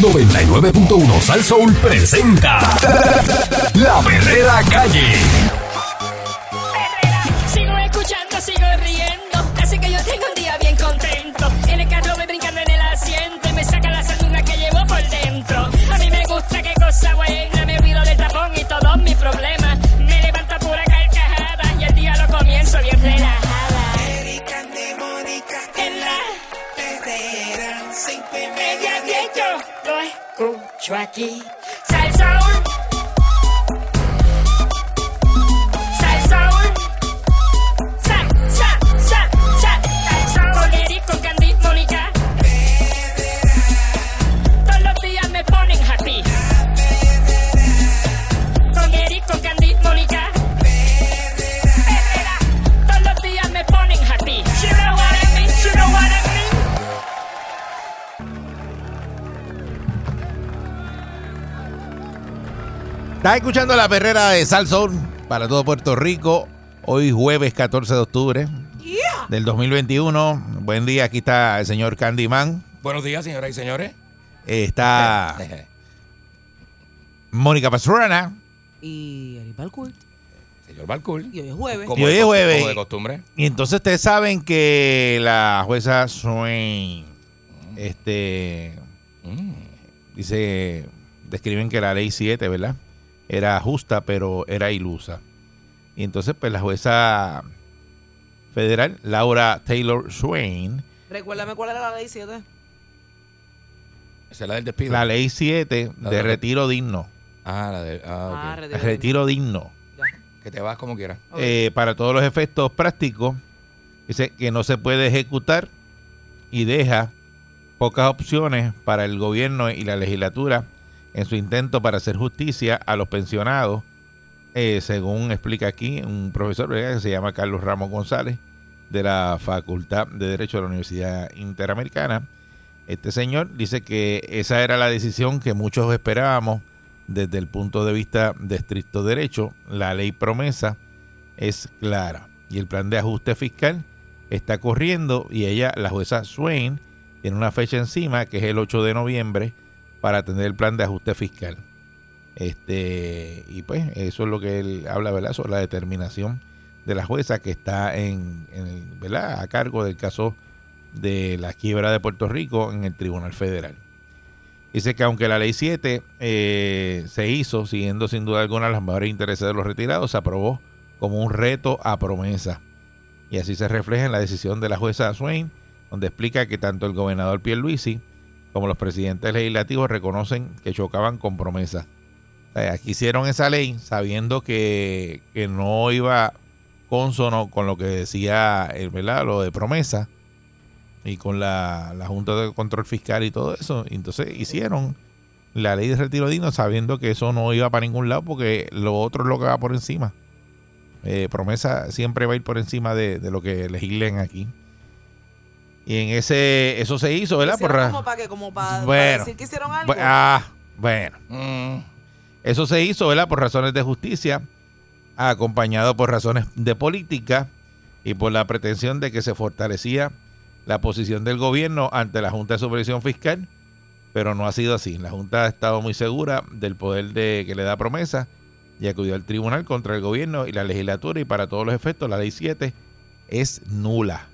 99.1 Sal Soul presenta La Verdadera Calle. Sigo escuchando, sigo riendo. Así que yo tengo un día bien contento. En el carro voy brincando en el asiento y me saca la sanduna que llevo por dentro. A mí me gusta, qué cosa buena. Escucho Estás escuchando la perrera de Salsoul para todo Puerto Rico. Hoy jueves 14 de octubre del 2021. Buen día, aquí está el señor Candyman. Buenos días, señoras y señores. Está Mónica Pastrana. Y Eric Balcourt. Señor Balcour. Y hoy es jueves. Como Y hoy de es jueves. Como de costumbre. Y entonces ustedes saben que la jueza Swain este, Mm. dice, describen que la ley 7, ¿verdad? Era justa, pero era ilusa. Y entonces, pues la jueza federal, Laura Taylor Swain, Recuérdame cuál era la ley 7. Esa es la del despido. la ley 7 La de de- retiro digno. Ah, la de. Ah, ok. Ah, retiro. Retiro digno. Que te vas como quieras. Eh, para todos los efectos prácticos, dice que no se puede ejecutar y deja pocas opciones para el gobierno y la legislatura en su intento para hacer justicia a los pensionados, eh, según explica aquí un profesor que se llama Carlos Ramos González de la Facultad de Derecho de la Universidad Interamericana. Este señor dice que esa era la decisión que muchos esperábamos desde el punto de vista de estricto derecho. La ley promesa es clara y el plan de ajuste fiscal está corriendo y ella, la jueza Swain, tiene una fecha encima que es el 8 de noviembre para atender el plan de ajuste fiscal. Este, y pues eso es lo que él habla, ¿verdad? Sobre la determinación de la jueza que está en, en ¿verdad? a cargo del caso de la quiebra de Puerto Rico en el Tribunal Federal. Dice que aunque la ley 7 eh, se hizo siguiendo sin duda alguna los mejores intereses de los retirados, se aprobó como un reto a promesa. Y así se refleja en la decisión de la jueza Swain, donde explica que tanto el gobernador Pierluisi como los presidentes legislativos reconocen que chocaban con promesa. O sea, aquí hicieron esa ley sabiendo que, que no iba consono con lo que decía el ¿verdad? lo de promesa y con la, la Junta de Control Fiscal y todo eso. Entonces hicieron la ley de retiro digno sabiendo que eso no iba para ningún lado porque lo otro es lo que va por encima. Eh, promesa siempre va a ir por encima de, de lo que legislen aquí. Y en ese, eso se hizo, ¿verdad? Por Hicieron ra- como para que, como para, Bueno. decir que hicieron algo. Bu- ah, bueno. Mm. Eso se hizo, ¿verdad? Por razones de justicia, acompañado por razones de política y por la pretensión de que se fortalecía la posición del gobierno ante la Junta de Supervisión Fiscal, pero no ha sido así. La Junta ha estado muy segura del poder de que le da promesa y acudió al tribunal contra el gobierno y la legislatura y para todos los efectos la ley 7 es nula.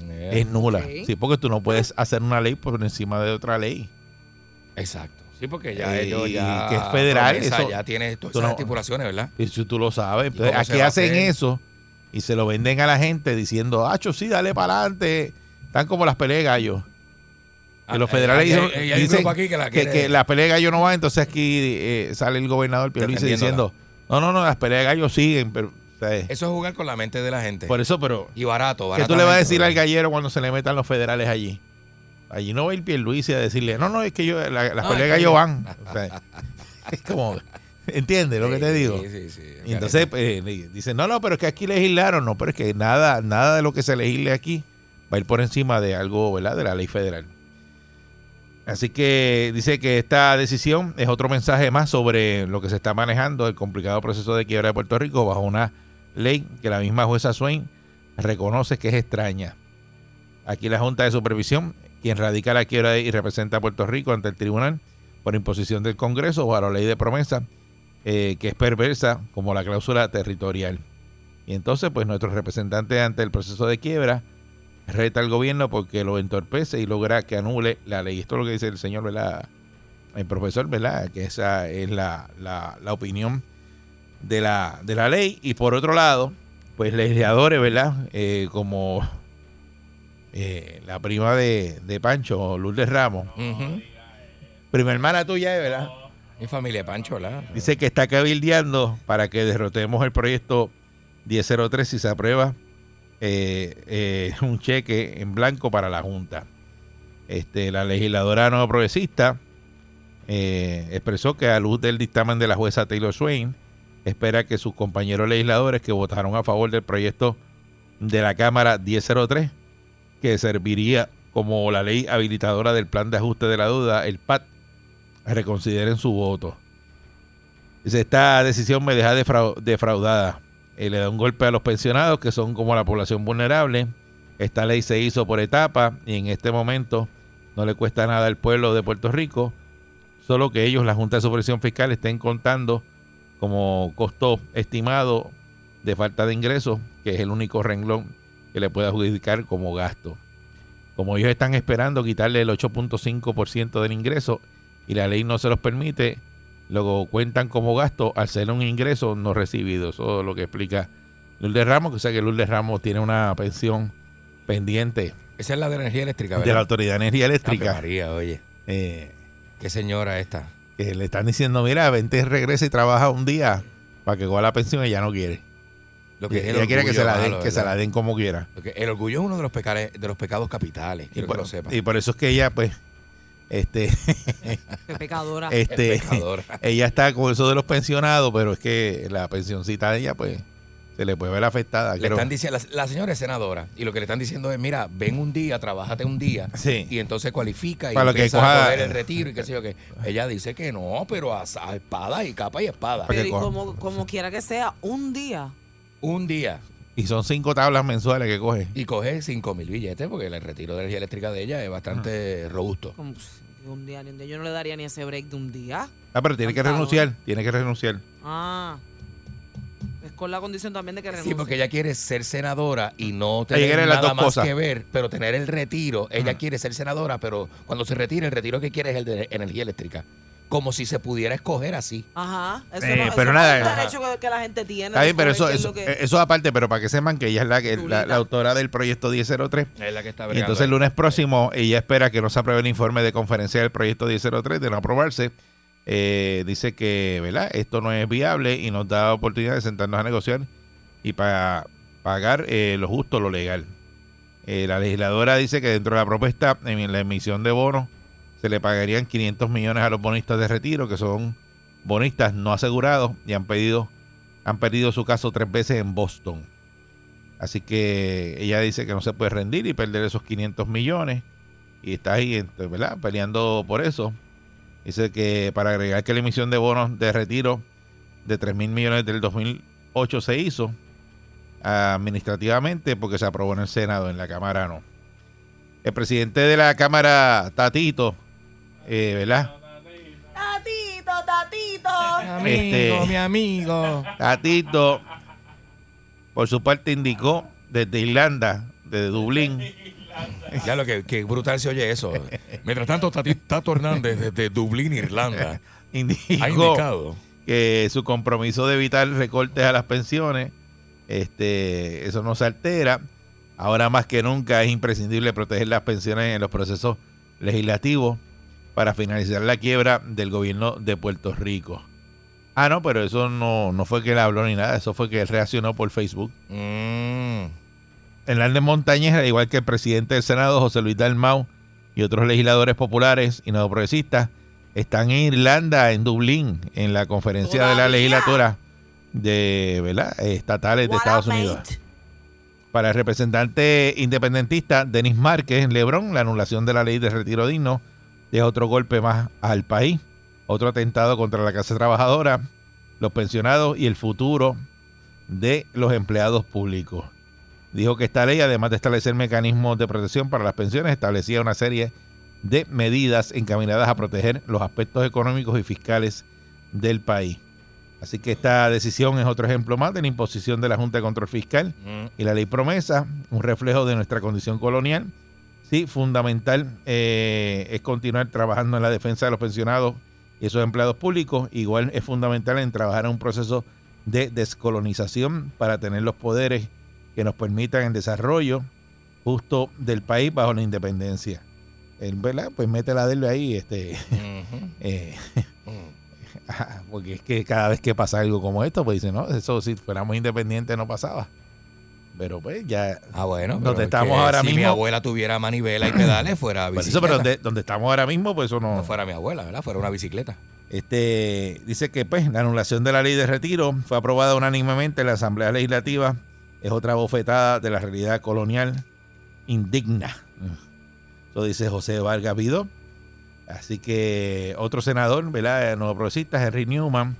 Yeah. Es nula. ok. Sí, porque tú no puedes hacer una ley por encima de otra ley. Exacto. Sí, porque ya Eh, ellos ya. que es federal, eso- ya tiene todas esas no- estipulaciones, ¿verdad? Y si tú lo sabes, ¿Y pues, cómo se aquí hacen hacer? eso y se lo venden a la gente diciendo, ah, sí, dale para adelante. Están como las peleas de gallos. Que Ah, los eh, federales dicen, hay- hay un dicen grupo aquí que la que, quiere- que las peleas de gallos no van, entonces aquí eh, sale el gobernador Pierluisi diciendo, no, no, no, las peleas de gallos siguen. Pero, Eso es jugar con la mente de la gente. por eso, pero, y barato, ¿qué barato. tú le vas a decir al gallero cuando se le metan los federales allí? Allí no va a ir Pierluisi a decirle, no, no, es que yo, la- las No, peleas de van. O sea, es como, ¿entiendes lo que te digo? Sí, sí, sí. Y entonces pues, le dicen, no, no, pero es que aquí legislaron, no, pero es que nada, nada de lo que se legisle aquí va a ir por encima de algo, ¿verdad? De la ley federal. Así que dice que esta decisión es otro mensaje más sobre lo que se está manejando, el complicado proceso de quiebra de Puerto Rico bajo una ley que la misma jueza Swain reconoce que es extraña. Aquí la Junta de Supervisión quien radica la quiebra y representa a Puerto Rico ante el tribunal por imposición del Congreso o a la ley de promesa, eh, que es perversa como la cláusula territorial. Y entonces, pues nuestro representante ante el proceso de quiebra reta al gobierno porque lo entorpece y logra que anule la ley. Esto es lo que dice el señor, ¿verdad? El profesor, ¿verdad? Que esa es la, la- la opinión de la, de la ley. Y por otro lado, pues legisladores, ¿verdad? Eh, como eh, la prima de, de Pancho, Lourdes Ramos, Ujú. prima hermana tuya, ¿verdad? Mi familia Pancho, ¿verdad? Dice que está cabildeando para que derrotemos el proyecto 1003 si se aprueba eh, eh, un cheque en blanco para la Junta. Este, la legisladora no progresista eh, expresó que a luz del dictamen de la jueza Taylor Swain, espera que sus compañeros legisladores que votaron a favor del proyecto de la Cámara 1003, que serviría como la ley habilitadora del plan de ajuste de la deuda, el PAT, reconsideren su voto. Esta decisión me deja defrau- defraudada. Eh, le da un golpe a los pensionados, que son como la población vulnerable. Esta ley se hizo por etapa y en este momento no le cuesta nada al pueblo de Puerto Rico, solo que ellos, la Junta de Supervisión Fiscal, estén contando como costo estimado de falta de ingresos, que es el único renglón que le puede adjudicar como gasto. Como ellos están esperando quitarle el 8.5% del ingreso y la ley no se los permite, luego cuentan como gasto al ser un ingreso no recibido. Eso es lo que explica Lourdes Ramos, que o sea que Lourdes Ramos tiene una pensión pendiente Esa es la de energía eléctrica, de la ¿verdad? Autoridad de Energía Eléctrica. María, oye. eh, Qué señora esta. Que le están diciendo, mira, vente, regresa y trabaja un día para que coja la pensión y ella no quiere. Lo que el ella quiere que se la den, malo, que se la den como quiera. Lo que- el orgullo es uno de los, pecare- de los pecados capitales. Y Quiero por, que lo sepa. y por eso es que ella, pues, este, Qué pecadora. este, Es pecadora. ella está con eso de los pensionados, pero es que la pensioncita de ella, pues, se le puede ver afectada. Le Creo- están diciendo, la, la señora es senadora y lo que le están diciendo es, mira, ven un día, trabájate un día Sí. y entonces cualifica y Para lo que empieza coja- a coger el retiro y qué sé yo qué. Ella dice que no, pero a, a espada y capa y espada. Pero y como, como quiera que sea, un día. Un día Y son cinco tablas mensuales que coge. y coge 5 mil billetes porque el retiro de energía eléctrica de ella es bastante robusto. Como, pff, un día, ni un día. Yo no le daría ni ese break de un día. Ah, pero tiene que renunciar, tiene que renunciar. Ah. Es con la condición también de que renuncie. Sí, porque ella quiere ser senadora y no tener quiere las nada dos más cosas. que ver, pero tener el retiro. Ella quiere ser senadora, pero cuando se retire, el retiro que quiere es el de energía eléctrica. Como si se pudiera escoger así. Ajá. Eso Eh, no, eso pero no nada, es un ajá. derecho que, que la gente tiene. Está bien, pero eso, es eso, que- eso aparte, pero para que sepan que ella es la, que- la, autora del proyecto 1003. Es la que está Y entonces el lunes próximo ella espera que no se apruebe el informe de conferencia del proyecto 1003 de no aprobarse. Eh, dice que ¿verdad? esto no es viable y nos da oportunidad de sentarnos a negociar y para pagar eh, lo justo, lo legal. Eh, la legisladora dice que dentro de la propuesta, en la emisión de bonos, se le pagarían 500 millones a los bonistas de retiro, que son bonistas no asegurados y han pedido han perdido su caso tres veces en Boston. Así que ella dice que no se puede rendir y perder esos 500 millones. Y está ahí, este, ¿verdad? Peleando por eso. Dice que para agregar que la emisión de bonos de retiro de 3 mil millones del 2008 se hizo administrativamente porque se aprobó en el Senado, en la Cámara no. El presidente de la Cámara, Tatito, eh, ¿verdad? Tatito, tatito. Amigo, Este- mi amigo. Tatito, por su parte, indicó desde Irlanda, de Dublín, Ya lo que, que brutal se oye eso. Mientras tanto, Tato Hernández desde Dublín, Irlanda, ha indicó indicado. que su compromiso de evitar recortes a las pensiones, este, eso no se altera. Ahora más que nunca es imprescindible proteger las pensiones en los procesos legislativos para finalizar la quiebra del gobierno de Puerto Rico. Ah, no, pero eso no, no fue que él habló ni nada, eso fue que él reaccionó por Facebook. Mm. Hernández Montañez, al igual que el presidente del Senado, José Luis Dalmau, y otros legisladores populares y no progresistas, están en Irlanda, en Dublín, en la conferencia de la legislatura de ¿verdad? estatales de Estados Unidos. Para el representante independentista Denis Márquez en Lebrón, la anulación de la ley de retiro digno es otro golpe más al país, otro atentado contra la clase trabajadora, los pensionados y el futuro de los empleados públicos. Dijo que esta ley, además de establecer mecanismos de protección para las pensiones, establecía una serie de medidas encaminadas a proteger los aspectos económicos y fiscales del país. Así que esta decisión es otro ejemplo más de la imposición de la Junta de Control Fiscal Mm. y la ley promesa, un reflejo de nuestra condición colonial. Sí, fundamental eh, es continuar trabajando en la defensa de los pensionados y esos empleados públicos. Igual es fundamental en trabajar en un proceso de descolonización para tener los poderes que nos permitan el desarrollo justo del país bajo la independencia. Él, ¿verdad? Pues mete la de él ahí, este, eh, Mm. Ajá, Porque es que cada vez que pasa algo como esto, pues dice, no, eso si fuéramos independientes no pasaba. Pero pues ya... Ah, bueno. Donde estamos ahora si mi mismo- abuela tuviera manivela y pedales, fuera Por eso, bicicleta. pero donde, donde estamos ahora mismo, pues eso no... No fuera mi abuela, ¿verdad? Fuera una bicicleta. Este dice que pues la anulación de la ley de retiro fue aprobada unánimemente en la Asamblea Legislativa. Es otra bofetada de la realidad colonial indigna. Eso dice José Vargas Vidó. Así que otro senador, ¿verdad? Nuevo progresista, Henry Newman,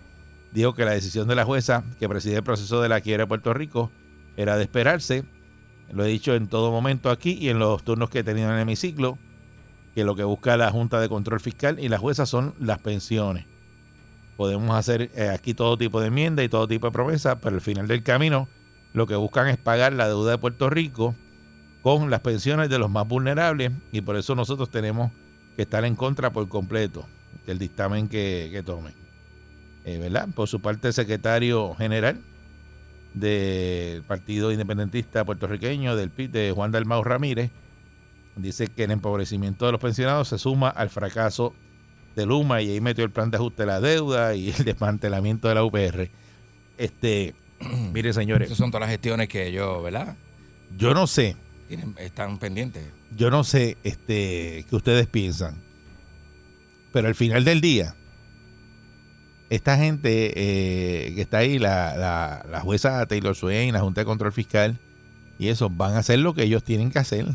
dijo que la decisión de la jueza que preside el proceso de la quiebra de Puerto Rico era de esperarse. Lo he dicho en todo momento aquí y en los turnos que he tenido en el hemiciclo, que lo que busca la Junta de Control Fiscal y la jueza son las pensiones. Podemos hacer eh, aquí todo tipo de enmienda y todo tipo de promesas, pero al final del camino lo que buscan es pagar la deuda de Puerto Rico con las pensiones de los más vulnerables y por eso nosotros tenemos que estar en contra por completo del dictamen que, tomen. Eh, ¿verdad? Por su parte, el secretario general del Partido Independentista Puertorriqueño, del PIB, de Juan Dalmau Ramírez, dice que el empobrecimiento de los pensionados se suma al fracaso de Luma y ahí metió el plan de ajuste de la deuda y el desmantelamiento de la UPR. Este, mire señores, Esas son todas las gestiones que ellos, ¿verdad? yo no sé, Tienen, están pendientes. yo no sé este qué ustedes piensan, pero al final del día, esta gente eh, que está ahí, la, la, la jueza Taylor Swain, la Junta de Control Fiscal, y eso, van a hacer lo que ellos tienen que hacer.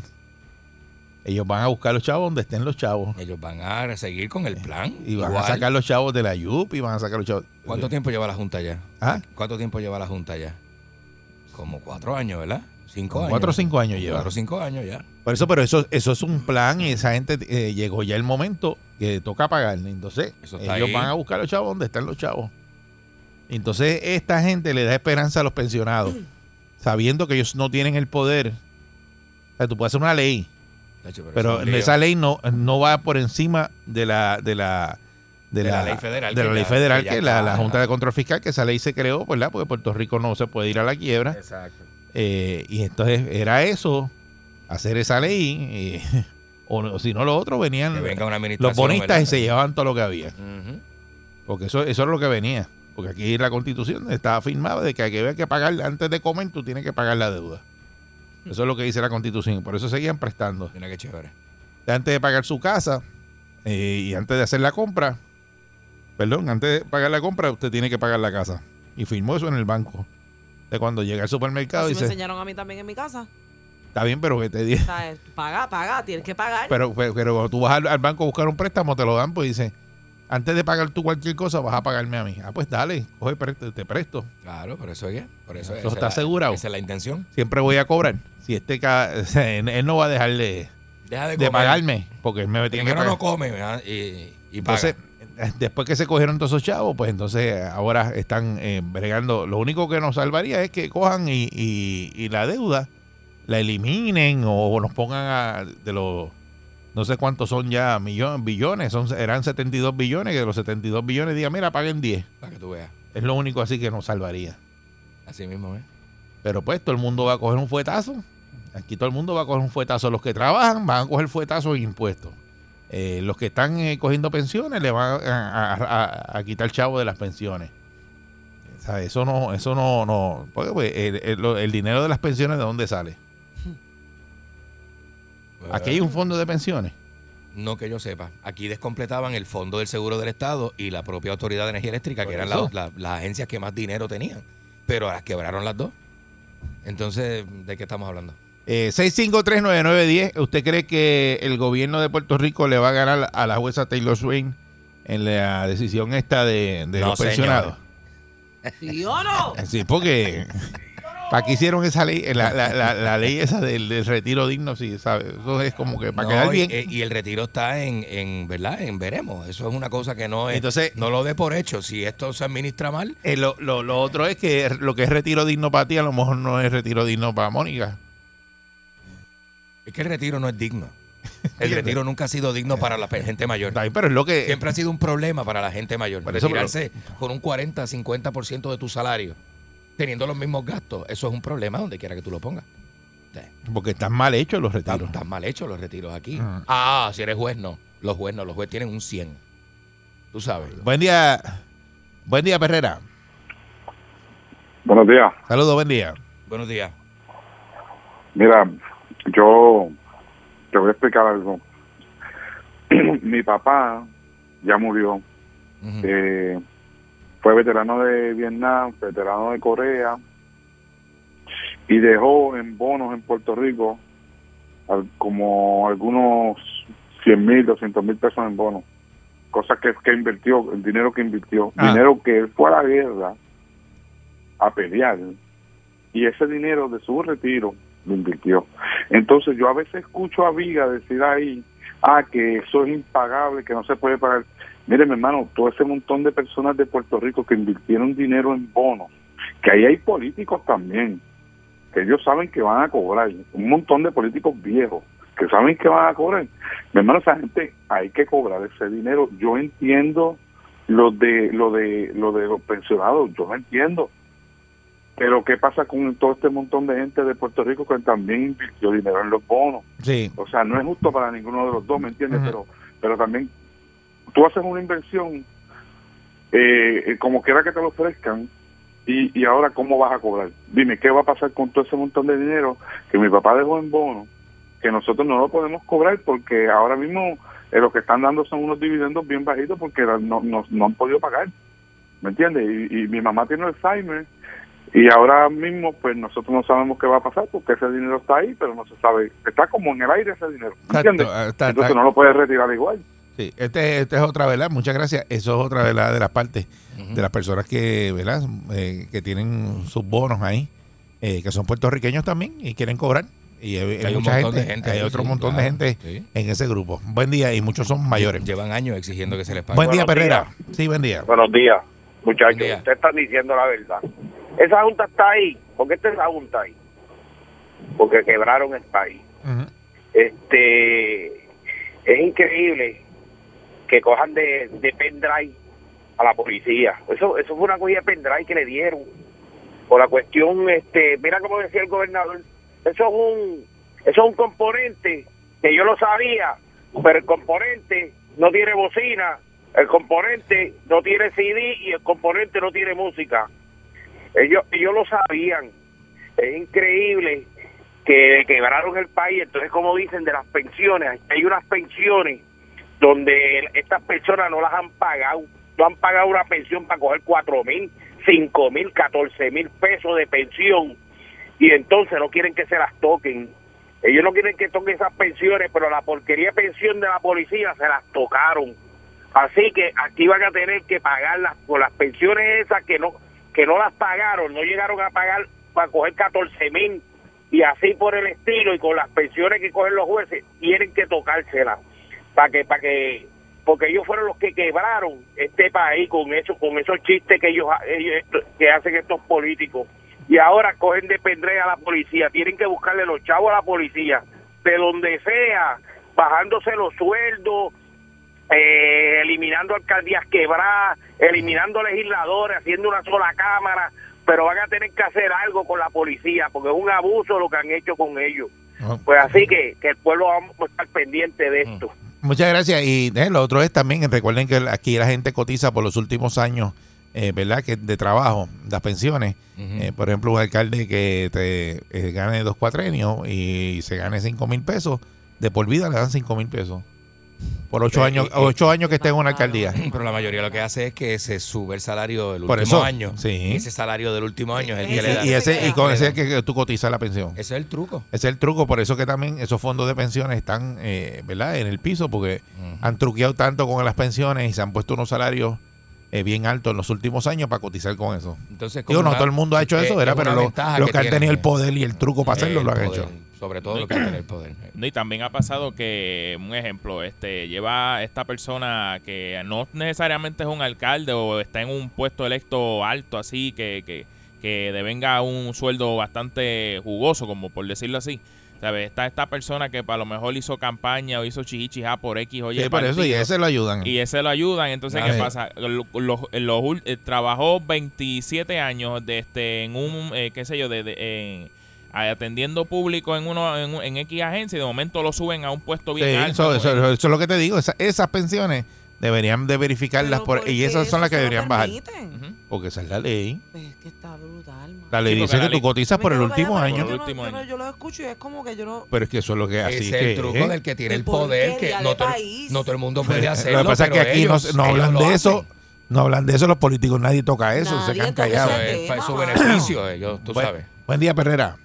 Ellos van a buscar los chavos donde estén los chavos. Ellos van a seguir con el plan. Y van Igual. a sacar los chavos de la YUP y van a sacar los chavos. ¿Cuánto tiempo lleva la Junta ya? ¿Ah? ¿Cuánto tiempo lleva la Junta ya? Como cuatro años, ¿verdad? Cinco Como años. cuatro o cinco años lleva. Cuatro o cinco años ya. Por eso, pero eso, eso es un plan y esa gente eh, llegó ya el momento que toca pagar. Entonces, ellos ahí. van a buscar los chavos donde están los chavos. Entonces, esta gente le da esperanza a los pensionados, sabiendo que ellos no tienen el poder. O sea, tú puedes hacer una ley, pero esa ley no, no va por encima de la de la De la ley federal, de la que ley federal que la, la. Junta de Control Fiscal que esa ley se creó verdad porque Puerto Rico no se puede ir a la quiebra. Exacto. Eh, y entonces era eso hacer esa ley eh, o, si no lo otro venían una los bonistas ¿verdad? y se llevaban todo lo que había. Porque eso eso era lo que venía. Porque aquí la constitución estaba firmada de que hay que, había que pagar antes de comer tú tienes que pagar la deuda eso es lo que dice la constitución por eso seguían prestando Mira qué chévere. antes de pagar su casa eh, y antes de hacer la compra, perdón, antes de pagar la compra, usted tiene que pagar la casa. Y firmó eso en el banco. De cuando llega al supermercado Así me dice, enseñaron a mí también en mi casa. está bien, pero que te di- O sea, paga, paga, tienes que pagar. pero, pero, pero tú vas al, al banco a buscar un préstamo, te lo dan, pues dice, antes de pagar tú cualquier cosa, vas a pagarme a mí. Ah, pues dale, coge, presto, te presto. Claro, por eso es que. Por eso, Eso está la- asegurado. Esa es la intención. Siempre voy a cobrar. Si este ca- él, no va a dejar de, Deja de, de pagarme, porque él me tiene que pagar. no come ¿verdad? y, y paga. Entonces, eh, después que se cogieron todos esos chavos, pues entonces ahora están eh, bregando. Lo único que nos salvaría es que cojan y, y- y la deuda la eliminen o nos pongan a, de los no sé cuántos son ya millones, billones, son, eran 72 billones, que de los 72 billones digan, mira, paguen 10. para que tú veas. Es lo único así que nos salvaría. Así mismo, ¿eh? Pero pues todo el mundo va a coger un fuetazo. Aquí todo el mundo va a coger un fuetazo. Los que trabajan van a coger fuetazo en impuestos. Eh, los que están eh, cogiendo pensiones le van a, a- a- a quitar chavo de las pensiones. O sea, eso no, eso no, no. Porque pues, el, el- el dinero de las pensiones, ¿de dónde sale? Aquí hay un fondo de pensiones. No que yo sepa. Aquí descompletaban el Fondo del Seguro del Estado y la propia Autoridad de Energía Eléctrica, que eran eso. la- la- las agencias que más dinero tenían. Pero las quebraron las dos. Entonces, ¿de qué estamos hablando? Eh, 6539910, ¿usted cree que el gobierno de Puerto Rico le va a ganar a la jueza Taylor Swain en la decisión esta de, de No, los pensionados? ¿Sí o no? Sí, porque ¿Para qué hicieron esa ley, la, la, la, la ley esa del, del retiro digno? Sí, ¿sabes? Eso es como que para No, quedar bien. Y, y el retiro está en, en, ¿verdad? En veremos. Eso es una cosa que no es. Entonces- no lo dé por hecho. Si esto se administra mal, Eh, lo, lo, lo otro es que lo que es retiro digno para ti, a lo mejor no es retiro digno para Mónica. es que el retiro no es digno. El retiro nunca ha sido digno para la gente mayor. Pero es lo que. Siempre ha sido un problema para la gente mayor. Por eso, Retirarse con un 40, 50% de tu salario, teniendo los mismos gastos, eso es un problema donde quiera que tú lo pongas. Sí. Porque están mal hechos los Están, retiros. están mal hechos los retiros aquí. Ujú. Ah, si eres juez, no. Los jueces no. Los jueces tienen un 100. Tú sabes. Buen día. Buen día, Perrera. Buenos días. Saludos, buen día. Buenos días. Mira, yo te voy a explicar algo. Mi papá ya murió. Ujú. Eh, fue veterano de Vietnam, veterano de Corea y dejó en bonos en Puerto Rico al- como algunos 100 mil, 200 mil pesos en bonos. Cosas que, que invirtió, el dinero que invirtió, Ah. dinero que él fue a la guerra a pelear y ese dinero de su retiro lo invirtió. Entonces yo a veces escucho a Viga decir ahí, ah, que eso es impagable, que no se puede pagar. Mire, mi hermano, todo ese montón de personas de Puerto Rico que invirtieron dinero en bonos, que ahí hay políticos también, que ellos saben que van a cobrar, un montón de políticos viejos que saben que van a cobrar. Mi hermano, esa gente hay que cobrar ese dinero. Yo entiendo lo de lo de lo de los pensionados, yo lo entiendo. Pero qué pasa con todo este montón de gente de Puerto Rico que también invirtió dinero en los bonos? Sí. O sea, no es justo para ninguno de los dos, ¿me entiendes? Pero pero también tú haces una inversión eh, eh, como quiera que te lo ofrezcan y, y ahora cómo vas a cobrar. Dime, ¿qué va a pasar con todo ese montón de dinero que mi papá dejó en bono que nosotros no lo podemos cobrar porque ahora mismo eh, lo que están dando son unos dividendos bien bajitos porque no, no, no han podido pagar. ¿Me entiendes? Y, y mi mamá tiene Alzheimer y ahora mismo pues nosotros no sabemos qué va a pasar porque ese dinero está ahí, pero no se sabe. Está como en el aire ese dinero. ¿Me Exacto, entiendes? está- Entonces no lo puedes retirar igual. Sí, este, este es otra verdad, muchas gracias. Eso es otra verdad de las partes de las personas que, ¿verdad? Eh, que tienen sus bonos ahí, eh, que son puertorriqueños también y quieren cobrar. Y hay, hay mucha montón gente, de gente hay ahí, otro sí, montón de gente sí. en ese grupo. Buen día y muchos son mayores. Llevan años exigiendo que se les pague. Buen día, Perrera. Sí, buen día. Buenos días, muchachos. Buen día. Ustedes están diciendo la verdad. Esa junta está ahí. ¿Por qué está esa junta ahí? Porque quebraron el país. Este es increíble que cojan de, de pendrive a la policía. Eso eso fue una cogida de pendrive que le dieron por la cuestión este, mira como decía el gobernador, eso es un eso es un componente que yo lo sabía, pero el componente no tiene bocina, el componente no tiene CD y el componente no tiene música. Ellos ellos lo sabían. Es increíble que quebraron el país. Entonces, como dicen de las pensiones, hay unas pensiones donde estas personas no las han pagado. No han pagado una pensión para coger cuatro mil, cinco mil, catorce mil pesos de pensión. Y entonces no quieren que se las toquen. Ellos no quieren que toquen esas pensiones, pero la porquería pensión de la policía se las tocaron. Así que aquí van a tener que pagarlas por las pensiones esas que no que no las pagaron, no llegaron a pagar para coger 14 mil y así por el estilo y con las pensiones que cogen los jueces tienen que tocárselas para que para que porque ellos fueron los que quebraron este país con eso con esos chistes que ellos, ellos que hacen estos políticos y ahora cogen de pendré a la policía tienen que buscarle los chavos a la policía de donde sea bajándose los sueldos eh, eliminando alcaldías quebradas, eliminando legisladores, haciendo una sola cámara, pero van a tener que hacer algo con la policía, porque es un abuso lo que han hecho con ellos. No. Pues así que, que el pueblo vamos a estar pendiente de esto. Muchas gracias. Y eh, lo otro es también, recuerden que aquí la gente cotiza por los últimos años, eh, ¿verdad? Que de trabajo, las pensiones. Eh, por ejemplo, un alcalde que te eh, gane dos cuatrenios y se gane cinco mil pesos, de por vida le dan cinco mil pesos. Por ocho Eh, años, eh, ocho años que esté en una alcaldía. Pero la mayoría lo que hace es que se sube el salario del Por último eso, año. sí. Ese salario del último año es el que Ese- le da. Y ese, y con ese es que, que tú cotizas la pensión. Ese es el truco. Ese es el truco, por eso que también esos fondos de pensiones están, eh, ¿verdad? En el piso, porque han truqueado tanto con las pensiones y se han puesto unos salarios eh, bien alto en los últimos años para cotizar con eso. Entonces, Digo, no una- todo el mundo ha hecho es- eso, ¿verdad? es Pero una lo- ventaja los que que han tenido el poder y el truco para hacerlo El lo han poder, hecho. Sobre todo lo que tiene el poder. No, y también ha pasado que, un ejemplo, este lleva esta persona que no necesariamente es un alcalde o está en un puesto electo alto así, que, que, que devenga un sueldo bastante jugoso, como por decirlo así. ¿Sabes? Está esta persona que para lo mejor hizo campaña o hizo chichichija por X o Y. Sí, por eso, y ese lo ayudan. Y ese lo ayudan. Entonces, ¿qué pasa? Lo- lo- los eh, trabajó 27 años de este en un, eh, qué sé yo, de, de- en- atendiendo público en uno en, X agencia y de momento lo suben a un puesto Sí, bien alto. eso, eso- eso es lo que te digo. esa- esas pensiones deberían de verificarlas por, ¿por y esas son las que deberían bajar. Porque esa es la ley. Pues es que está brutal, man. La ley Sí, dice que la tú ley- cotizas por el último año. pero Por el yo no- último yo no- año. Yo lo escucho y es como que yo no... Pero es que eso es lo que así es que el truco es. del que tiene ¿De el poder, que no todo, país. no todo el mundo puede hacerlo. Lo que pasa es que aquí no, ellos- no hablan de eso. No hablan de eso los políticos. Nadie toca eso. se quedan callados. Eso es para su beneficio, ellos, tú sabes. Buen día, Perrera.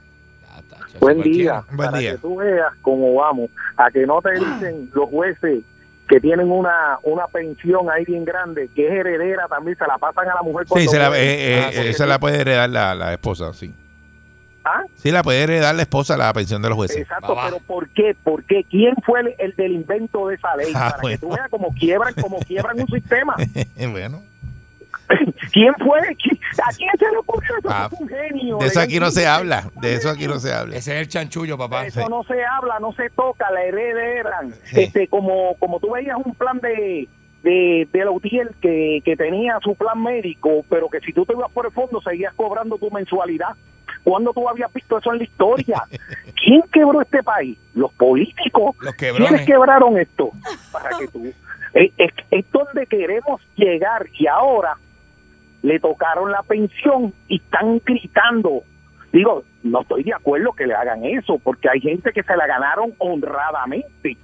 Buen cualquiera. día. Buen para día. que tú veas cómo vamos, a que no te dicen los jueces que tienen una una pensión ahí bien grande, que es heredera también, se la pasan a la mujer Sí, se la, eh, eh, Ah, sí. esa la puede heredar la, la esposa, sí. ¿Ah? Sí, la puede heredar la esposa la pensión de los jueces. Exacto, Va, va. pero ¿por qué? ¿Por qué? ¿Quién fue el, el del invento de esa ley? Ah, para bueno. que tú veas cómo quiebran, cómo quiebran un sistema. bueno, ¿Quién fue? ¿Qui- ¿A quién se le ocurrió eso? Ah, es un genio. de eso aquí no se habla. De eso aquí no se habla. Ese es el chanchullo, papá. Eso no se habla, no se toca, la heredan. Sí. Este, como, como tú veías un plan de, de, de Lautier que, que tenía su plan médico, pero que si tú te ibas por el fondo seguías cobrando tu mensualidad. ¿Cuándo tú habías visto eso en la historia? ¿Quién quebró este país? Los políticos. Los ¿Quiénes quebraron esto? Para que tú... Es, es- es donde queremos llegar y ahora le tocaron la pensión y están gritando. Digo, no estoy de acuerdo que le hagan eso, porque hay gente que se la ganaron honradamente.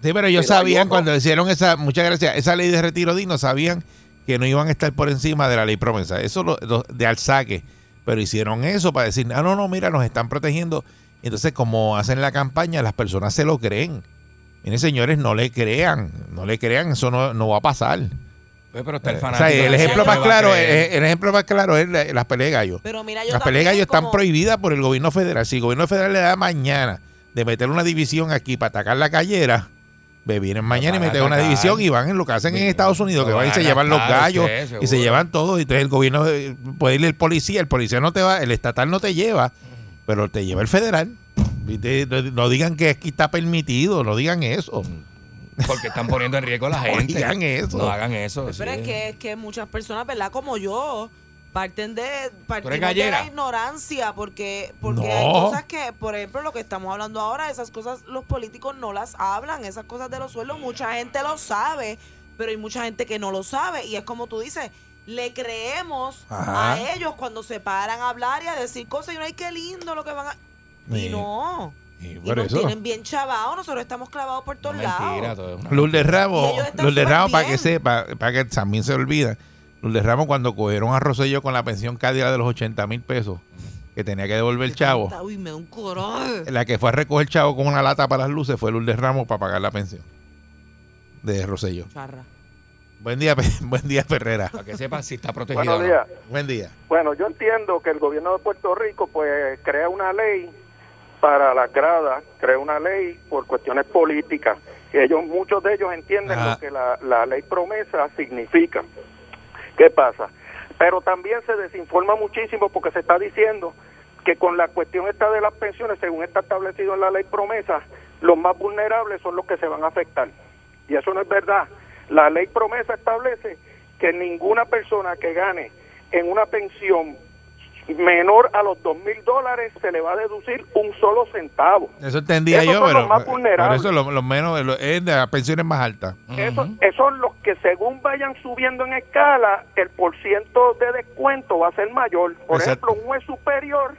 Sí, pero ellos Pero sabían cuando hicieron esa, muchas gracias, esa ley de retiro digno, sabían que no iban a estar por encima de la ley promesa. Eso lo, lo- de alzaque. Pero hicieron eso para decir, ah, no, no, mira, nos están protegiendo. Entonces, como hacen la campaña, las personas se lo creen. Miren, señores, no le crean, no le crean, eso no, no va a pasar. Pues, pero está el O fanático. sea, el de ejemplo más claro es, el ejemplo más claro es la- las peleas de gallo. Pero mira, yo Las peleas de gallo también están como- prohibidas por el gobierno federal. Si el gobierno federal le da mañana de meter una división aquí para atacar la callera, ve, vienen mañana y van a meten una atacar. división y van en lo que hacen en Bien, Estados Unidos, lo que van y van se a llevan los gastar gallos ustedes, y se seguro. llevan todo. Y entonces el gobierno eh, puede ir el policía, el policía no te va, el estatal no te lleva, pero te lleva el federal. ¿Viste? No, no digan que aquí está permitido, no digan eso. Porque están poniendo en riesgo a la No gente. digan eso. No hagan eso. Pero sí. es que, es que muchas personas, ¿verdad? Como yo, parten de, partimos de la ignorancia, porque, porque No. hay cosas que, por ejemplo, lo que estamos hablando ahora, esas cosas los políticos no las hablan, esas cosas de los sueldos, mucha gente lo sabe, pero hay mucha gente que no lo sabe, y es como tú dices, le creemos Ajá. a ellos cuando se paran a hablar y a decir cosas, y uno, ay, qué lindo lo que van a... Sí. Y no, Y y por nos eso. tienen bien chavados, nosotros estamos clavados por todos Mentira, lados. Lourdes Ramos, Lourdes Ramos, para que sepa, para que también se olvida, Lourdes Ramos cuando cogieron a Rosselló con la pensión cádida de los 80 mil pesos, que tenía que devolver el chavo, Uy, me da un coraje. la que fue a recoger el chavo con una lata para las luces fue Lourdes Ramos para pagar la pensión de Rosselló. Charra. Buen día, buen día Ferrera. Para que sepan si está protegido. Buenos no. días. Buen día. Bueno, yo entiendo que el gobierno de Puerto Rico pues crea una ley para las gradas, crea una ley por cuestiones políticas. Ellos, muchos de ellos entienden Ajá. lo que la, la ley promesa significa. ¿Qué pasa? Pero también se desinforma muchísimo porque se está diciendo que con la cuestión esta de las pensiones, según está establecido en la ley promesa, los más vulnerables son los que se van a afectar. Y eso no es verdad. La ley promesa establece que ninguna persona que gane en una pensión menor a los dos mil dólares se le va a deducir un solo centavo. Eso entendía Esos yo, son los pero más por vulnerables. eso lo, lo menos lo- es de las pensiones más altas. Eso, esos son los que según vayan subiendo en escala, el porciento de descuento va a ser mayor. Por Exacto. ejemplo, un juez superior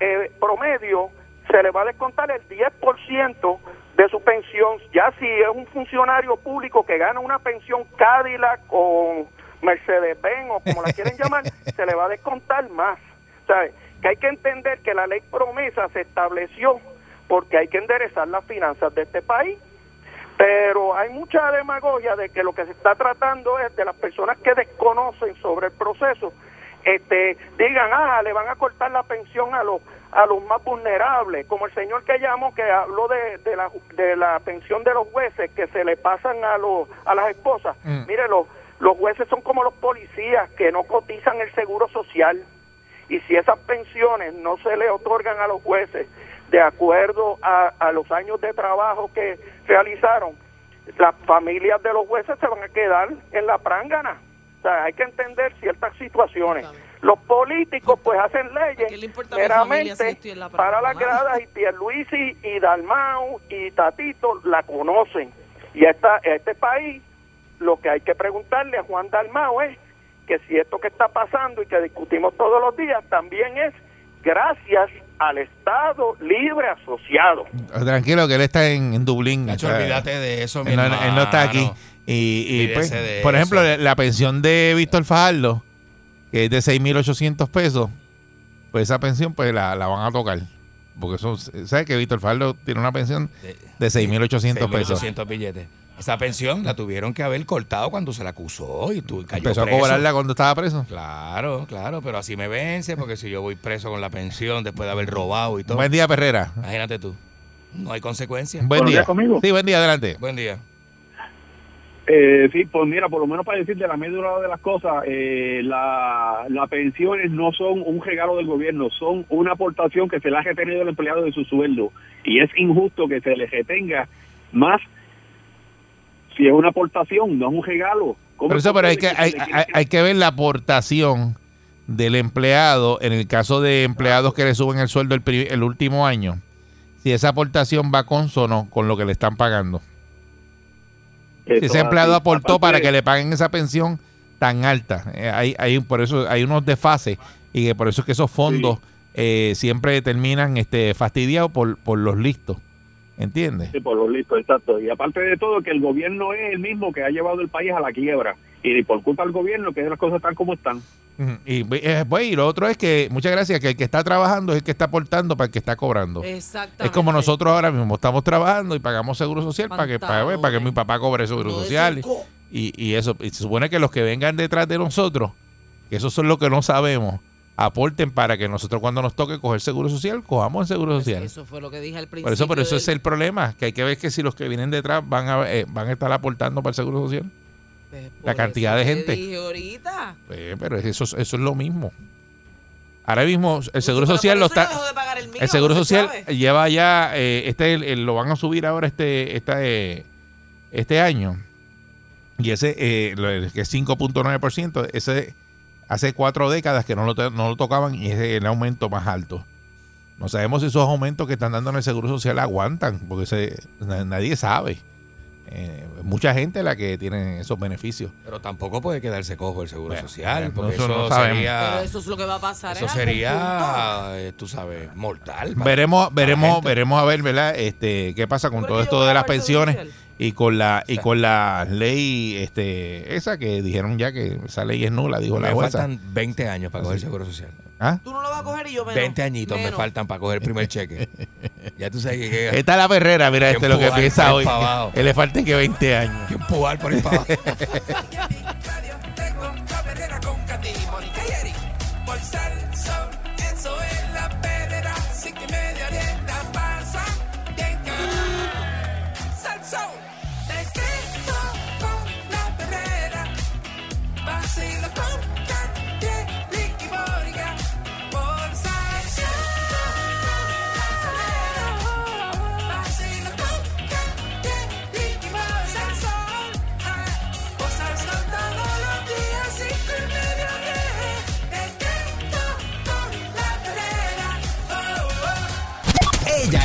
eh, promedio se le va a descontar el 10% de su pensión. Ya si es un funcionario público que gana una pensión Cadillac o Mercedes-Benz o como la quieren llamar, se le va a descontar más. ¿Sabe? Que hay que entender que la ley promesa se estableció porque hay que enderezar las finanzas de este país Pero hay mucha demagogia de que lo que se está tratando es de las personas que desconocen sobre el proceso, este, digan, ah, le van a cortar la pensión a los a los más vulnerables, como el señor que llamó que habló de, de la de la pensión de los jueces que se le pasan a los a las esposas. Mm. Mire, los los jueces son como los policías que no cotizan el seguro social y si esas pensiones no se le otorgan a los jueces de acuerdo a, a los años de trabajo que realizaron, las familias de los jueces se van a quedar en la prángana. O sea, hay que entender ciertas situaciones. Los políticos pues hacen leyes si meramente en la para las gradas y Pierluisi y Dalmau y Tatito la conocen. Y esta, este país lo que hay que preguntarle a Juan Dalmau es que si esto que está pasando y que discutimos todos los días también es gracias al Estado Libre Asociado. Tranquilo, que él está en, en Dublín. Nacho, Está- olvídate de eso, mi él no, él no está aquí. Y, y, pues, por ejemplo, eso. la, la pensión de Víctor Fajardo, que es de 6.800 pesos, pues esa pensión pues la, la van a tocar. Porque son, ¿sabes que Víctor Fajardo tiene una pensión de 6.800 pesos? 6.800 billetes. Esa pensión la tuvieron que haber cortado cuando se la acusó y tú cayó Empezó a cobrarla cuando estaba preso. Claro, claro, pero así me vence porque si yo voy preso con la pensión después de haber robado y todo. Buen día, Perrera. Imagínate tú. No hay consecuencias. Buen día. Sí, buen día, adelante. Buen día. Eh, sí, pues mira, por lo menos para decirte la médula de las cosas, eh, la- las pensiones no son un regalo del gobierno, son una aportación que se le ha retenido el empleado de su sueldo. Y es injusto que se le retenga más si es una aportación, no es un regalo. ¿Cómo Pero es eso, pero hay que, hay, hay- hay que ver la aportación del empleado en el caso de empleados que le suben el sueldo el, el último año. Si esa aportación va consono con lo que le están pagando. Si ese es empleado aportó para que le paguen esa pensión tan alta. Eh, hay, hay, por eso hay unos desfases y que por eso es que esos fondos eh, siempre terminan este, fastidiados por, por los listos. ¿Entiendes? Sí, por los listos, exacto. Y aparte de todo, que el gobierno es el mismo que ha llevado el país a la quiebra. Y por culpa del gobierno, que las cosas están como están. Y, eh, pues, y lo otro es que, muchas gracias, que el que está trabajando es el que está aportando para el que está cobrando. Exactamente. Es como nosotros ahora mismo estamos trabajando y pagamos seguro social para que, para, para que mi papá cobre seguro social. Y, y eso, y se supone que los que vengan detrás de nosotros, que esos son los que no sabemos, aporten para que nosotros cuando nos toque coger seguro social, cojamos el seguro social. Eso fue lo que dije al principio. Por eso, por eso es el problema, que hay que ver que si los que vienen detrás van a, eh, van a estar aportando para el seguro social. La por cantidad de te gente. dije ahorita. Eh, pero eso, eso es lo mismo. Ahora mismo el seguro pero social lo está. el mío, el seguro social sabe. lleva ya eh, este el- el- lo van a subir ahora este este este año y ese eh, que es 5.9% ese hace cuatro décadas que no lo, no lo tocaban y es el aumento más alto. No sabemos si esos aumentos que están dando en el seguro social aguantan porque se, na- nadie sabe. Eh, mucha gente la que tiene esos beneficios. Pero tampoco puede quedarse cojo el seguro social, bueno, porque eso eso, no sabemos. sería, Pero eso es lo que va a pasar. eso punto. sería, eh, tú sabes, mortal. veremos veremos veremos a ver verdad este qué pasa con todo esto de las pensiones social. Y con la y con la ley este esa que dijeron ya que esa ley es nula dijo la Me jueza faltan 20 años para coger el seguro social. ¿Ah? Tú no lo vas a coger y yo menos. 20 añitos me faltan para coger el primer cheque. ya tú sabes que llega. esta es la perrera mira este lo que piensa hoy que le falten que 20 años que empujar por ahí para abajo.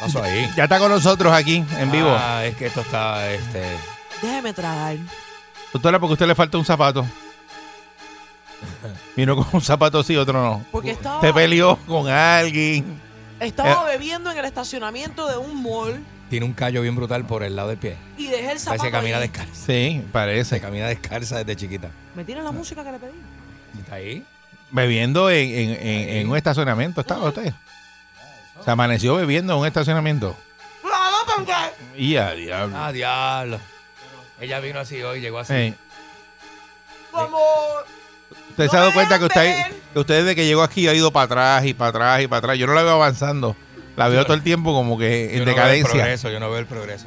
Pasó ahí. ya está con nosotros aquí en vivo Ah, es que esto está, este. Déjeme tragar. Doctora, porque a usted le falta un zapato. Vino con un zapato sí, otro no. Porque estaba, Te peleó con alguien. estaba Eh. bebiendo en el estacionamiento de un mall Tiene un callo bien brutal por el lado del pie. y dejé el zapato Parece que camina ahí. descalza. Sí, Se parece. camina descalza desde chiquita. ¿Me tiene la música que le pedí? ¿Y ¿Está ahí? Bebiendo en, en- en- en un estacionamiento estaba usted. Se amaneció bebiendo en un estacionamiento. Y a diablo. Ah, diablo. Ella vino así hoy, llegó así. Sí. como... Usted No se ha dado cuenta que usted, que usted desde que llegó aquí ha ido para atrás y para atrás y para atrás. Yo no la veo avanzando. La veo todo el tiempo como que Yo en no veo el decadencia. progreso, yo no veo el progreso.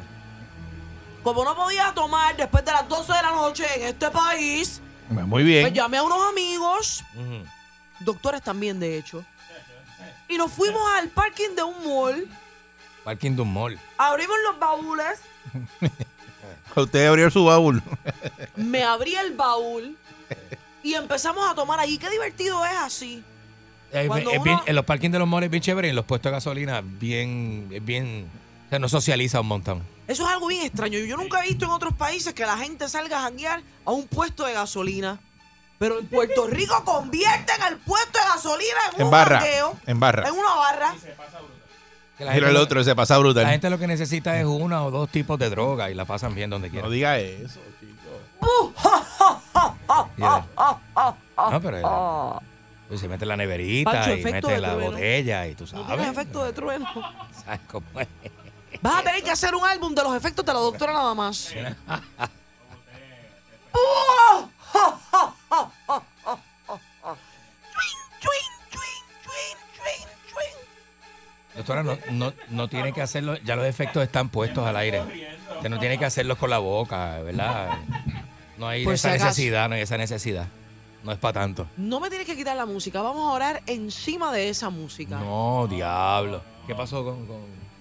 Como no podía tomar después de las 12 de la noche en este país, Muy pues bien. llamé a unos amigos, Ujú. doctores también de hecho, y nos fuimos al parking de un mall, Parking de un mall. abrimos los baúles, Usted abrió su baúl. me abrí el baúl y empezamos a tomar allí. Qué divertido es así. Eh, uno- bien- en los parkings de los malls es bien chévere en los puestos de gasolina bien, es bien, o sea, no socializa un montón. Eso es algo bien extraño. Yo nunca he visto en otros países que la gente salga a janguear a un puesto de gasolina. Pero en Puerto Rico convierten el puesto de gasolina en, En un barra. En barra. en una barra. Que la Mira gente el otro, se pasa La brutal. gente lo que necesita es una o dos tipos de droga y la pasan bien donde No quieran. diga eso, chico. No, pero pues se mete la neverita Pancho, y mete la trueno. botella y tú No sabes. efecto de trueno. ¿Sabes cómo es? Vas a tener que hacer un álbum de los efectos de la doctora nada más. Doctora, no, no, no tiene que hacerlo, ya los efectos están puestos al aire. Usted no tiene que hacerlos con la boca, ¿verdad? No hay Por esa si acaso. necesidad, no hay esa necesidad. No es para tanto. No me tienes que quitar la música. Vamos a orar encima de esa música. No, diablo. ¿Qué pasó con...? con...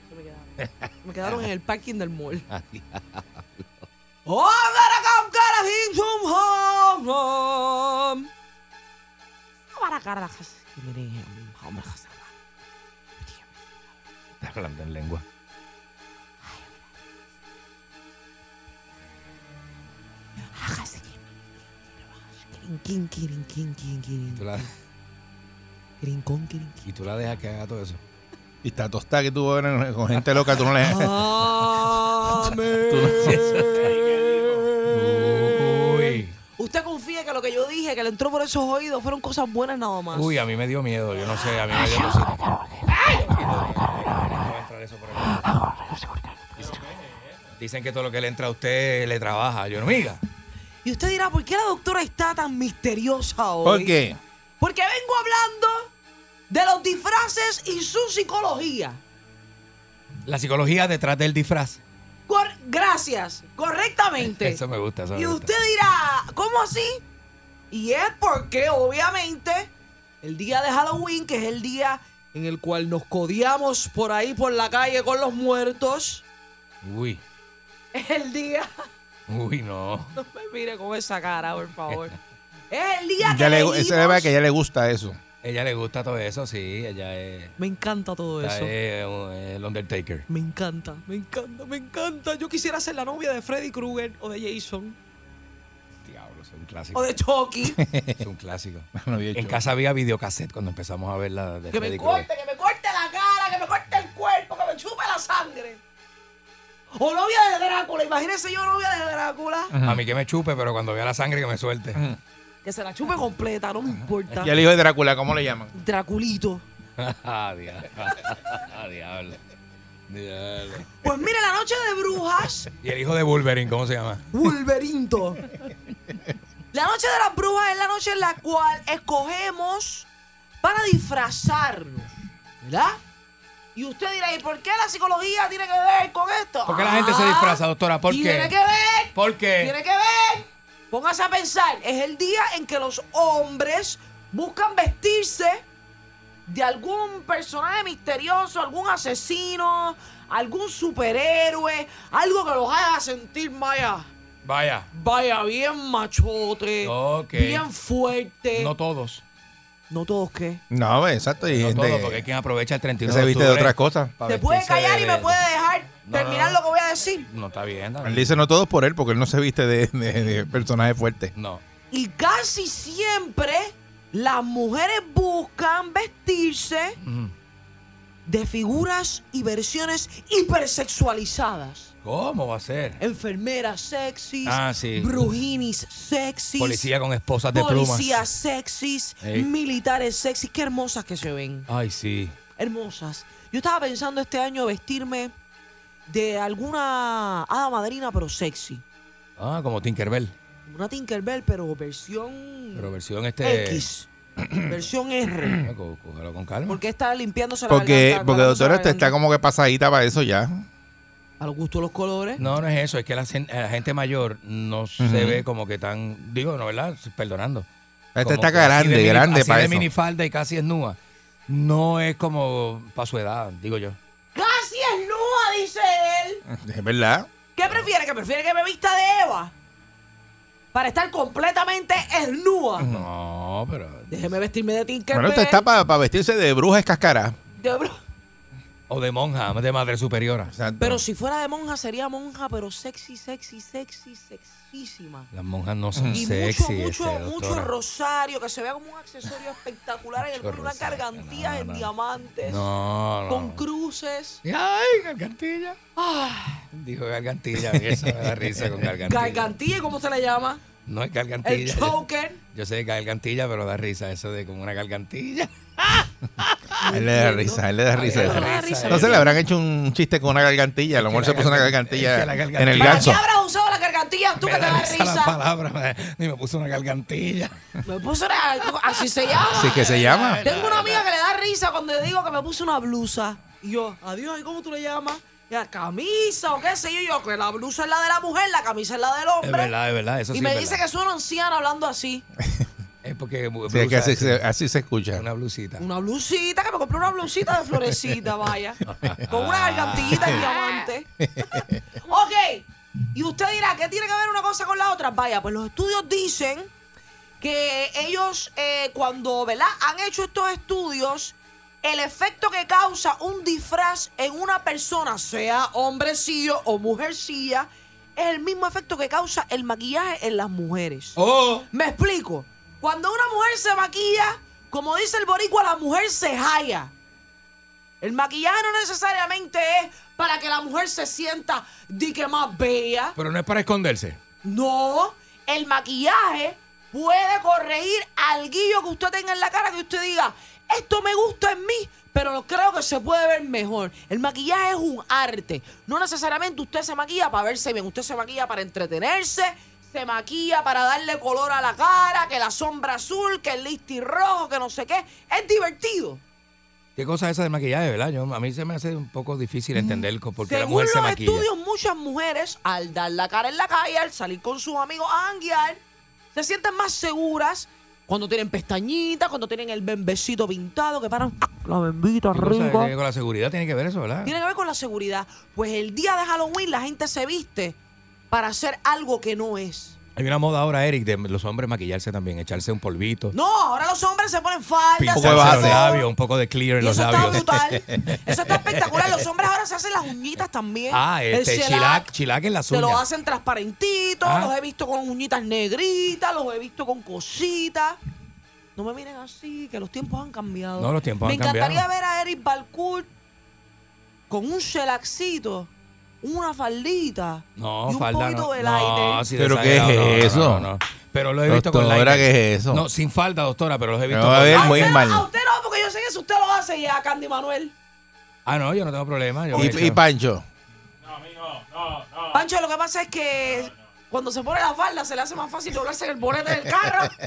Se me quedaron. Me quedaron en el parking del mall. Ah, diablo. hablando en lengua. Y tú la dejas que haga todo eso. Y está tostada que tú ven con gente loca, tú no le Uy. Usted confía que lo que yo dije, que le entró por esos oídos, fueron cosas buenas nada más. Uy, a mí me dio miedo. Yo no sé, a mí me dio cosita. No va a entrar eso por el- Dicen que todo lo que le entra a usted le trabaja. Yo no miga. Y usted dirá, ¿por qué la doctora está tan misteriosa hoy? ¿Por qué? Porque vengo hablando de los disfraces y su psicología. La psicología detrás del disfraz. Cor- Gracias, correctamente. Eso me gusta. Eso me Y gusta. usted dirá, ¿cómo así? Y es porque, obviamente, el día de Halloween, que es el día en el cual nos codiamos por ahí por la calle con los muertos, Uy. Es el día. Uy, no. No me mire con esa cara, por favor. es el día que Ya le, debe que a ella le gusta eso. Ella le gusta todo eso, sí. Ella es, Me encanta todo eso. es, el Undertaker. Me encanta, me encanta, me encanta. Yo quisiera ser la novia de Freddy Krueger o de Jason Diablo, es un clásico. o de Chucky. Es un clásico. No había En casa había videocassette cuando empezamos a ver la de que me Freddy Krueger. corte, que me corte la cara, que me corte el cuerpo, que me chupe la sangre. O novia de Drácula, imagínese yo novia de Drácula. A mí que me chupe, pero cuando vea la sangre que me suelte. Que se la chupe completa, no me importa. Y el hijo de Drácula, ¿cómo le llaman? Draculito. Ah, diablo. Diablo. Diablo. Pues mire, la noche de brujas, Y el hijo de Wolverine, ¿cómo se llama? Wolverinto. La noche de las brujas es la noche en la cual escogemos para disfrazarnos, ¿verdad? Y usted dirá, ¿y por qué la psicología tiene que ver con esto? ¿Por qué la gente se disfraza, doctora? ¿Por Tiene qué? que ver ¿Por qué? Tiene que ver. Póngase a pensar. Es el día en que los hombres buscan vestirse de algún personaje misterioso, algún asesino, algún superhéroe, algo que los haga sentir vaya, Vaya. vaya bien machote, Ok. bien fuerte. No No, todos. todos qué. No, exacto. Y No gente todos, porque hay quien aprovecha el 31 que se viste de otras cosas. Te puede callar de- y me de- puede dejar terminar lo que voy a decir. No está bien. está Él dice no todo es por él, porque él no se viste de, de- de personaje fuerte. No. Y casi siempre las mujeres buscan vestirse de figuras y versiones hipersexualizadas. ¿Cómo va a ser? Enfermeras sexys, Ah, sí. brujinis sexys, Policía con esposas de plumas. policías sexys, Ey. militares sexys. Qué hermosas que se ven. Ay, sí. Hermosas. Yo estaba pensando este año vestirme de alguna hada madrina, pero sexy. Ah, como Tinkerbell. Una Tinkerbell, pero versión Pero versión este. X. versión R. Ah, có- Cógelo con calma. Porque está limpiándose la Porque, garganta, porque doctora, usted está como que pasadita para eso ya. A los gustos los colores. No, no es eso, es que la, la gente mayor no se ve como que tan, digo, no, ¿verdad? Perdonando. Esta Como está grande, de grande así para de eso. minifalda y casi desnuda. No es como para su edad, digo yo. Casi es nua, dice él. Es verdad. ¿Qué prefiere? ¿Que prefiere que me vista de Eva? Para estar completamente esnúa. No, pero... Déjeme vestirme de Tinkerbell. Bueno, usted está para vestirse de bruja escascara. de bro- O de monja, de madre superiora. Exacto. Pero si fuera de monja, sería monja, pero sexy, sexy, sexy, sexísima. Las monjas no son Y sexy, mucho, mucho, este, mucho doctora. rosario, que se vea como un accesorio espectacular en el Mucho cuello, una gargantilla no, en no. diamantes, No, no. con cruces. Ay, gargantilla. Ah, Dijo gargantilla, a mí eso me da risa con gargantilla. gargantilla, ¿cómo se le llama? No es El gargantilla. choker. Yo sé gargantilla, pero da risa eso de como una gargantilla. A él le da risa, a él le da risa Ay, eso. le da risa, Entonces le habrán hecho un chiste con una gargantilla. A lo mejor se puso una gargantilla es que la gargantilla- en el ¿Para ganso. qué habrás usado la gargantilla tú que te da la risa? palabra, me- ni me puso una gargantilla. Me puso una, así se llama. Así que se llama. Tengo una amiga que le da risa cuando le digo que me puse una blusa. Y yo, adiós, ¿y cómo tú le llamas? Ya, camisa o qué sé yo. Yo, que la blusa es la de la mujer, la camisa es la del hombre. Es verdad, es verdad, eso y sí me es dice verdad. que suena anciana hablando así. Es porque Sí, es que así, blusa, se- así se escucha. una blusita. Una blusita, que me compré una blusita de florecita, vaya. Con una gargantillita en diamante. ok. Y usted dirá, ¿qué tiene que ver una cosa con la otra? Vaya, pues los estudios dicen que ellos, eh, cuando ¿verdad? han hecho estos estudios, el efecto que causa un disfraz en una persona, sea hombrecillo o mujercilla, es el mismo efecto que causa el maquillaje en las mujeres. Oh, Me explico. Cuando una mujer se maquilla, como dice el boricua, la mujer se jaya. El maquillaje no necesariamente es para que la mujer se sienta di que más bella. pero no es para esconderse. No, el maquillaje puede corregir algo que usted tenga en la cara que usted diga, esto me gusta en mí, pero creo que se puede ver mejor. El maquillaje es un arte. No necesariamente usted se maquilla para verse bien, usted se maquilla para entretenerse, se maquilla para darle color a la cara, que la sombra azul, que el listi rojo, que no sé qué. Es divertido. ¿Qué cosa es esa de maquillaje, verdad? Yo, a mí se me hace un poco difícil entender co- por qué la Según mujer los se maquilla. estudios, muchas mujeres, al dar la cara en la calle, al salir con sus amigos a janguear, se sienten más seguras cuando tienen pestañitas, cuando tienen el bembecito pintado, que paran la bembita ¿Qué cosa rico. tiene con la seguridad tiene que ver eso, ¿verdad? Tiene que ver con la seguridad. Pues el día de Halloween la gente se viste para hacer algo que no es. Hay una moda ahora, Eric, de los hombres maquillarse también, echarse un polvito. No, ahora los hombres se ponen faldas. Pintarse se los hacen- labios, un poco de clear en los eso está labios. brutal. Eso está espectacular. Los hombres ahora se hacen las uñitas también. Ah, El este, shellac. chilac, chilac en las Te lo uñas. hacen transparentitos, Ah. los he visto con uñitas negritas, los he visto con cositas. No me miren así, que los tiempos han cambiado. No, los tiempos me han cambiado. encantaría ver a Eric Balcourt con un shellacito, una faldita No, y un falda poquito no. de no, sí, ¿Pero qué no, es no, eso? no, no. Pero lo he visto con Doctora, lighter. ¿qué es eso? No, sin falda, doctora, pero los he visto a con ver lighter. muy a usted, mal. No, a usted no, porque yo sé que si usted lo hace ya, Candy Manuel. Ah, no, yo no tengo problema. Yo Y, y Pancho. Pancho, lo que pasa es que cuando se pone la falda se le hace más fácil doblarse en el bonete del carro.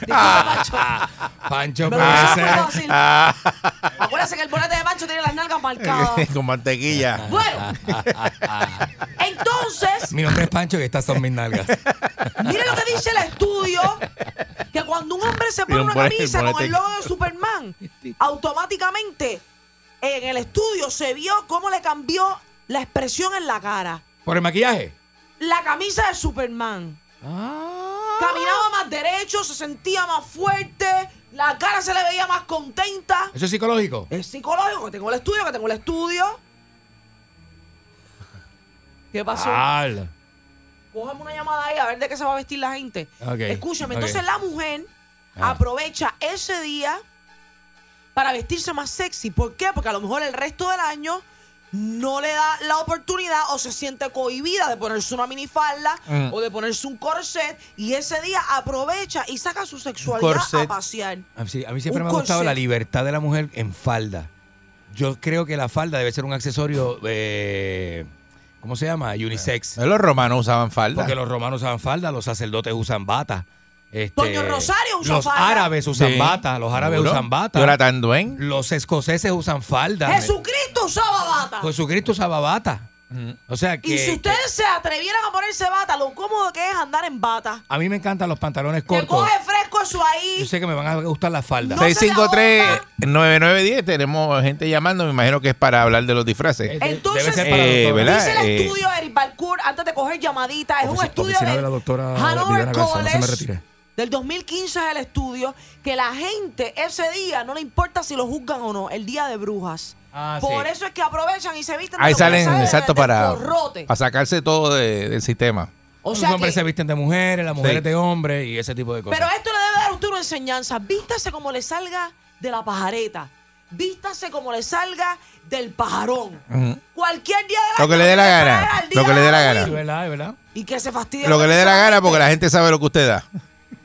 Disculpe, Pancho. Pancho. Ah, Acuérdese que el bonete de Pancho tiene las nalgas marcadas. con mantequilla. Bueno, entonces, Mi nombre es Pancho y estas son mis nalgas. mire lo que dice el estudio, que cuando un hombre se pone una camisa con el logo de Superman, automáticamente en el estudio se vio cómo le cambió la expresión en la cara. ¿Por el maquillaje? La camisa de Superman. Caminaba más derecho, se sentía más fuerte, la cara se le veía más contenta. ¿Eso es psicológico? Es psicológico, que tengo el estudio, que tengo el estudio. ¿Qué pasó? Al. Cójame una llamada ahí a ver de qué se va a vestir la gente. Escúchame, entonces la mujer Ah. aprovecha ese día para vestirse más sexy. ¿Por qué? Porque a lo mejor el resto del año no le da la oportunidad o se siente cohibida de ponerse una minifalda Mm. o de ponerse un corset y ese día aprovecha y saca su sexualidad corset. a pasear. A mí, sí, a mí siempre Un me ha gustado corset. la libertad de la mujer en falda. Yo creo que la falda debe ser un accesorio, eh, ¿cómo se llama? Unisex. Los romanos usaban falda. Porque los romanos usaban falda, los sacerdotes usan bata. Este, Toño Rosario usa los falda. árabes usan Sí. bata, los árabes Seguro. usan bata. Jonathan Duen. Los escoceses usan falda. Jesucristo usaba bata. Jesucristo usaba bata. O sea que y si ustedes se atrevieran a ponerse bata, lo cómodo que es andar en bata. a mí me encantan los pantalones Que cortos. coge fresco eso ahí. Yo sé que me van a gustar las faldas. No se le 653-9910. Tenemos gente llamando. Me imagino que es para hablar de los disfraces. Entonces, Debe ser para la Eh, doctora. ¿verdad? Dice el Eh, estudio Eric Balcour, antes de coger llamadita, es un estudio de, de la doctora Hanover Viviana Garza, no se me College retire. Del 2015 es el estudio, que la gente ese día no le importa si lo juzgan o no, el día de brujas. Ah, Por sí. eso es que aprovechan y se visten de Ahí salen, sale de- exacto, del para, forrote. para sacarse todo de- del sistema. O Los sea hombres que- se visten de mujeres, las mujeres Sí. de hombres y ese tipo de cosas. Pero esto le debe dar a usted una enseñanza. Vístase como le salga de la pajareta. Vístase como le salga del pajarón. Cualquier día de la Lo que le dé la gana. Lo que le dé la es gana. verdad, es verdad. Y que se fastidie. Lo que le dé la gana porque la gente sabe lo que usted da.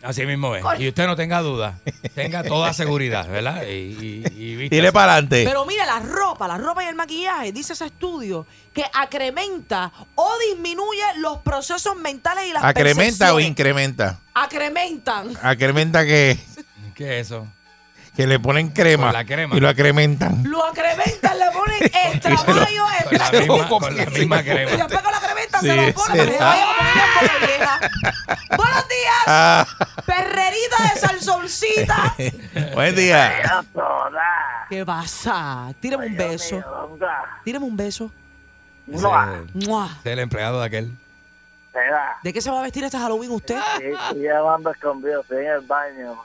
Así mismo es. Y usted no tenga duda. Tenga toda seguridad, ¿verdad? Y, y, y. Tire para adelante. Pero mire, la ropa, la ropa y el maquillaje, dice ese estudio, que acrementa o disminuye los procesos mentales y las ¿Acrementa o incrementa? Acrementan. Acrementa que, ¿Qué es eso? Que le ponen crema. La. Y lo acrementan. Lo acrementan, le ponen extra Y mayo, Con la extra misma, con la misma Y crema. después con la crementa Sí, se lo pone para que vaya vieja. Buenos días, Ah, perrerita de salsolcita. buen día. ¿Qué pasa? Tírame un beso. Tírame un beso. Es el empleado de aquel. ¿De qué se va a vestir este Halloween usted? Estoy llamando escondido, estoy en el baño.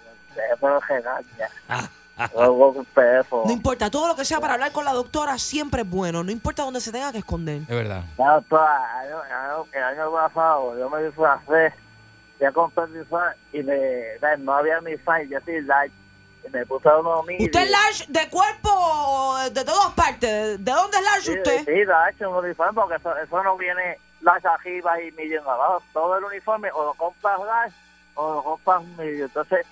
Regaña. Ah, Luego. No importa, todo lo que sea para hablar con la doctora siempre es bueno. No importa dónde se tenga que esconder. Es verdad. Ya, doctora, año, año- el año pasado yo me disfracé, ya compré el disfraz y me, no había mi size, yo soy large, y me puse uno mío. ¿Usted es large de cuerpo o de todas partes? ¿De dónde es large Sí, usted? sí, large, un uniforme, porque eso, eso no viene large arriba y medio abajo. Todo el uniforme o lo compras large o lo compras medio. Entonces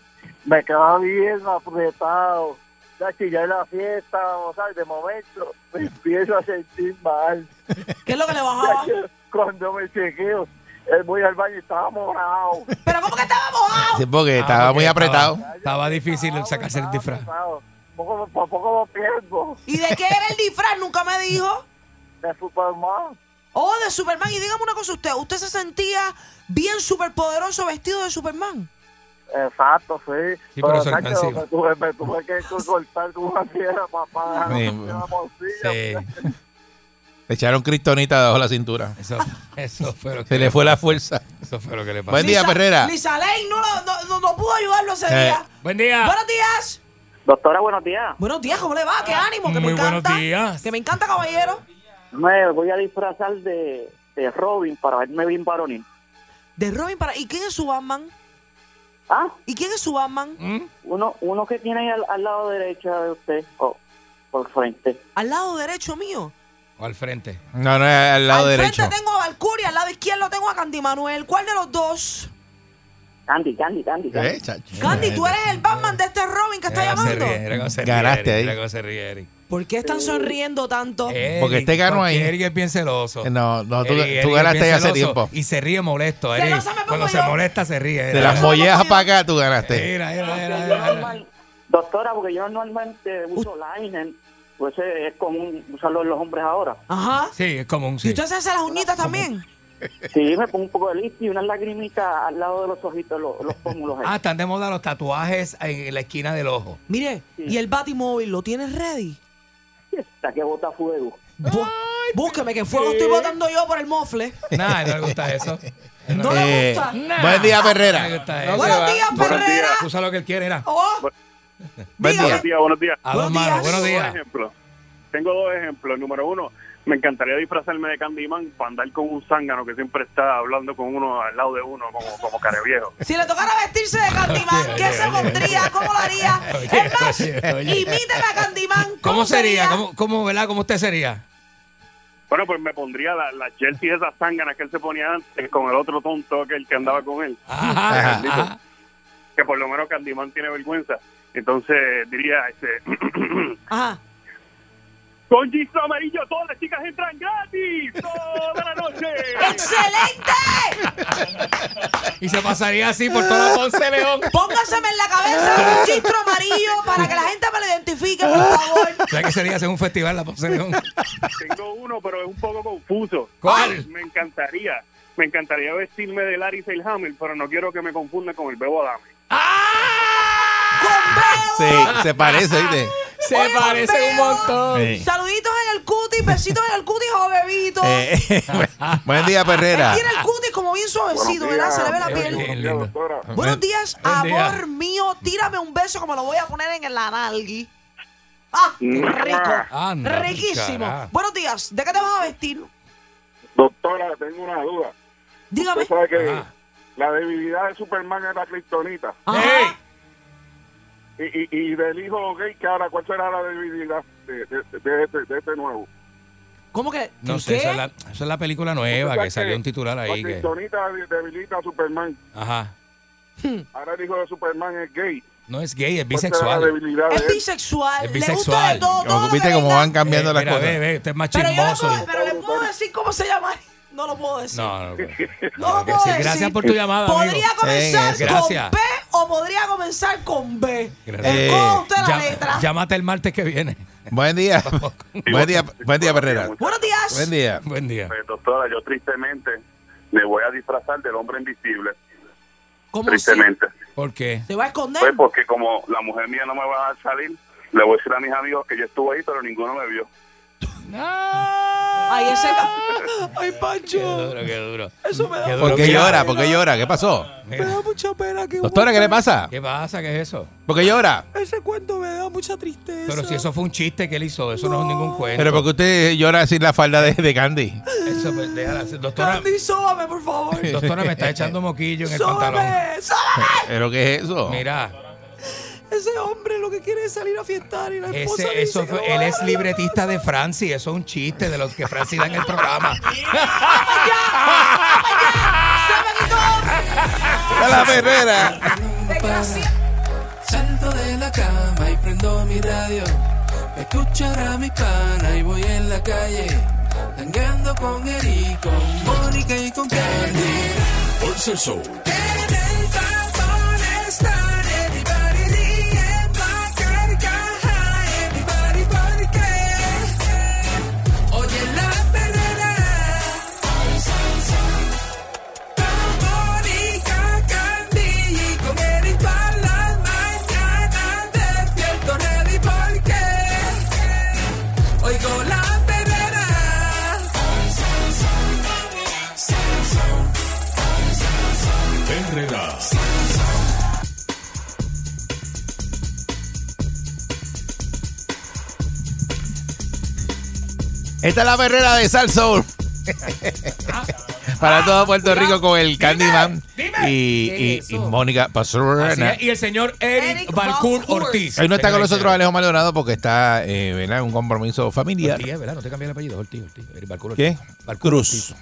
me quedaba bien apretado. Ya en la fiesta, o sea, de momento me empiezo a sentir mal. ¿Qué es lo que le bajaba? Cuando me chequeo, eh, voy al baño y estaba morado. ¿Pero cómo que estaba mojado? Sí, porque Ah, estaba porque muy apretado. Estaba, estaba difícil sacarse el disfraz. Poco, por poco lo pierdo. ¿Y de qué era el disfraz? Nunca me dijo. De Superman. Oh, de Superman. Y dígame una cosa usted. ¿Usted se sentía bien superpoderoso vestido de Superman? Exacto, sí. Sí, pero eso Nacho, me tuve, me tuve que cortar con una piedra para, Sí, dejar la morcilla. Sí, Le echaron cristonita debajo de la cintura. eso, eso fue lo que Se le fue la fuerza. Eso fue lo que le pasó. Buen día, Perrera. Lisa Lane no, lo- no, no- no pudo ayudarlo ese Eh. día. Buen día. Buenos días. Doctora, buenos días. Buenos días, ¿cómo le va? ¿Qué ánimo? Que Muy me encanta. buenos días. Que me encanta, caballero. Me voy a disfrazar de, de Robin para verme bien varonil. De Robin para... ¿Y quién es su Batman? Ah, ¿Y quién es su Batman? ¿Mm? uno, uno que tiene ahí al, al lado derecho de usted, o por frente. Al lado derecho mío. O al frente. No, no, es al lado al derecho. frente tengo a Valkyria, al lado izquierdo tengo a Candy Manuel. ¿Cuál de los dos? Candy, Candy, Candy. Candy. Eh, chacho. Candy, tú eres el Batman de este Robin que está llamando. Ganaste ahí. ¿Por qué están sonriendo tanto? Porque este ganó ahí. Eric es bien celoso. No, no, tú, Eric- ganaste bien hace tiempo. Y se ríe molesto, Eric. Celosa me pongo Cuando se yo. molesta se ríe. De las mollejas para acá tú ganaste. mira, mira, mira, Yo normal- Doctora, porque yo normalmente uso linen, pues eh, es común usarlo en los hombres ahora. Ajá. Sí, es común, ¿Y sí. usted se hace las uñitas también? Sí, me pongo un poco de listo y unas lagrimitas al lado de los ojitos, los, los pómulos. ahí. Ah, están de moda los tatuajes en la esquina del ojo. Mire, ¿y el Batimóvil lo tienes ready? Hasta que bota fuego. Bu- Búsqueme que fuego estoy botando yo por el mofle. Nada, no le gusta eso. ¿No le Eh, gusta? buen día, Perrera. gusta eso. Buenos días, Perrera. Usa lo que él quiere, era. Oh, Buen día. días, buenos días. A dos Buenos manos, días. buenos Dos días. ejemplos. Tengo dos ejemplos. Número uno, me encantaría disfrazarme de Candyman para andar con un zángano que siempre está hablando con uno al lado de uno como, como careviejo. Si le tocara vestirse de Candyman, ¿qué se pondría? ¿Cómo lo haría? Es más, imíteme a Candyman. ¿Cómo sería? ¿Cómo, cómo, ¿verdad? ¿Cómo usted sería? Bueno, pues me pondría la, la jersey esas zánganas que él se ponía antes con el otro tonto que el que andaba con él. Ajá, Bendito. ajá. Que por lo menos Candyman tiene vergüenza. Entonces diría, este, Ajá. Con Gistro Amarillo todas las chicas entran gratis toda la noche. ¡Excelente! Y se pasaría así por toda Ponce León. Póngaseme en la cabeza un chistro amarillo para que la gente me lo identifique, por favor. ¿Sabes qué sería hacer un festival la Ponce León? Tengo uno, pero es un poco confuso. ¿Cuál? Me encantaría, me encantaría vestirme de Larry Seilhammer, pero no quiero que me confunda con el Bebo Adame. Sí, se parece, ¿viste? Se Oye, parece un montón. Sí. Saluditos en el cutis, besitos en el cutis, bebito. Eh, buen día, Él Perrera. tiene el cutis como bien suavecito, Buenos ¿verdad? Se le ve la días. piel. Bien lindo. doctora. Buenos días, Buen día. amor mío. Tírame un beso como lo voy a poner en el analgui. ¡Ah! qué rico! Anda, Riquísimo. cara. Buenos días. ¿De qué te vas a vestir? Doctora, tengo una duda. Dígame. Usted sabe que Ajá. la debilidad de Superman es la kriptonita. Ajá. ¡Ey! Y, y, y del hijo gay, que ahora, ¿cuál será la debilidad de, de, de este, de este nuevo? ¿Cómo que? No ¿Qué? sé, esa es, la, esa es la película nueva que salió un titular La ahí que... debilita a Superman. Ajá. Ahora el hijo de Superman es gay. No es gay, es ¿Cuál será la bisexual. Es bisexual. Es Le gusta bisexual. de todo, todo Como, lo ¿Viste cómo van cambiando Eh, las mira, cosas? ve, ve, usted es más Pero, yo le chismoso. puedo, pero le puedo decir cómo se llama. No lo puedo decir. No, no, no. No lo puedo decir. Gracias por tu llamada, amigo. Podría comenzar Sí, con. P o podría comenzar con B. Gracias. Eh, usted la Ya- letra. llámate el martes que viene. Buen día. buen día, buen día, Perrera. Buenos días. Buen día. Buen día. Pues, doctora, yo tristemente me voy a disfrazar del hombre invisible. ¿Cómo Tristemente. ¿Por qué? ¿Se va a esconder? Pues porque como la mujer mía no me va a salir, le voy a decir a mis amigos que yo estuve ahí, pero ninguno me vio. Ay, ese. Ay, Qué Pancho. duro, qué duro. Eso me da, Qué duro. ¿Por qué llora? ¿Por qué llora? ¿Qué pasó? me da mucha pena que. Doctora, ¿qué le pasa? ¿Qué pasa? ¿Qué es eso? ¿Por qué llora? Ese cuento me da mucha tristeza. Pero si eso fue un chiste que él hizo, eso no, es ningún cuento. Pero porque usted llora sin la falda de, de Candy. Eso, pues, déjala. Doctora, Candy, sóbame, por favor. doctora, me está echando moquillo en el pantalón. Sóbame, sóbame. ¿Pero qué es eso? Mira, Ese hombre lo que quiere es salir a fiestar y la esposa ese, dice eso que fue- él a es libretista de Franci, eso es un chiste de los que Franci da en el programa. ¡Se me! ¡A la Perrera! Salto de la cama y prendo mi radio. Pa' escuchar a mi pana y voy en la calle. Tangando con Eri, con Mónica y con Candy. Por ser show. Esta es la Perrera de Sal Soul. Para todo Puerto Rico con el Candyman y, y, y Mónica es, y el señor Eric, Eric Balcour. Ortiz. Hoy no está con nosotros Alejo Maldonado porque está eh, un compromiso familiar. Ortiz, ¿verdad? No te cambié el apellido, Ortiz, Ortiz. Eric Balcour ¿Qué? Ortiz. Balcour Cruz. Ortiz.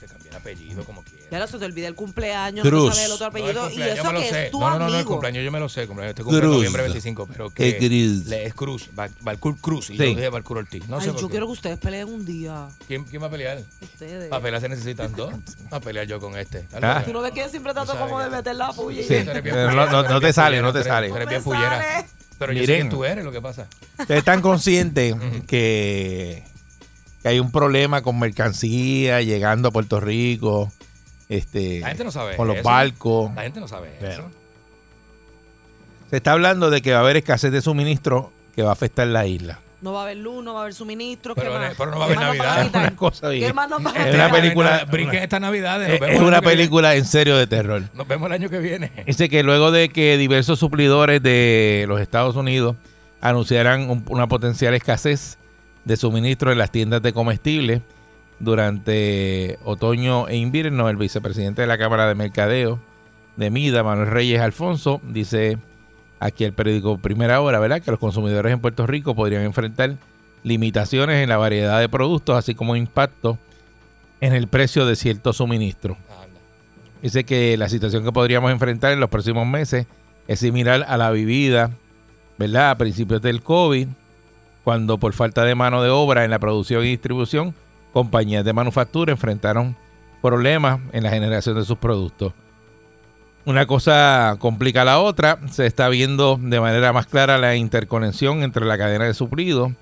Te cambié el apellido como Ya se te olvidé el cumpleaños, Cruz. no sabes el otro No, el apellido. y cumpleaños eso yo me lo que sé. es tu no, no, no, no, el amigo. cumpleaños yo me lo sé. Cumpleaños, este cumpleaños Cruz. noviembre 25, pero que ¿Qué Cruz? le- es Cruz, Balcour Cruz. Y Sí. yo dije Balcour Ortiz. No Ay, sé por yo qué. quiero que ustedes peleen un día. ¿Quién, ¿Quién va a pelear? Ustedes. Para pelear se necesitan dos. Para pelear yo con este. Ah. Tú no ves que siempre trato como de meter la puya. y- Sí. No- no- no te sale, no te sale. eres No bien pullera. Pero yo sé Miren. quién tú eres, lo que pasa. Ustedes están conscientes que, que hay un problema con mercancía llegando a Puerto Rico. Este, La gente no sabe con los eso. barcos. La gente no sabe Pero- eso. Se está hablando de que va a haber escasez de suministro que va a afectar la isla. No va a haber luz, no va a haber suministro. Pero, ¿qué más? pero no va a ¿Qué haber Navidad. quitar? Una cosa bien. ¿Qué más nos van a Es una película- Brinquen estas navidades. Es, es una película en serio de terror. Nos vemos el año que viene. Dice que luego de que diversos suplidores de los Estados Unidos anunciaran un- una potencial escasez, de suministro en las tiendas de comestibles durante otoño e invierno. El vicepresidente de la Cámara de Mercadeo de Mida, Manuel Reyes Alfonso, dice aquí el periódico Primera Hora, ¿verdad? Que los consumidores en Puerto Rico podrían enfrentar limitaciones en la variedad de productos, así como impacto en el precio de ciertos suministros. Dice que la situación que podríamos enfrentar en los próximos meses es similar a la vivida, ¿verdad? A principios del COVID, cuando por falta de mano de obra en la producción y distribución, compañías de manufactura enfrentaron problemas en la generación de sus productos. Una cosa complica a la otra, se está viendo de manera más clara la interconexión entre la cadena de suplido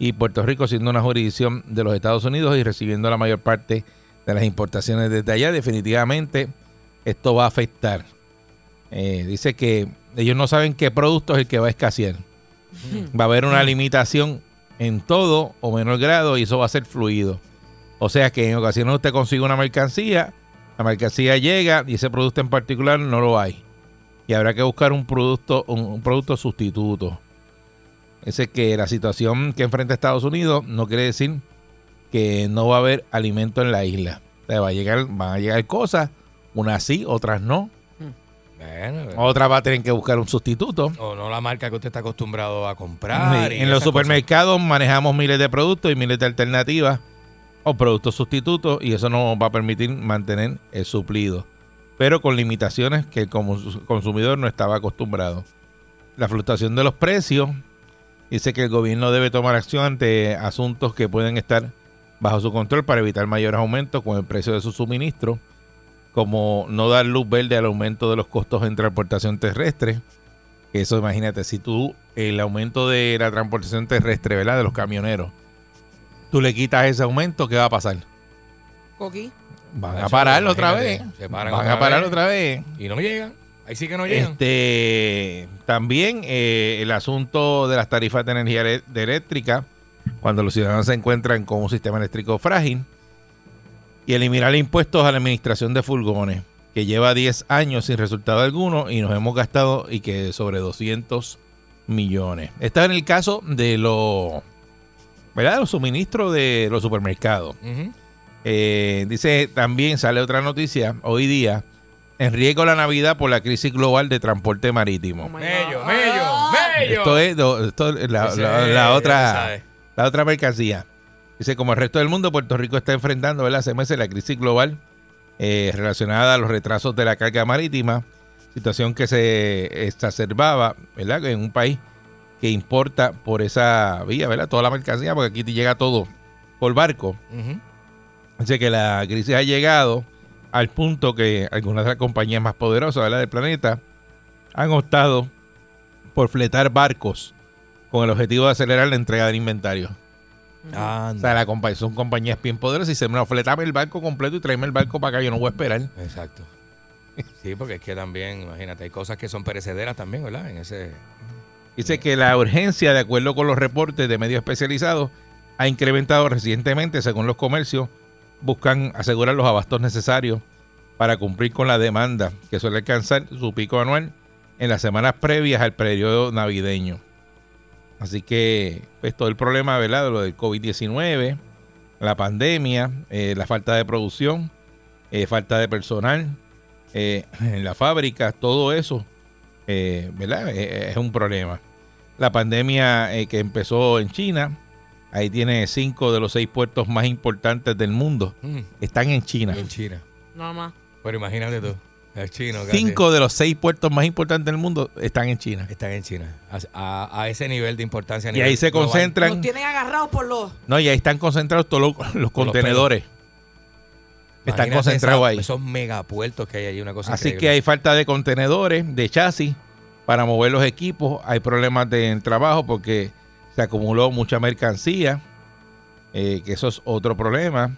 y Puerto Rico siendo una jurisdicción de los Estados Unidos y recibiendo la mayor parte de las importaciones desde allá. Definitivamente esto va a afectar. Eh, dice que ellos no saben qué producto es el que va a escasear. Va a haber una limitación en todo o menor grado y eso va a ser fluido. O sea que en ocasiones usted consigue una mercancía, la mercancía llega y ese producto en particular no lo hay. Y habrá que buscar un producto, un, un producto sustituto. Dice que la situación que enfrenta Estados Unidos no quiere decir que no va a haber alimento en la isla. O sea, va a llegar, van a llegar cosas, unas sí, otras no. Bueno, Otras va a tener que buscar un sustituto. o no la marca que usted está acostumbrado a comprar. Sí, en los supermercados manejamos miles de productos y miles de alternativas o productos sustitutos y eso nos va a permitir mantener el suplido, pero con limitaciones que el consumidor no estaba acostumbrado. La fluctuación de los precios dice que el gobierno debe tomar acción ante asuntos que pueden estar bajo su control para evitar mayores aumentos con el precio de su suministro, como no dar luz verde al aumento de los costos en transportación terrestre, eso imagínate, si tú el aumento de la transportación terrestre, ¿verdad? De los camioneros, tú le quitas ese aumento, ¿qué va a pasar? Coqui. Van a pararlo otra vez. imagínate, se paran Van otra a parar vez. otra vez. Y no llegan. Ahí sí que no llegan. Este, también eh, el asunto de las tarifas de energía de eléctrica, cuando los ciudadanos se encuentran con un sistema eléctrico frágil, y eliminar impuestos a la administración de furgones, que lleva 10 años sin resultado alguno y nos hemos gastado y que sobre 200 millones. Está en el caso de los, ¿verdad? Los suministros de los supermercados. Eh, dice también, sale otra noticia hoy día, en riesgo la Navidad por la crisis global de transporte marítimo. Mello, mello, mello. Esto es, esto es la, otra la otra mercancía. Dice, como el resto del mundo, Puerto Rico está enfrentando ¿verdad? hace meses la crisis global eh, relacionada a los retrasos de la carga marítima, situación que se exacerbaba ¿verdad? en un país que importa por esa vía, ¿verdad? Toda la mercancía, porque aquí te llega todo por barco. Ujú. Dice que la crisis ha llegado al punto que algunas de las compañías más poderosas ¿verdad? del planeta han optado por fletar barcos con el objetivo de acelerar la entrega del inventario. O sea, la compa- son compañías bien poderosas y dicen, no, fletame el barco completo y tráeme el barco para acá, yo no voy a esperar. Exacto. Sí, porque es que también, imagínate, hay cosas que son perecederas también, ¿verdad? En ese. Dice que la urgencia, de acuerdo con los reportes de medios especializados, ha incrementado recientemente según los comercios. Buscan asegurar los abastos necesarios para cumplir con la demanda, que suele alcanzar su pico anual en las semanas previas al periodo navideño. Así que, pues todo el problema, ¿verdad? De lo del COVID-19, la pandemia, eh, la falta de producción, eh, falta de personal eh, en la fábrica, todo eso eh, ¿verdad? Eh, es un problema. La pandemia eh, que empezó en China, ahí tiene cinco de los seis puertos más importantes del mundo. Mm, Están en China. en China. Nada más. Pero imagínate tú, el chino. casi Cinco de los seis puertos más importantes del mundo están en China. Están en China. A, a- a ese nivel de importancia. a Y ahí se global. concentran, Los tienen agarrados por los. no, y ahí están concentrados todos los, los contenedores. Están concentrados ahí. Esos megapuertos que hay allí, una cosa Así que hay falta de contenedores, de chasis para mover los equipos. Hay problemas de trabajo porque se acumuló mucha mercancía, eh, que eso es otro problema.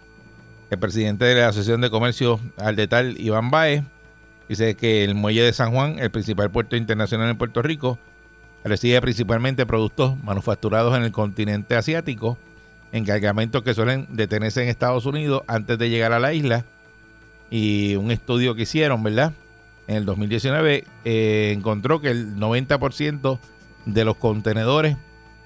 El presidente de la Asociación de Comercio al Detal, Iván Baez, dice que el muelle de San Juan, el principal puerto internacional en Puerto Rico, recibe principalmente productos manufacturados en el continente asiático, en cargamentos que suelen detenerse en Estados Unidos antes de llegar a la isla. Y un estudio que hicieron, ¿verdad? En el 2019 eh, encontró que el 90% de los contenedores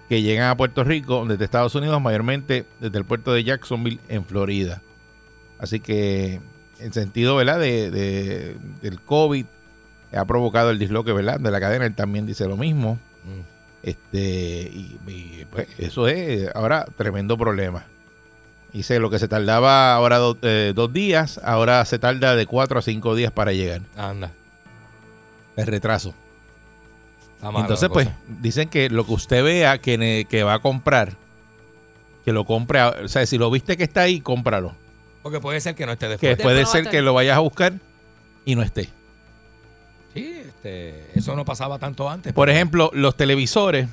que llegan a Puerto Rico desde Estados Unidos, mayormente desde el puerto de Jacksonville en Florida. Así que en sentido ¿verdad? De, de- del COVID ha provocado el disloque ¿verdad? de la cadena, él también dice lo mismo. Mm. Este, y, y, pues, eso es ahora tremendo problema. Dice lo que se tardaba ahora do- eh, dos días, ahora se tarda de cuatro a cinco días para llegar. Anda. El retraso. Entonces, pues, dicen que lo que usted vea que, ne- que va a comprar, que lo compre. O sea, si lo viste que está ahí, cómpralo. Porque puede ser que no esté Que después. puede ser que lo vayas a buscar y no esté. Sí, este, eso no pasaba tanto antes. Por ejemplo, los televisores.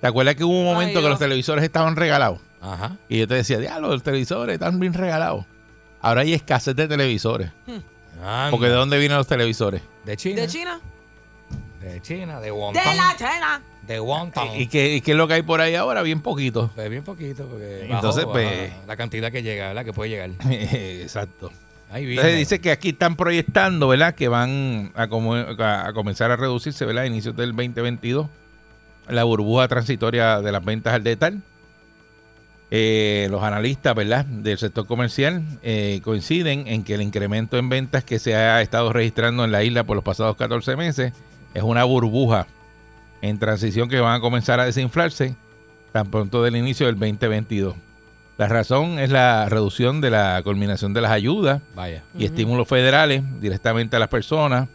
¿Te acuerdas que hubo un momento Ay, que los televisores estaban regalados? Ajá. Y yo te decía, diablo, los televisores están bien regalados. Ahora hay escasez de televisores. Anda. Porque ¿de dónde vienen los televisores? De China. De China. De China, de De Wonton. la China. De Wonton. ¿Y qué, y qué es lo que hay por ahí ahora? Bien poquito. Pues bien poquito, porque Entonces, bajó, pues- la cantidad que llega, ¿verdad? Que puede llegar. Exacto. Entonces dice que aquí están proyectando, ¿verdad? Que van a, comenzar a reducirse, ¿verdad? A inicios del 2022, la burbuja transitoria de las ventas al detalle. Eh, los analistas, ¿verdad? Del sector comercial eh, coinciden en que el incremento en ventas que se ha estado registrando en la isla por los pasados 14 meses es una burbuja en transición que van a comenzar a desinflarse tan pronto del inicio del 2022. La razón es la reducción de la culminación de las ayudas Vaya. y estímulos federales directamente a las personas.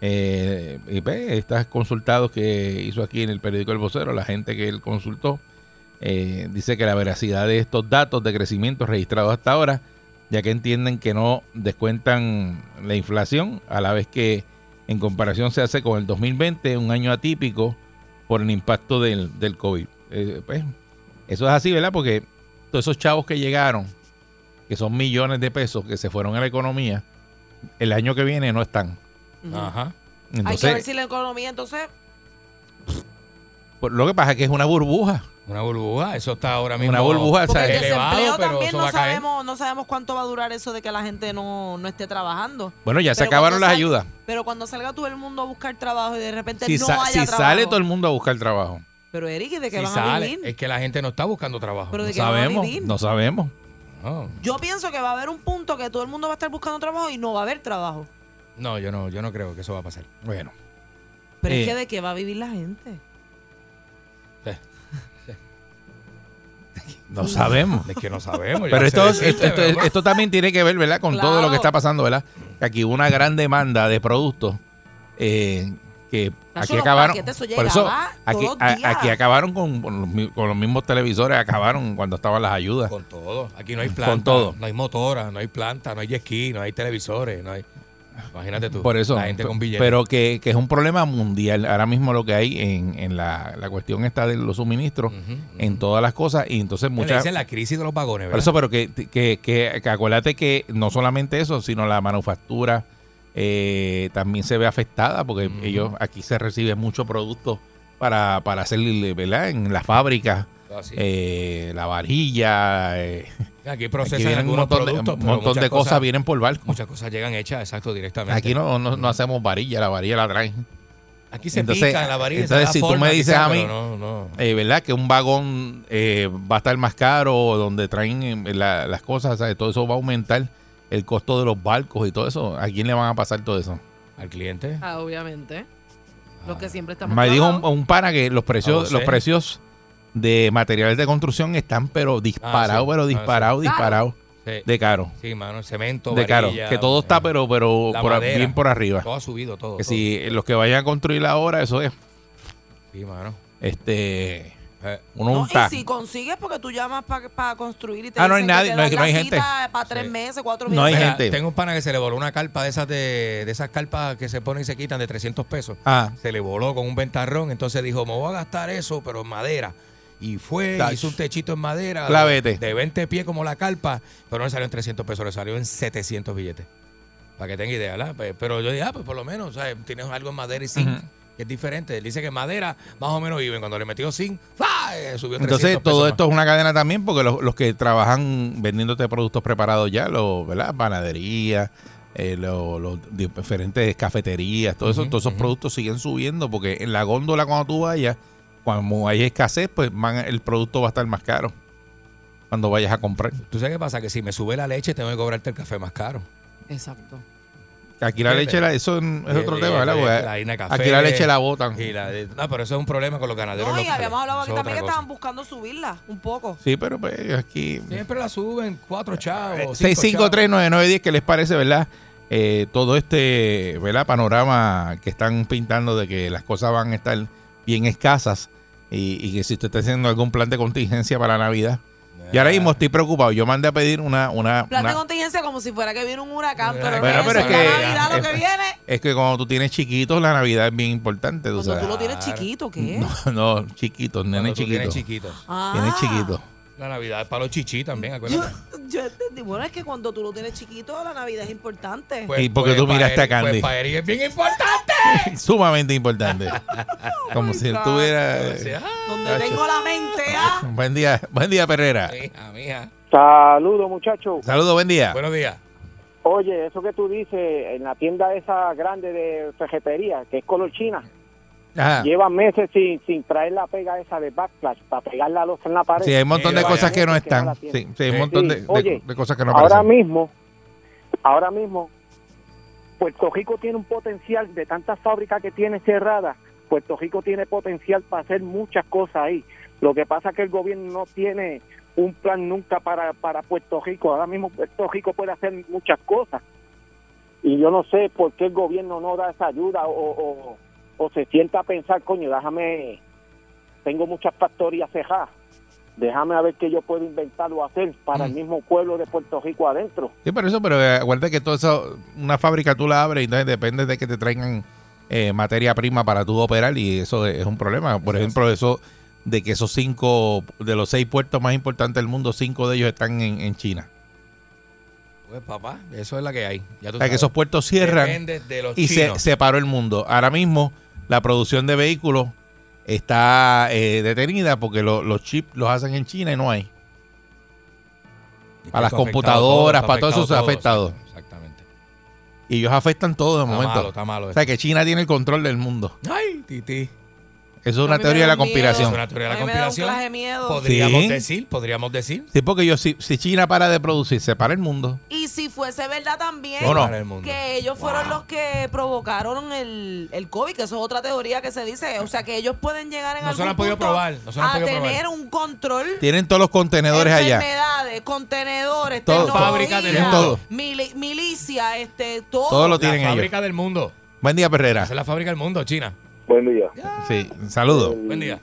Eh, y pues, estas consultados que hizo aquí en el periódico El Vocero, la gente que él consultó, eh, dice que la veracidad de estos datos de crecimiento registrados hasta ahora, ya que entienden que no descuentan la inflación, a la vez que en comparación se hace con el 2020, un año atípico por el impacto del, del COVID. Eh, pues, eso es así, ¿verdad? Porque todos esos chavos que llegaron, que son millones de pesos que se fueron a la economía, el año que viene no están. Ajá. Hay que ver Entonces, si la economía entonces pues, lo que pasa es que es una burbuja. Una burbuja, eso está ahora mismo. Una burbuja, Porque el ¿sabes? elevado, desempleo pero también eso no va a caer. sabemos, no sabemos cuánto va a durar eso de que la gente no, no esté trabajando. Bueno, ya se acabaron las ayudas. Pero cuando salga todo el mundo a buscar trabajo y de repente Si, no haya si trabajo. sale todo el mundo a buscar trabajo. Pero Eric, ¿y ¿de qué Si van a sale, vivir? es que la gente no está buscando trabajo. Pero No ¿de qué van a sabemos, vivir? no sabemos. No, Yo pienso que va a haber un punto que todo el mundo va a estar buscando trabajo y no va a haber trabajo. no, yo no, yo no creo que eso va a pasar. Bueno. Pero Eh. es que de qué va a vivir la gente. No sabemos. Es que no sabemos. Pero esto, esto, también tiene que ver, ¿verdad? Con todo lo que está pasando, ¿verdad? Que aquí hubo una gran demanda de productos eh, que aquí acabaron. Por eso, aquí, a- acabaron con, con los, mi- con los mismos televisores, acabaron cuando estaban las ayudas. Con todo. Aquí no hay planta. Con todo. No hay motora, no hay planta, no hay ski, no hay televisores, no hay. Imagínate tú. Por eso, La gente con billetes. pero que, que es un problema mundial. Ahora mismo lo que hay en, en la, la cuestión está de los suministros en todas las cosas y entonces muchas... dicen la crisis de los vagones, Por eso, pero que, que, que, que acuérdate que no solamente eso, sino la manufactura eh, también se ve afectada porque ellos aquí se recibe mucho producto para, para hacer, ¿verdad? En la fábrica, Ah, eh, la varilla. eh, Aquí procesan un montón de, productos, un pero montón muchas de cosas, vienen por barco. Muchas cosas llegan hechas, exacto, directamente. Aquí no, no, no hacemos varilla, la varilla la traen. Aquí se pica en la varilla, Entonces, si tú me dices quizá, a mí, pero no, no. eh, ¿verdad? Que un vagón eh, va a estar más caro, donde traen la- las cosas, ¿sabes? todo eso va a aumentar el costo de los barcos y todo eso. ¿A quién le van a pasar todo eso? Al cliente. Ah, obviamente. Los que siempre estamos Me dijo un, un pana que los precios, vos, los ¿eh? precios de materiales de construcción están pero disparados, sí. pero Ah, sí. disparados, Caro. disparados Sí. de caro. Sí, mano, el cemento, de caro. varilla, Que todo está pero pero por madera. bien por arriba. Todo ha subido, todo. Que todo. si los que vayan a construir ahora, eso es Sí, mano. este Eh, uno No, un y si consigues, porque tú llamas para construir y te Ah, no hay dicen que nadie, te no hay- no hay gente. cita para tres Sí. meses, cuatro No meses. hay Mira, gente. Tengo un pana que se le voló una carpa de esas de, de esas carpas que se ponen y se quitan de 300 pesos. Ah. Se le voló con un ventarrón, entonces dijo, me voy a gastar eso, pero en madera. Y fue, hizo un techito en madera Clavete. de 20 pies como la carpa, pero no le salió en 300 pesos, le salió en 700 billetes. Para que tenga idea, ¿verdad? Pe- Pero yo dije, ah, pues por lo menos, ¿sabes? Tienes algo en madera y zinc. Que es diferente. Él dice que madera más o menos viven. Cuando le metió zinc. Eh, subió 300 Entonces, todo pesos esto es una cadena también, porque los, los que trabajan vendiéndote productos preparados ya, los, ¿verdad? Panadería, eh, los, los diferentes cafeterías, todo eso, todos esos productos siguen subiendo, porque en la góndola cuando tú vayas, cuando hay escasez, pues el producto va a estar más caro cuando vayas a comprar. ¿Tú sabes qué pasa? Que si me sube la leche, tengo que cobrarte el café más caro. Exacto. Aquí la leche, la- eso es otro tema, ¿verdad? la café, aquí la leche la botan. y la de- no, pero eso es un problema con los ganaderos No, y locales. habíamos hablado aquí es también que estaban buscando subirla un poco. Sí, pero pues aquí... Siempre la suben cuatro chavos. cinco 6539910, ¿qué les parece, verdad? Eh, todo este, ¿verdad? Panorama que están pintando de que las cosas van a estar bien escasas y, y que si usted está haciendo algún plan de contingencia para Navidad. Y ahora mismo estoy preocupado. Yo mandé a pedir una... una, Plan de contingencia como si fuera que viene un huracán, pero, Bueno, pero es que- la Navidad lo es- que viene. es que cuando tú tienes chiquitos, la Navidad es bien importante. tú Cuando sabes. tú lo tienes chiquito, ¿qué? No, no, chiquitos, nene chiquitos. tienes chiquitos. Ah. Tienes chiquitos. La Navidad es para los chichis también, Yo, acuérdate. yo entendí. Bueno, es que cuando tú lo tienes chiquito, la Navidad es importante. Pues- y porque pues tú miraste a Eric- Pues Candy. para Eric es bien importante. Sumamente importante. Como si él tuviera... Donde Tacho. tengo la mente, ¿ah? Buen día, buen día, Perrera. Mija, mija. Saludos, muchachos. Saludos, buen día. Buenos días. Oye, eso que tú dices en la tienda esa grande de ferretería, que es color china, Ajá. llevan meses sin, sin traer la pega esa de backflash para pegar la losa en la pared. Sí, hay un montón de cosas que no están. Sí, sí, hay un montón de, Sí, de- oye, de cosas que no ahora aparecen. mismo, ahora mismo, Puerto Rico tiene un potencial de tantas fábricas que tiene cerradas. Puerto Rico tiene potencial para hacer muchas cosas ahí. Lo que pasa es que el gobierno no tiene un plan nunca para, para Puerto Rico. Ahora mismo Puerto Rico puede hacer muchas cosas. Y yo no sé por qué el gobierno no da esa ayuda o, o, o se sienta a pensar, coño, déjame, tengo muchas factorías cejadas. Déjame a ver qué yo puedo inventar o hacer para el mismo pueblo de Puerto Rico adentro. Sí, por eso, pero eh, acuérdate que todo eso, una fábrica tú la abres y entonces depende de que te traigan eh, materia prima para tú operar y eso es un problema. Por ejemplo, eso de que esos cinco, de los seis puertos más importantes del mundo, cinco de ellos están en, en China. Pues papá, eso es la que hay. Ya tú O sea, que sabes. esos puertos cierran Depende de los y se, chinos. se paró el mundo. Ahora mismo la producción de vehículos está eh, detenida porque lo- los chips los hacen en China y no hay. Y Para las computadoras, todo, para todo eso se ha afectado afectado. Exactamente. Y ellos afectan todo de Está momento. malo, está malo O sea que China tiene el control del mundo. Ay, titi. Eso es una teoría de la conspiración. Es una teoría de la conspiración. de. Podríamos Sí. decir, podríamos decir. Sí, porque yo, si, si China para de producir, se para el mundo. Y si fuese verdad también No, no. Para el mundo. que ellos fueron los que provocaron el, el COVID, que eso es otra teoría que se dice. O sea, que ellos pueden llegar en No se algún lo han podido punto probar, no se lo han a podido probar. tener un control Tienen todos los contenedores allá. enfermedades, contenedores, Todo. tecnología, Fábrica del mundo. Todo. mili- milicia, este, todo. Todo lo La tienen ellos. fábrica del mundo. Buen día, Perrera. Esa es la fábrica del mundo, China. Buen día. Sí, saludos. Buen día.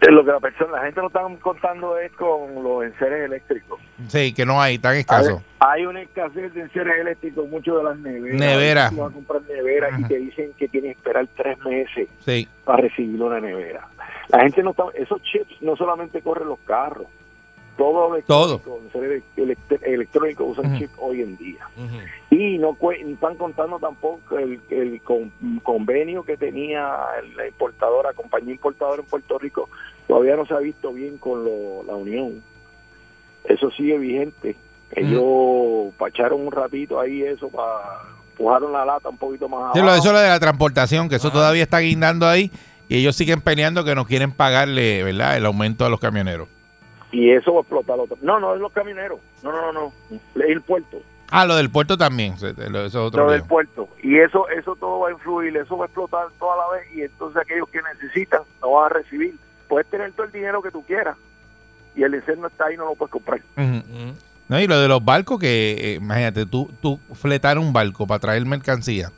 Eh, Lo que la persona, la gente no está contando es con los enseres eléctricos. Sí, que no hay, tan escaso. Hay, hay una escasez de enseres eléctricos, mucho de las neveras. Nevera. Vas a comprar neveras y te dicen que tienes que esperar tres meses Sí. para recibir una nevera. La gente no está, esos chips no solamente corren los carros, todo electrónico, enseres elect- electrónicos usan Ujú. chip hoy en día. y no están contando tampoco el, el con- convenio que tenía la importadora, compañía importadora en Puerto Rico, todavía no se ha visto bien con lo- la Unión. Eso sigue vigente. Ellos pacharon un ratito ahí eso para empujaron la lata un poquito más Sí, abajo. lo, eso lo de la transportación, que eso todavía está guindando ahí y ellos siguen peleando que no quieren pagarle, ¿verdad? El aumento a los camioneros. Y eso va a explotar otro. No, no es los camioneros. No, no, no, no. Es el puerto. Ah, lo del puerto también. Eso es otro lo del puerto. Y eso eso todo va a influir, eso va a explotar toda la vez y entonces aquellos que necesitan no van a recibir. Puedes tener todo el dinero que tú quieras y el INSER no está ahí, no lo puedes comprar. Ujú. No, y lo de los barcos, que eh, imagínate, tú, tú fletar un barco para traer mercancía,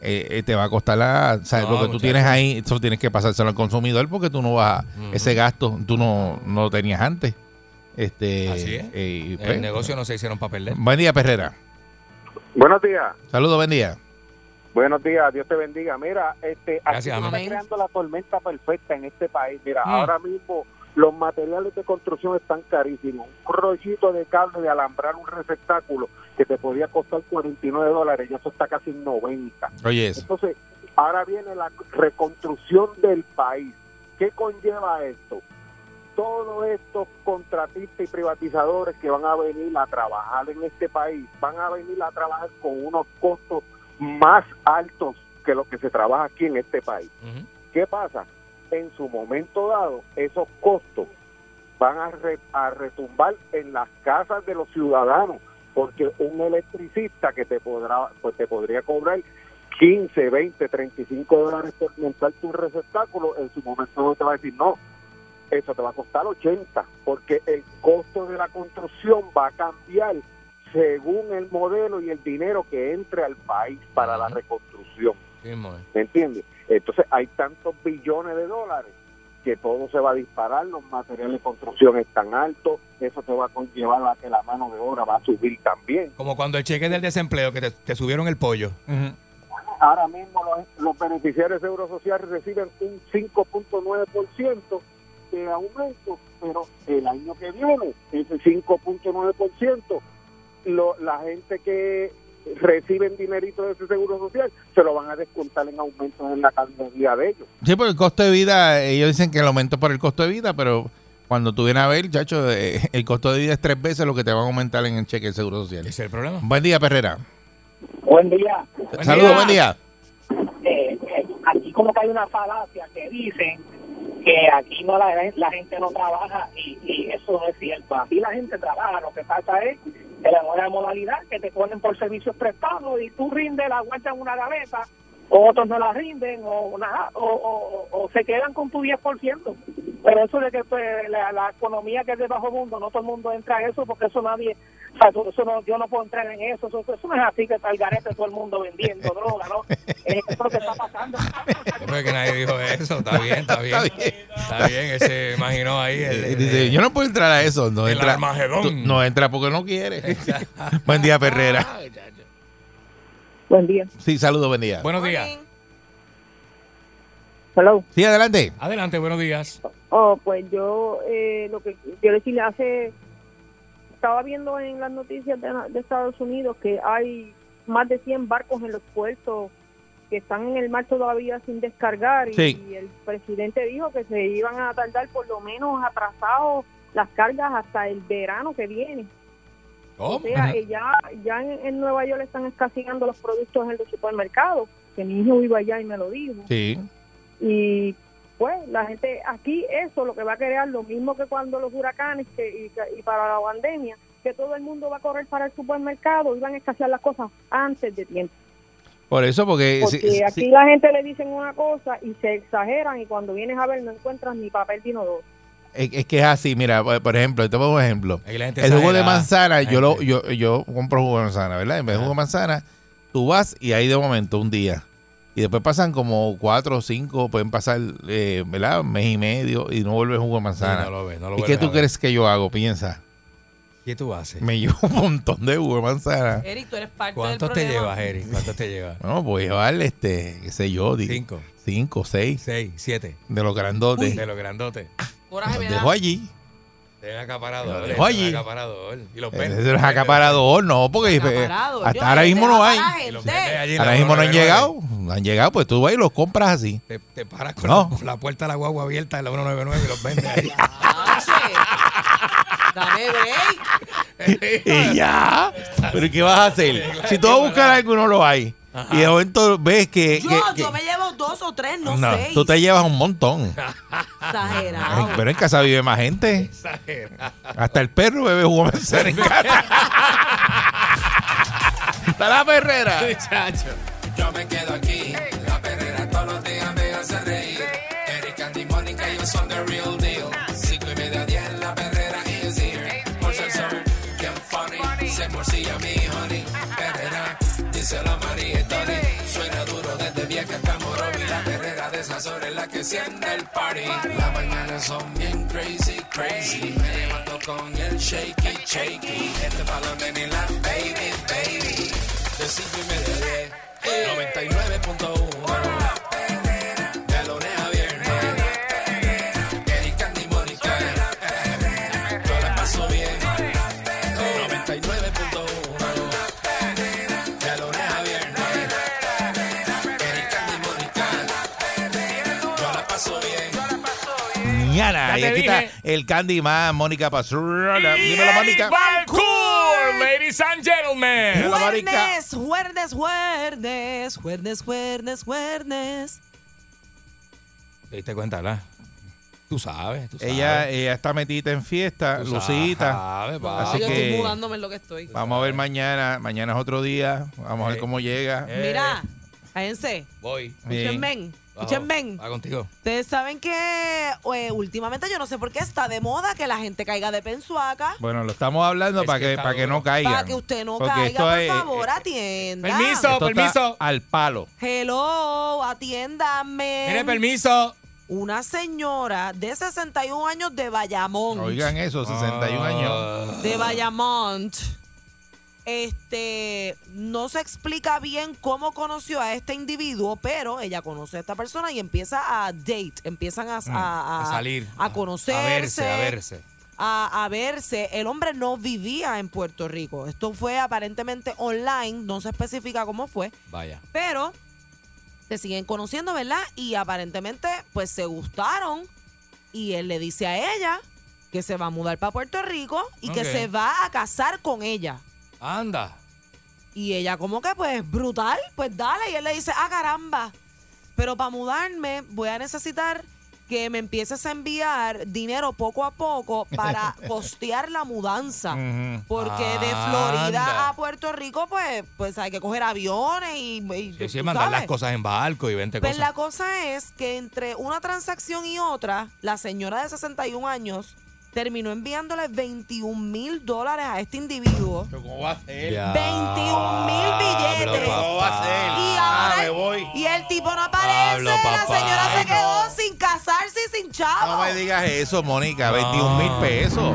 eh, eh, te va a costar la. O sea, No, lo que tú muchacho. tienes ahí, eso tienes que pasárselo al consumidor porque tú no vas. a- Ujú. Ese gasto tú no, no lo tenías antes. Este, Así es. eh, El pues, negocio no se hicieron para perder. Buen día, Perrera. Buenos días. Saludos, buen día. Buenos días, Dios te bendiga. Mira, este, Gracias, aquí se está amén. creando la tormenta perfecta en este país. Mira, Mm. ahora mismo los materiales de construcción están carísimos. Un rollito de cable de alambrar un receptáculo que te podía costar 49 dólares, ya eso está casi en 90. Oye, eso. Entonces, ahora viene la reconstrucción del país. ¿Qué conlleva esto? Todos estos contratistas y privatizadores que van a venir a trabajar en este país, van a venir a trabajar con unos costos más altos que lo que se trabaja aquí en este país. Ujú. ¿Qué pasa? En su momento dado, esos costos van a, re- a retumbar en las casas de los ciudadanos, porque un electricista que te podrá, pues te podría cobrar 15, 20, 35 dólares por montarte un receptáculo, en su momento dado te va a decir no, eso te va a costar 80, porque el costo de la construcción va a cambiar según el modelo y el dinero que entre al país para la reconstrucción. ¿Me entiendes? Entonces hay tantos billones de dólares que todo se va a disparar, los materiales de construcción están altos, eso te va a conllevar a que la mano de obra va a subir también. Como cuando el cheque del desempleo, que te, te subieron el pollo. Ahora mismo los, los beneficiarios de Seguro Social reciben un 5.9% de aumento, pero el año que viene, ese 5.9%, lo, la gente que reciben dinerito de ese Seguro Social se lo van a descontar en aumentos en la calidad de ellos. Sí, por el costo de vida, ellos dicen que el aumento por el costo de vida, pero cuando tú vienes a ver, chacho, eh, el costo de vida es tres veces lo que te van a aumentar en el cheque del Seguro Social. Ese es el problema. Buen día, Perrera. Buen día. Saludos, buen día. Eh, eh, aquí como que hay una falacia que dicen que aquí no la, la gente no trabaja y, y eso no es cierto. Aquí la gente trabaja, lo que pasa es que la nueva modalidad que te ponen por servicios prestados y tú rindes, la guardas en una gaveta, o otros no la rinden o, nada, o, se quedan con tu 10%. Pero eso de que pues, la, la economía que es de bajo mundo, no todo el mundo entra en eso porque eso nadie, eso- eso no, yo no puedo entrar en eso, eso, eso no es así que está el garete todo el mundo vendiendo droga, ¿no? Eso es lo que está pasando. Después que nadie dijo eso, está bien, está bien. Está bien, ese imaginó ahí. el- Eh, Dice, yo no puedo entrar a eso. No El entra, tú- no entra porque no quiere. buen día, Perrera. Buen día. Sí, saludos, buen día. Buenos días. Hello. Sí, adelante. Adelante, buenos días. Oh, pues yo eh, lo que quiero decirle hace estaba viendo en las noticias de, de Estados Unidos que hay más de 100 barcos en los puertos que están en el mar todavía sin descargar y, Sí. y el presidente dijo que se iban a tardar por lo menos atrasados las cargas hasta el verano que viene. O sea, eh, ya, ya en, en Nueva York están escaseando los productos en los supermercados, que mi hijo vive allá y me lo dijo Sí. y pues la gente aquí eso lo que va a crear lo mismo que cuando los huracanes que, y, para la pandemia que todo el mundo va a correr para el supermercado y van a escasear las cosas antes de tiempo Por eso, porque... porque sí, aquí la gente le dicen una cosa y se exageran y cuando vienes a ver no encuentras ni papel de inodoro Es, es que es así, mira, por ejemplo, te pongo un ejemplo. El jugo de manzana, yo lo, yo, yo compro jugo de manzana, ¿verdad? En vez de jugo de manzana, tú vas y ahí de momento un día. Y después pasan como cuatro o cinco, pueden pasar, eh, ¿verdad? Un mes y medio y no vuelve jugo de manzana. Sí, no lo ves, no lo ¿Y qué tú crees que yo hago? Piensa. ¿Qué tú haces? Me llevo un montón de jugo de manzana. Eric, tú eres parte del ¿Cuántos te problema. llevas, Eric? ¿Cuántos te llevas? No, voy a llevar, este, qué sé yo, di- Cinco. cinco, seis, Seis, siete. de los grandotes. De los grandotes. Coraje Los me dejo da. allí. Ven acaparador. Acaparador. Y los acaparador, no, porque eh. Yo, hasta ahora mismo no hay. Ahora mismo no han 199. llegado. No han llegado, pues tú vas y los compras así. Te, te paras con, No. la, con la puerta de la guagua abierta en la 199 y los vendes ahí. Dame break. y ya. Pero ¿qué vas a hacer? Si tú vas a buscar algo y no lo hay, y de momento ves que. Yo, que- que- yo me llevo dos o tres, no, no, seis. tú te llevas un montón. Exagerado. Pero en casa vive más gente. Exagerado. Hasta el perro bebe jugo manzana en casa. Está la perrera. Muchacho. Yo me quedo aquí. La perrera todos los días me hace reír. Eric, Andy, Mónica, ellos son the real esas horas es la que siente el party. Las mañanas son bien crazy, crazy. Me levanto con el shaky, shaky. Este balón de la baby, baby. De cinco y media a diez. 99.1 Mañana. Ya Y aquí dije. está el Candyman, Mónica Pastrana. Dímelo, Mónica. Ladies and gentlemen. Juernes, juernes, juernes, juernes, juernes, juernes. ¿Te diste cuenta, verdad? Tú sabes, tú sabes. Ella, ella está metida en fiesta, Tú Lucita. sabes. Así yo estoy que mudándome en lo que estoy. vamos a ver mañana. Mañana es otro día. Vamos a ver Eh, cómo llega. eh, Mira, cállense. Voy. Bien. Escuchen, ven. Va contigo. Ustedes saben que eh, últimamente yo no sé por qué está de moda que la gente caiga de pensuaca. Bueno, lo estamos hablando Es para que que, está para que duro. no caiga. Para que usted no Porque caiga, esto por es- favor, atienda. Permiso. esto está permiso. al palo. Hello, atiéndame. Mire, permiso. Una señora de 61 años de Bayamón. Oigan eso, 61 Ah. años. de Bayamont. Este no se explica bien cómo conoció a este individuo, pero ella conoce a esta persona y empieza a date, empiezan a, a- Mm, A salir. a conocerse, A verse, a verse. a, a verse. El hombre no vivía en Puerto Rico. Esto fue aparentemente online, no se especifica cómo fue, Vaya. pero se siguen conociendo, ¿verdad? Y aparentemente, pues se gustaron. Y él le dice a ella que se va a mudar para Puerto Rico y que se va a casar con ella. Anda. Y ella como que, pues, brutal, pues dale. Y él le dice, ah, caramba. Pero para mudarme voy a necesitar que me empieces a enviar dinero poco a poco para costear la mudanza. Porque de Anda. Florida a Puerto Rico, pues, pues hay que coger aviones y, y Sí, sí, tú mandar sabes. las cosas en barco y 20 Pues la cosas. cosa es que entre una transacción y otra, la señora de 61 años terminó enviándole 21 mil dólares a este individuo. ¿Cómo va a ser? Ya, 21 mil billetes. ¿Cómo va a ser? Y Ah, ahora me voy. y el tipo no aparece, Pablo, la señora se quedó no. sin casarse y sin chavo. No me digas eso, Mónica. No. 21 mil pesos.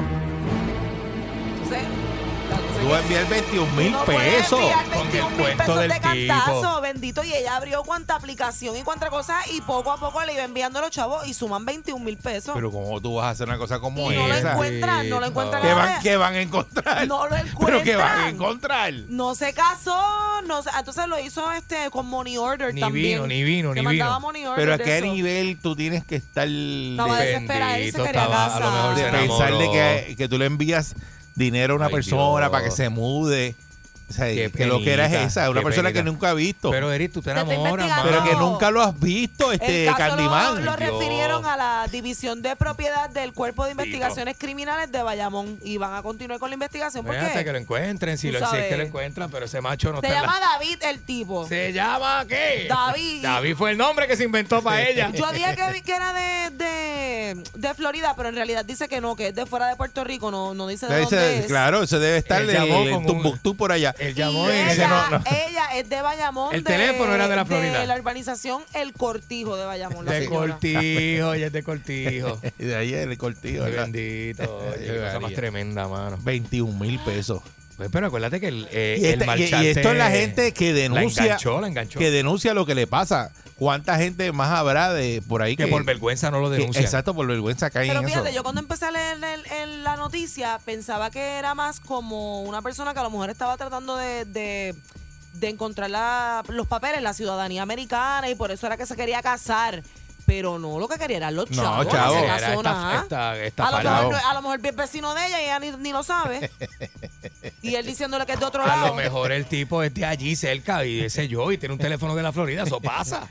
Tú enviar 21 mil no pesos. enviar Con el 21 mil cuento pesos del de cantazo, tipo. bendito. Y ella abrió cuanta aplicación y cuánta cosa y poco a poco le iba enviando a los chavos y suman 21 mil pesos. Pero ¿cómo tú vas a hacer una cosa como y no lo esa? encuentran, no lo encuentran. ¿Qué van, qué van a encontrar? No lo ¿Pero qué van a encuentran. encontrar? No se casó, no se- entonces lo hizo este con Money Order Ni también. vino, ni vino, que ni mandaba vino. Money Order Pero a qué eso. nivel tú tienes que estar Estaba de, desesperada, él se quería estaba- a lo mejor casar. de pensar de que tú le envías dinero a una Ay, persona Dios. para que se mude. O sea, Qué que lo que era es penita, esa, una persona que penita. nunca ha visto. Pero, Pero Eric, tú te Te enamoras, investigando. mano. que nunca lo has visto, este El caso lo, Candyman. lo refirieron a la División de Propiedad del Cuerpo de Investigaciones Criminales de Bayamón y van a continuar con la investigación Fíjate que porque lo encuentren, si, lo, si es que lo encuentran, pero ese macho no se está en llama la... David el tipo. ¿Se llama qué? David. David fue el nombre que se inventó para ella. Yo dije que, que era de, de, de Florida, pero en realidad dice que no, que es de fuera de Puerto Rico, no, no dice de Dice, dónde es. claro, eso debe estar de, un- Tumbuctú por allá. Él Y llamó y ella, no, no. ella es de Bayamón. El de- teléfono era de la Florida. De la urbanización El Cortijo de Bayamón. la De cortijo, ella es de cortijo. de ahí el cortillo, Ay, ¿verdad? Bendito, Qué cosa más tremenda, mano. 21 mil pesos. Pues, pero acuérdate que el, eh, Y, el esta- y- marchante y esto es la gente que La denuncia enganchó, la enganchó. que denuncia lo que le pasa. ¿Cuánta gente más habrá de por ahí que que, por vergüenza no lo denuncia. exacto, por vergüenza caen Pero en fíjate, eso? yo cuando empecé a leer el- el- la noticia pensaba que era más como una persona que a lo mejor estaba tratando de, de, de encontrar la- los papeles, la ciudadanía americana y por eso era que se quería casar. Pero no, lo que quería eran los No, chavos. chavo. se Era casó esta- nada. esta- esta a, lo mejor, no- a lo mejor es vecino de ella y ella ni, ni lo sabe. y él diciéndole que es de otro A lado. lo mejor el tipo es de allí cerca y ese yo y tiene un teléfono de la Florida, eso pasa.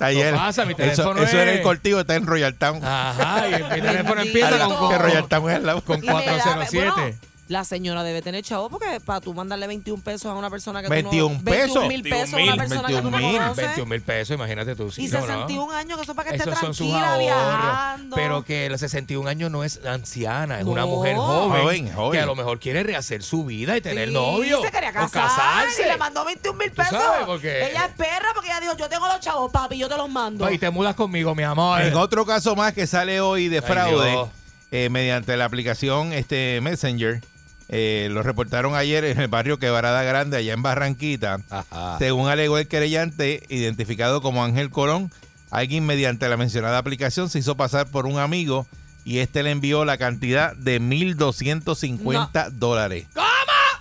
Ayer, pasa, mi eso, teléfono eso era es- el cortijo, está en Royal Town. Ajá, y mi teléfono empieza con, con, que Royal Town es al lado. con Y me da- 407. La señora debe tener chavo porque para tú mandarle 21 pesos a una persona que 21 tú no... pesos. 21 mil pesos a una persona que tú no 21 conoces. 21 mil pesos, imagínate tú. sí, y no, no. 61 años, que eso es para que esté Esos son sus tranquila ahorros. viajando. Pero que los 61 años no es anciana, es No. una mujer joven, Joven, joven. que a lo mejor quiere rehacer su vida y tener Sí, novio. se quería o casar casarse. y le mandó 21 mil pesos. sabes por qué? Ella es perra porque ella dijo, yo tengo los chavos, papi, yo te los mando. Y te mudas conmigo, mi amor. En otro caso más que sale hoy de Ay, fraude Dios. eh, mediante la aplicación este Messenger, eh, lo reportaron ayer en el barrio Quebrada Grande, allá en Barranquita. Ajá. Según alegó el querellante, identificado como Ángel Colón, alguien mediante la mencionada aplicación se hizo pasar por un amigo y este le envió la cantidad de 1.250 dólares. ¿Cómo?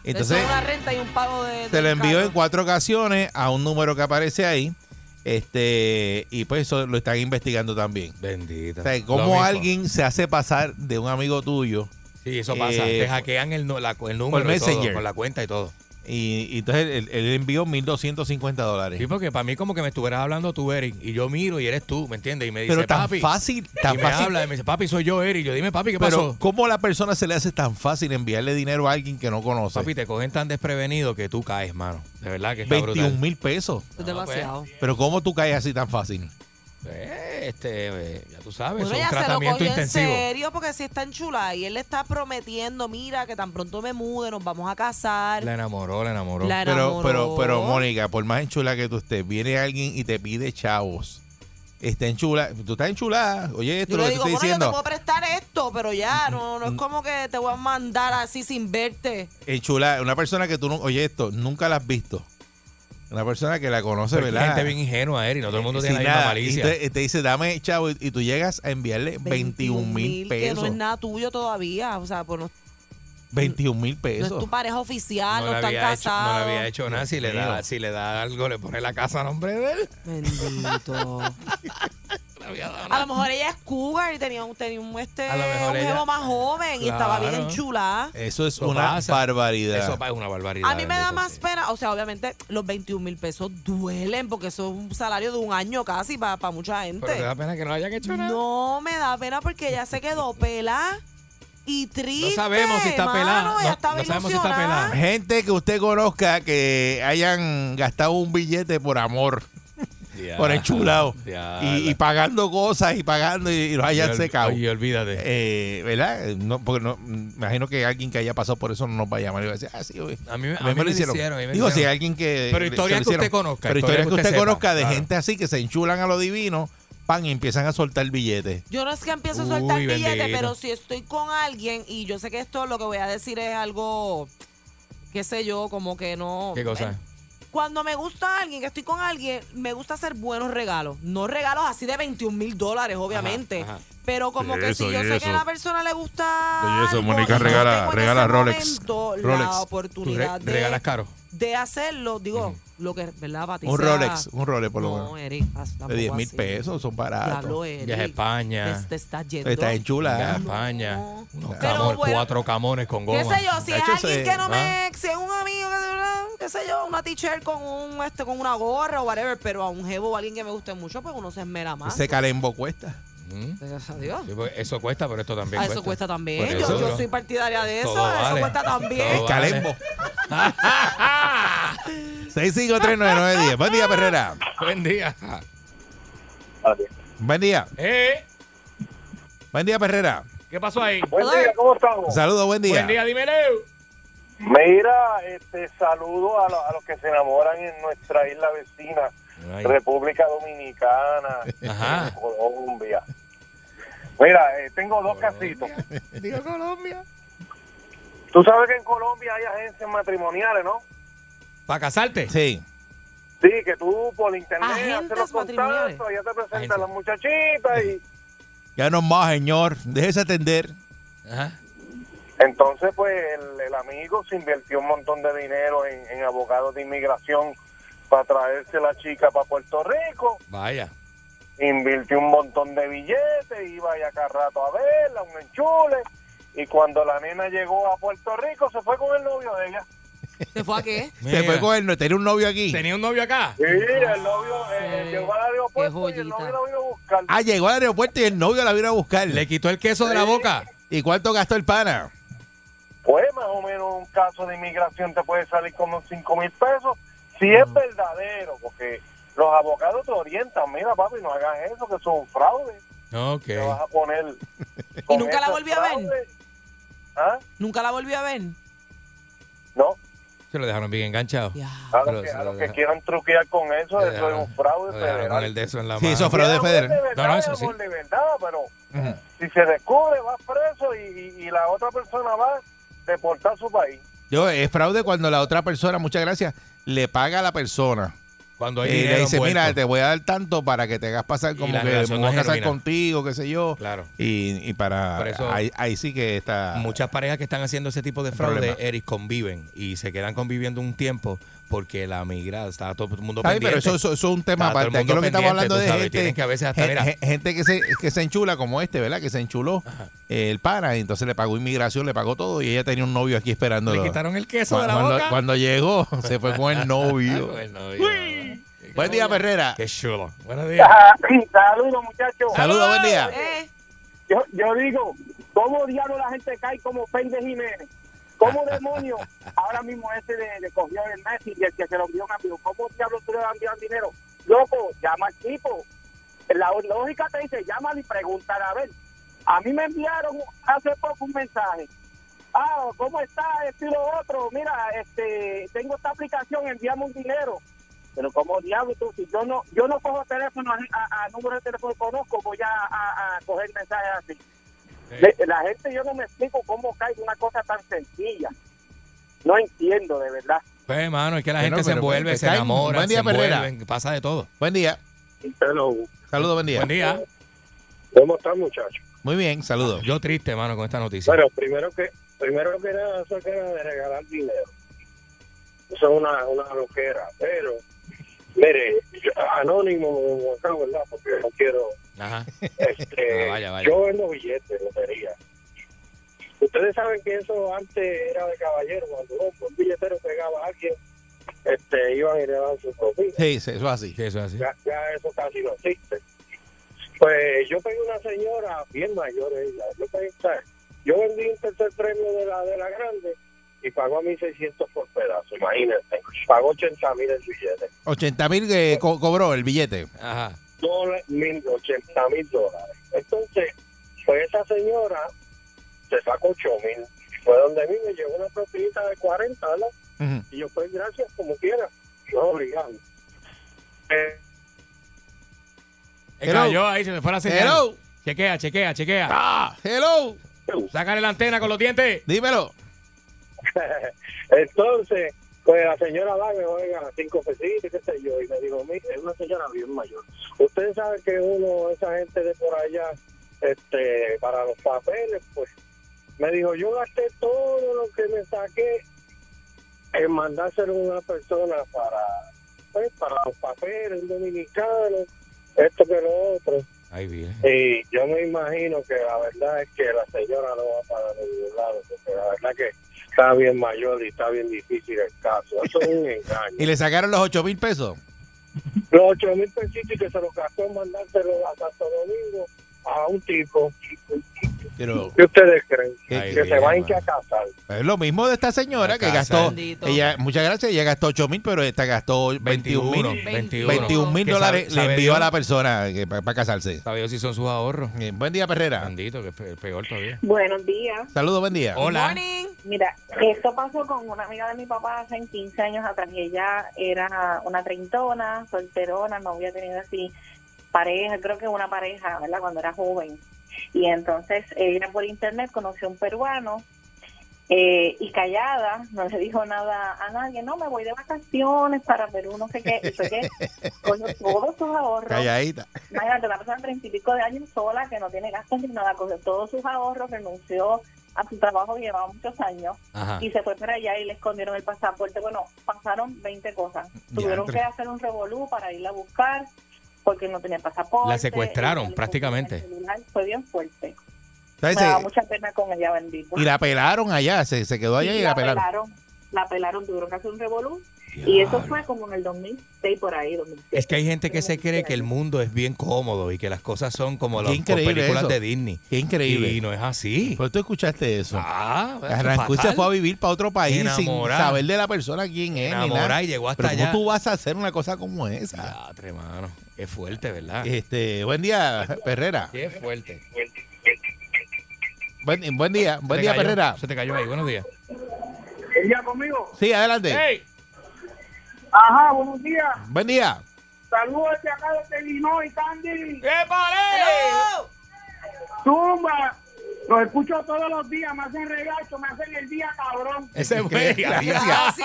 Entonces, una renta y un pago de... se lo envió carro. en cuatro ocasiones a un número que aparece ahí. Este, y pues eso lo están investigando también. Bendita. O sea, cómo alguien se hace pasar de un amigo tuyo Sí, eso pasa. Eh, Te hackean el, la- el número y todo, Messenger. con la cuenta y todo. Y, y entonces él, él envió 1.250 dólares. Sí, porque para mí como que me estuvieras hablando tú, Eric, y yo miro y eres tú, ¿me entiendes? Y me dice, Pero tan papi. fácil, tan y me fácil. habla y me dice, papi, soy yo, Eric. Yo, dime, papi, ¿qué Pero, pasó? ¿cómo a la persona se le hace tan fácil enviarle dinero a alguien que no conoce? Papi, te cogen tan desprevenido que tú caes, mano. De verdad que está 21 brutal. mil pesos. Es demasiado. Pero ¿cómo tú caes así tan fácil? Eh, este, eh, ya tú sabes, Bueno, es un se lo tratamiento cogió en intensivo. serio porque si está enchulada y él le está prometiendo, mira, que tan pronto me mude, nos vamos a casar. La enamoró, la enamoró. La Pero, enamoró. pero, pero, Mónica, por más enchulada que tú estés, viene alguien y te pide chavos. Está enchulada. Tú estás enchulada. Oye, esto Yo lo le que digo, te bueno, estoy yo te diciendo. puedo prestar esto, pero ya, no, no es como que te voy a mandar así sin verte. Enchulada. Una persona que tú no. Oye, esto, nunca la has visto. Una persona que la conoce, ¿verdad? gente bien ingenua, Eric. No todo el mundo tiene la misma nada. malicia. Y te, te dice, dame chavo, y, y tú llegas a enviarle 21 mil Que no pesos. es nada tuyo todavía. O sea, pues no, 21 mil no pesos. es tu pareja oficial, no, no, están hecho, no casados. le había hecho nada. Si le, da, si le da algo, le pone la casa a nombre de él. Bendito. A lo mejor ella es cougar y tenía un, tenía un, este, A lo mejor un ella- jevo más joven y estaba bien chula. Eso es Eso una pasa. barbaridad. Eso es una barbaridad. A mí me da bendito, más sí. pena, o sea, obviamente los 21 mil pesos duelen porque eso es un salario de un año casi para mucha gente. Pero te da pena que no hayan hecho nada. No me da pena porque ella se quedó pelada y triste. sabemos si está mano, pelada. ella No- estaba no sabemos si está ilusionada. pelada. Gente que usted conozca que hayan gastado un billete por amor, por enchulado, Ya, y, y pagando cosas y pagando y, y los hayan Y ol- secado. Y olvídate. Eh, ¿Verdad? No, porque no, me imagino que alguien que haya pasado por eso no nos va a llamar y va a decir, ah, sí, oye, A mí, a mí me lo hicieron. Digo, si hay alguien que. Pero historias que usted conozca, Pero historias que usted, sepa, conozca de claro. gente así que se enchulan a lo divino, pan, y empiezan a soltar billetes. Yo no es que empiezo a Uy, soltar billetes, bendito. pero si estoy con alguien y yo sé que esto lo que voy a decir es algo, qué sé yo, como que no. ¿Qué cosa? Cuando me gusta alguien, que estoy con alguien, me gusta hacer buenos regalos. No regalos así de 21 mil dólares, obviamente. ajá. Pero como Sí, que eso, si yo sé eso. que a la persona le gusta. Y eso, algo Mónica regala- Rolex. momento Rolex. La re- oportunidad de, regalas caro. de hacerlo, digo, lo que, ¿verdad, Patricia? Un Rolex, un Rolex por lo No, menos. Eric, haz- tampoco De 10 mil pesos, son baratos. Diablo, Eric. Viaje a España. Te, te estás yendo. Está en chula. Viaje a España. No. Unos Pero camones, bueno, cuatro camones con goma. ¿Qué sé yo? Si es alguien se- que no ¿ah? me... Si es un amigo que qué sé yo, una t-shirt con un este con una gorra o whatever, pero a un jevo o a alguien que me guste mucho, pues uno se esmera más. Ese calembo cuesta. Mm. Gracias a Dios. Sí, porque Eso cuesta, pero esto también Ah, cuesta. eso cuesta también. Yo, eso, yo ¿no? soy partidaria de eso. Todo Eso vale. cuesta también. Todo vale. Calembo. 6539910. Buen día, Perrera. Buen día. Buen día. Eh, Buen día, Perrera. ¿Qué pasó ahí? Buen día, ¿cómo estamos? Saludos, buen día. Buen día, dímelo. Mira, este saludo a, lo- a los que se enamoran en nuestra isla vecina, Ay. República Dominicana, Ajá. Colombia. Mira, eh, tengo dos casitos. Digo Colombia. Tú sabes que en Colombia hay agencias matrimoniales, ¿no? ¿Para casarte? Sí. Sí, que tú por internet haces los contactos, ya te presentan Agencia. las muchachitas y Ya no más, señor. Déjese atender. Ajá. entonces pues el, el amigo se invirtió un montón de dinero en, en abogados de inmigración para traerse la chica para Puerto Rico. Vaya. invirtió un montón de billetes, iba ya cada rato a verla, un enchule, y cuando la nena llegó a Puerto Rico se fue con el novio de ella. ¿Se fue a qué? Se fue con él. Tenía un novio aquí. ¿Tenía un novio acá? Sí, el novio eh, Sí. llegó al aeropuerto y el joyita. novio la vino a buscar. Ah, llegó al aeropuerto y el novio la vino a buscar. Le quitó el queso de la boca. ¿Y cuánto gastó el pana? Pues más o menos un caso de inmigración te puede salir como 5 mil pesos, si es verdadero, porque los abogados te orientan, mira papi, no hagas eso, que eso es un fraude, Ok. te vas a poner... ¿Y con nunca la volvió a ver? fraude. ¿Ah? ¿Nunca la volvió a ver? No, Se lo dejaron bien enganchado. Ya. a los que, a los quieran truquear con eso, eso es un fraude con federal. el de eso en la Sí, mano. eso fraude Si es amor federal. de verdad, No, no, eso sí. de verdad, pero si se descubre, va preso y, y- y la otra persona va deportar a su país. Yo, es fraude cuando la otra persona, muchas gracias, le paga a la persona Cuando hay eh, dinero le dice, envuelto. mira, te voy a dar tanto para que te hagas pasar como que me voy a casar genuina. contigo, qué sé yo. Claro. Y, y para Por eso- ahí, ahí sí que está. Muchas parejas que están haciendo ese tipo de fraude. Eric, conviven y se quedan conviviendo un tiempo porque la migra está todo el mundo Ay, pendiente. pero eso, eso- eso es un tema aparte. Aquí lo que estamos hablando de sabes, gente, que a veces hasta, gen- mira, gen- gente que se, que se enchula como este, ¿verdad? Que se enchuló eh, el pana y entonces le pagó inmigración, le pagó todo y ella tenía un novio aquí esperando. Le quitaron el queso de la cuando, boca. Cuando llegó, se fue con el novio. Con el novio. Buen día, Perrera. Qué chulo. Buenos días. Saludos, muchachos. Saludos, buen día. Yo, yo digo, ¿cómo diablo la gente cae como Pende Jiménez? ¿Cómo demonios ahora mismo ese le, le cogió el Messi y el que se lo envió un amigo? ¿Cómo diablo tú le vas a enviar dinero? Loco, llama al tipo. La lógica te dice, llámale y pregúntale a ver. A mí me enviaron hace poco un mensaje. Ah, ¿cómo está esto y lo otro? Mira, este, tengo esta aplicación, enviamos un dinero. Pero como diablo tú, si yo no, yo no cojo teléfono a, a- a número de teléfono que conozco, voy a, a- a coger mensajes así. La gente, yo no me explico cómo cae una cosa tan sencilla. No entiendo, de verdad. Pues, hermano, es que la Bueno, gente se envuelve, se enamora, Buen día, se envuelven, pasa de todo. Buen día. Saludos, buen día. Buen día. ¿Cómo están, muchachos? Muy bien, saludos. Yo triste, hermano, con esta noticia. Bueno, primero que primero que nada, eso que era de regalar dinero. Eso es una, una loquera. Pero, mire, yo- anónimo, acá, ¿verdad? Porque no quiero. Ajá. Este, Ah, vaya, vaya. Yo vendo billetes, lotería. Ustedes saben que eso antes era de caballero. Cuando un billetero pegaba a alguien, este, iban y le daban su propina. Sí, sí, eso es así. Sí, eso es así. Ya, ya eso casi no existe. Pues yo pegué una señora bien mayor ella. Yo, pegué, yo vendí un tercer premio de la de la grande y pagó a 1.600 por pedazo, imagínense. Pagó 80 mil el billete. 80 mil que co- cobró el billete. Ajá. Dólar- mil, 80 mil dólares. Entonces, pues esa señora se sacó 8 mil. Fue donde a mí me llegó una propinita de 40, ¿verdad? Ujú. Y yo, pues gracias, como quiera. No, obligado. Eh, Hello. cayó ahí, se me fue la señal. Hello. Chequea, chequea, chequea. Ah, hello. Sácale la antena con los dientes. Dímelo. Entonces, pues la señora va, me oiga, cinco pesitos, qué sé yo, y me dijo, mire, es una señora bien mayor. Ustedes saben que uno, esa gente de por allá, este, para los papeles, pues, me dijo, yo gasté todo lo que me saqué en mandárselo a una persona para, pues, para los papeles, un dominicano, esto que lo otro. Ay, bien. Y yo me imagino que la verdad es que la señora no va para ningún lado, porque la verdad que está bien mayor y está bien difícil el caso. Eso es un engaño. Y le sacaron los 8 mil pesos. Los ocho mil pesitos que se los gastó en mandárselo a Santo Domingo a un tipo. Pero ¿Qué ustedes creen? Ay, que se bien, va a casar. es lo mismo de esta señora que gastó. Ella, muchas gracias, ella gastó 8 mil, pero esta gastó 21 mil. 21. 21 mil dólares sabe- le envió Dios. a la persona para casarse. Sabe Dios si son sus ahorros. Bien, Buen día, Perrera. Bendito, que es pe- peor todavía. Buenos días. Saludos, buen día. Hola. Mira, esto pasó con una amiga de mi papá hace 15 años atrás y ella era una treintona, solterona, no había tenido así pareja, creo que una pareja, ¿verdad? Cuando era joven. Y entonces ella por internet conoció a un peruano eh, y callada, no le dijo nada a nadie, no, me voy de vacaciones para Perú, no sé qué, y fue que cogió todos sus ahorros. Calladita. Imagínate, una persona de treinta y pico de años sola que no tiene gastos ni nada, cogió todos sus ahorros, renunció a su trabajo que llevaba muchos años Ajá. y se fue para allá y le escondieron el pasaporte. Bueno, pasaron 20 cosas. Tuvieron que hacer un revolú para irla a buscar porque no tenía pasaporte. La secuestraron, prácticamente. Fue bien fuerte. ¿Sabes? Me da Eh, mucha pena con ella, bendito. Y la pelaron allá, se, se quedó allá y, la pelaron. La pelaron, tuvieron que hacer un revolú. Y eso fue como en el 2006 por ahí, 2007. Es que hay gente que se cree que el mundo es bien cómodo y que las cosas son como las películas eso. de Disney. Qué increíble. Y no es así. Pues tú escuchaste eso. Ah, y se fue a vivir para otro país sin Enamorada. saber de la persona quién es. ni Enamorada nada. y llegó hasta Pero ¿cómo allá. tú vas a hacer una cosa como esa? Teatre, mano. Es fuerte, ¿verdad? Este, buen día, Perrera. Qué fuerte. Buen, buen día, Se buen día, cayó, Perrera. Se te cayó ahí. Buenos días. ¿Ya conmigo? Sí, adelante. Ajá, buenos días. Buen día. Saludos desde acá desde Illinois, Candy. ¡Qué pare! Zumba. Los escucho todos los días, me hacen regacho, me hacen el día cabrón. Ese fue. Gracias.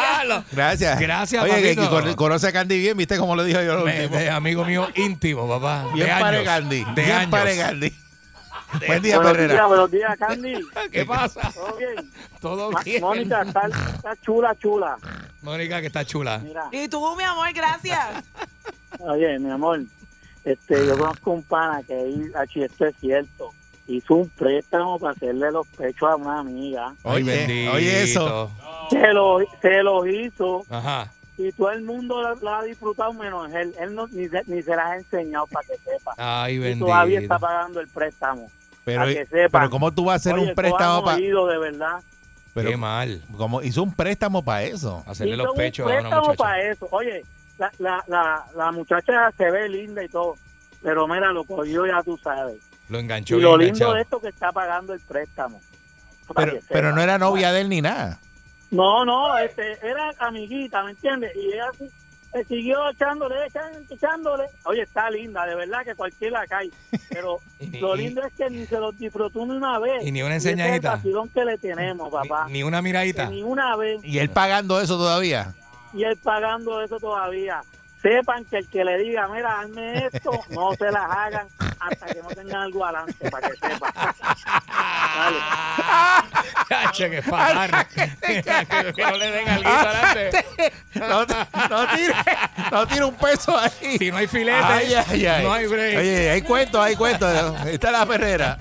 Gracias. Gracias, Oye, que, que con- conoce a Candy bien, ¿viste cómo le dijo yo? lo Me- amigo mío íntimo, papá. Bien de años. pare Candy. De bien años. pare Candy. Buen día, buenos Perrera. días, buenos días, Candy. ¿Qué pasa? ¿Todo bien? Todo bien. Mónica, está, está chula, chula. Mónica, que está chula. Mira, Y tú, mi amor, gracias. oye, mi amor, este, yo conozco un pana que ahí, aquí esto es cierto, hizo un préstamo para hacerle los pechos a una amiga. Ay, Oye, bendito. oye, eso. Se lo, se lo hizo Ajá. y todo el mundo lo, lo ha disfrutado menos él. Él no, ni, se- ni se las ha enseñado para que sepa. Ay, Y bendito. todavía está pagando el préstamo. Pero, para que sepa. pero ¿cómo tú vas a hacer Oye, un préstamo para... de verdad. Pero, Qué mal. como hizo un préstamo para eso. Hacerle Hizo los un pechos a una préstamo muchacha. para eso. Oye, la, la, la, la muchacha se ve linda y todo, pero mira, lo cogió ya tú sabes. Lo enganchó Y lo lindo enganchado. de esto que está pagando el préstamo. Pero, pero no era novia de él ni nada. No, no, este, era amiguita, ¿me entiendes? Y ella eh, siguió echándole, echándole, echándole. Oye, está linda, de verdad que cualquiera cae. Pero Y- lo y- lindo es que ni se los disfrutó ni una vez. Y ni una es enseñadita. vacilón que le tenemos, papá. Ni una miradita. Que ni una vez. Y él pagando eso todavía. y él pagando eso todavía. Sepan que el que le diga, mira, hazme esto, no se las hagan hasta que no tengan algo adelante, para que sepan. Dale. Que fajar. que no le den algo adelante. No, no tire, no tire un peso ahí. Si no hay filete, Ay, ay, ay. no hay break. Oye, hay cuentos, hay cuentos. Está la perrera.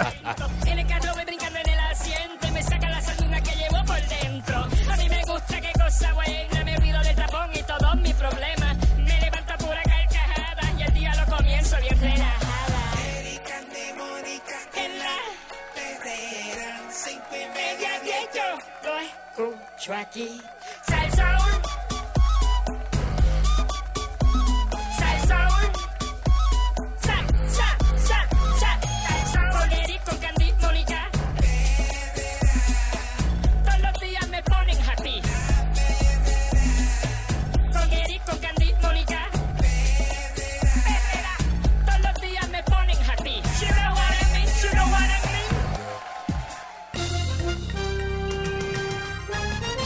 Media,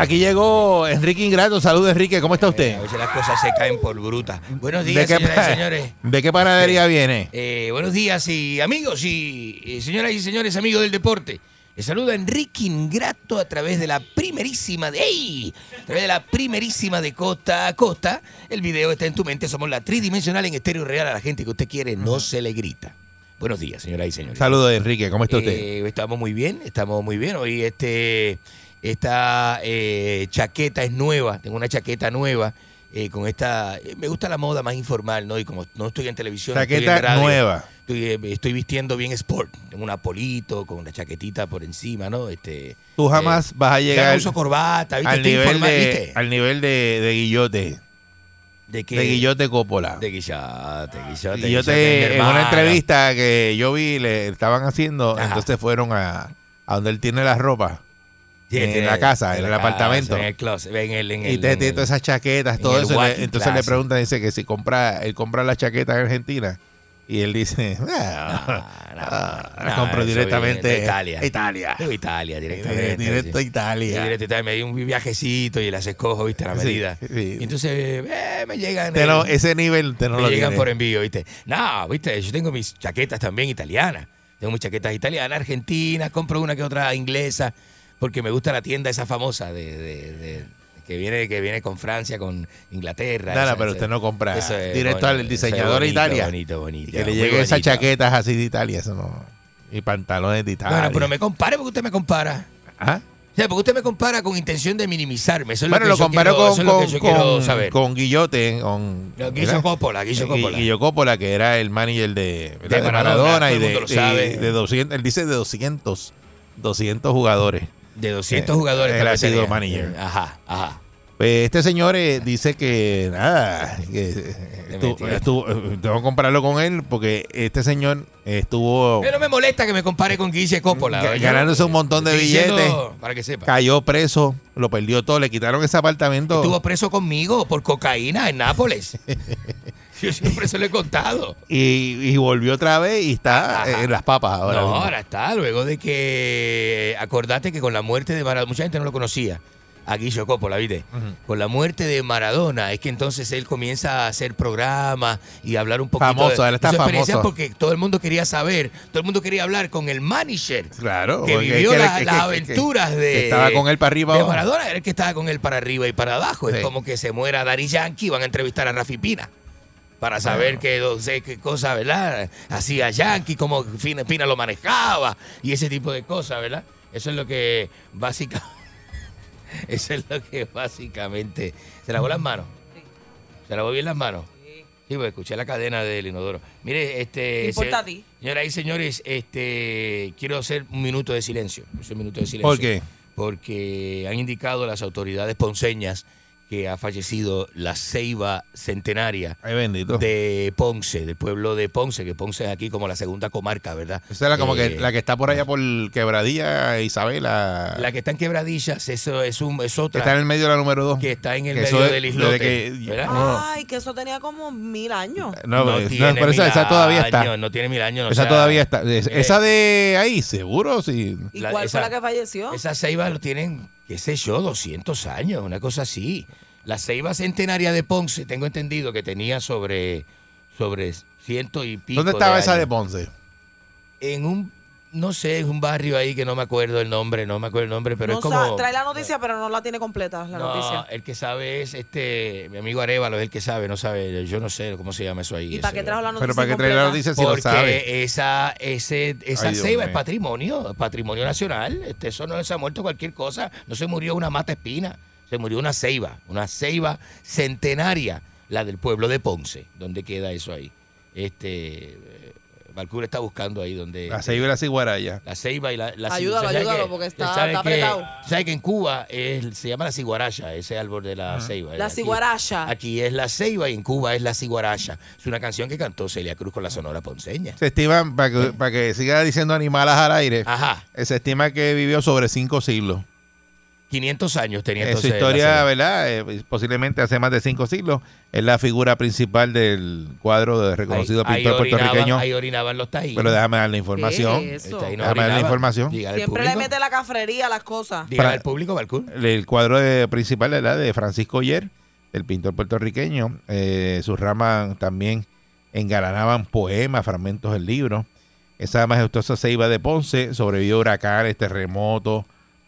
Aquí llegó Enrique Ingrato. Saludos, Enrique. ¿Cómo está A usted? veces las cosas se caen por brutas. Buenos ¿De días, qué, señoras pa- y señores. ¿De qué panadería viene? Eh, buenos días y amigos y eh, señoras y señores amigos del deporte. Les saluda Enrique Ingrato a través de la primerísima de ¡Ey! A través de la primerísima de costa a costa. El video está en tu mente. Somos la tridimensional en estéreo real. A la gente que usted quiere no se le grita. Buenos días, señoras y señores. Saludos, Enrique. ¿Cómo está usted? Eh, estamos muy bien, estamos muy bien. Hoy este esta eh, chaqueta es nueva, tengo una chaqueta nueva eh, con esta. eh, me gusta la moda más informal, ¿no? Y como no estoy en televisión, estoy en Chaqueta radio, nueva. Estoy, eh, estoy vistiendo bien sport, tengo un apolito con una chaquetita por encima, ¿no? Este. Tú jamás vas a llegar uso corbata, ¿viste? al Estoy nivel, informal, de, ¿viste? al nivel de, de Guillote. ¿De qué? De Guillote Coppola. De Guillote, Guillote. Guillote, en una entrevista que yo vi, le estaban haciendo, Ajá. entonces fueron a, a donde él tiene la ropa. En tiene- la casa, en, el apartamento. En el closet, en el, en y el- te en tiene todas esas chaquetas, todo eso. y le- entonces le preguntan, dice que si compra, él compra la chaqueta en Argentina. Y él dice, "Ah, ah, la No, compro directamente de Italia. Italia. De Italia, directamente. Directo a. Italia. Directo a Italia. Me di un viajecito y las escojo, viste, a la medida. sí. Y entonces eh, me llegan. Te eh, no- ese nivel te no me lo llegan por envío, viste. No, viste, yo tengo mis chaquetas también italianas. Tengo mis chaquetas italianas, argentinas, compro una que otra inglesa, porque me gusta la tienda esa famosa de, de- de- que viene que viene con Francia, con Inglaterra. Nada, esa- pero usted no compra eso es directo bonito, al diseñador de Italia. Bonito, bonito. Y que le lleguen esas chaquetas así de Italia, eso no. Y pantalones de Italia. Bueno, pero me compare porque usted me compara. ¿Ah? O sea, porque usted me compara con intención de minimizarme. Eso es Bueno, lo lo que yo comparó quiero- con, es lo que con, con- saber. con Guillote. Con, No, Guillo. Coppola, Guillo Coppola. Guillo Coppola, que era el manager de, de Maradona, Maradona, y de, lo sabe. y de 200, él dice de 200, 200 jugadores. De 200 Eh, jugadores. Ha vez sido manager. Ajá, ajá. Pues este señor eh, dice que nada, que eh, estuvo- eh, tengo que compararlo con él porque este señor estuvo Pero no me molesta que me compare con Guille Coppola. ganándose un montón de diciendo billetes, Para que sepa. cayó preso, lo perdió todo, le quitaron ese apartamento. Estuvo preso conmigo por cocaína en Nápoles. Yo siempre se lo he contado. y, y volvió otra vez y está Ajá. en las papas ahora. no, mismo. ahora está. Luego de que. Acordate que con la muerte de Maradona. Mucha gente no lo conocía. A Guillo Coppola, ¿viste? Con la muerte de Maradona es que entonces él comienza a hacer programas y a hablar un poquito Famoso, de, él está de su experiencia famoso. porque todo el mundo quería saber, todo el mundo quería hablar con el manager Claro, que vivió que- la- que- las que- aventuras de estaba con él para arriba de. Maradona, era el que estaba con él para arriba y para abajo. Sí. Es como que se muera Dari Yankee, van a entrevistar a Rafi Pina para saber qué, no sé, qué cosa, ¿verdad? Hacía Yankee, cómo Fina- Pina lo manejaba y ese tipo de cosas, ¿verdad? Eso es lo que básicamente... Eso es lo que básicamente... ¿Se lavó las manos? ¿Se lavó bien las manos? Sí, pues escuché la cadena del inodoro. Mire, este... ¿Qué importa se- a ti? Señoras y señores, este, quiero hacer un minuto de silencio. Un minuto de silencio. ¿Por qué? Porque han indicado las autoridades ponceñas que ha fallecido la ceiba centenaria Ay, bendito. de Ponce, del pueblo de Ponce, que Ponce es aquí como la segunda comarca, ¿verdad? Esa era como Eh, que la que está por allá por Quebradilla, Isabela. La que está en Quebradillas, eso es, un, es que otra. está en el medio de la número 2. que está en el medio es del islote. no, Ay, que eso tenía como mil años. no, no, tiene pero esa, mil esa todavía está. años, No tiene mil años. o esa sea, todavía está. Es- mire, esa de ahí, seguro, sí. ¿Y La- cuál esa- fue la que falleció? Esa ceiba lo tienen, qué sé yo, 200 años, una cosa así. La ceiba centenaria de Ponce, tengo entendido que tenía sobre, sobre ciento y pico. ¿Dónde estaba esa de. Ponce? En un, no sé, en un barrio ahí que no me acuerdo el nombre, no me acuerdo el nombre, pero No es como... trae la noticia, pero no la tiene completa, la no, noticia. el que sabe es este, mi amigo Arevalo es el que sabe, no sabe, yo no sé cómo se llama eso ahí. ¿Y para qué trajo la noticia Pero para qué traer la noticia si lo porque sabe. esa, ese, esa Ay, ceiba es patrimonio, patrimonio nacional. Este, eso no se ha muerto cualquier cosa. No se murió una mata espina, se murió una ceiba, una ceiba centenaria, la del pueblo de Ponce. ¿Dónde queda eso ahí? Este, eh, Valcura está buscando ahí donde... La Ceiba y la Ciguaraya. La ceiba y la, la Ayúdalo, ¿sabe ayúdalo, que- porque está- está que- apretado. sabe que en Cuba es- se llama la ciguaracha, ese árbol de la ceiba. La Aquí- ciguaracha. Aquí es la ceiba y en Cuba es la ciguaracha. Es una canción que cantó Celia Cruz con la Sonora Ponceña. Se estima, para que, para que siga diciendo animales al aire, Ajá. eh, se estima que vivió sobre cinco siglos. 500 años tenía En su entonces. la historia. ¿verdad? Eh, posiblemente hace más de cinco siglos. Es la figura principal del cuadro de reconocido Ahí- ahí pintor orinaban- puertorriqueño. Ahí orinaban los taínos. Pero déjame dar la información. ¿Qué es no Déjame dar la información. Siempre le mete la cafrería a las cosas. Dígale Para- al público, Balcún. El cuadro de- principal ¿verdad? de Francisco Oyer, el pintor puertorriqueño. Eh, sus ramas también engalanaban poemas, fragmentos del libro. Esa majestuosa ceiba de Ponce sobrevivió a huracanes, terremotos,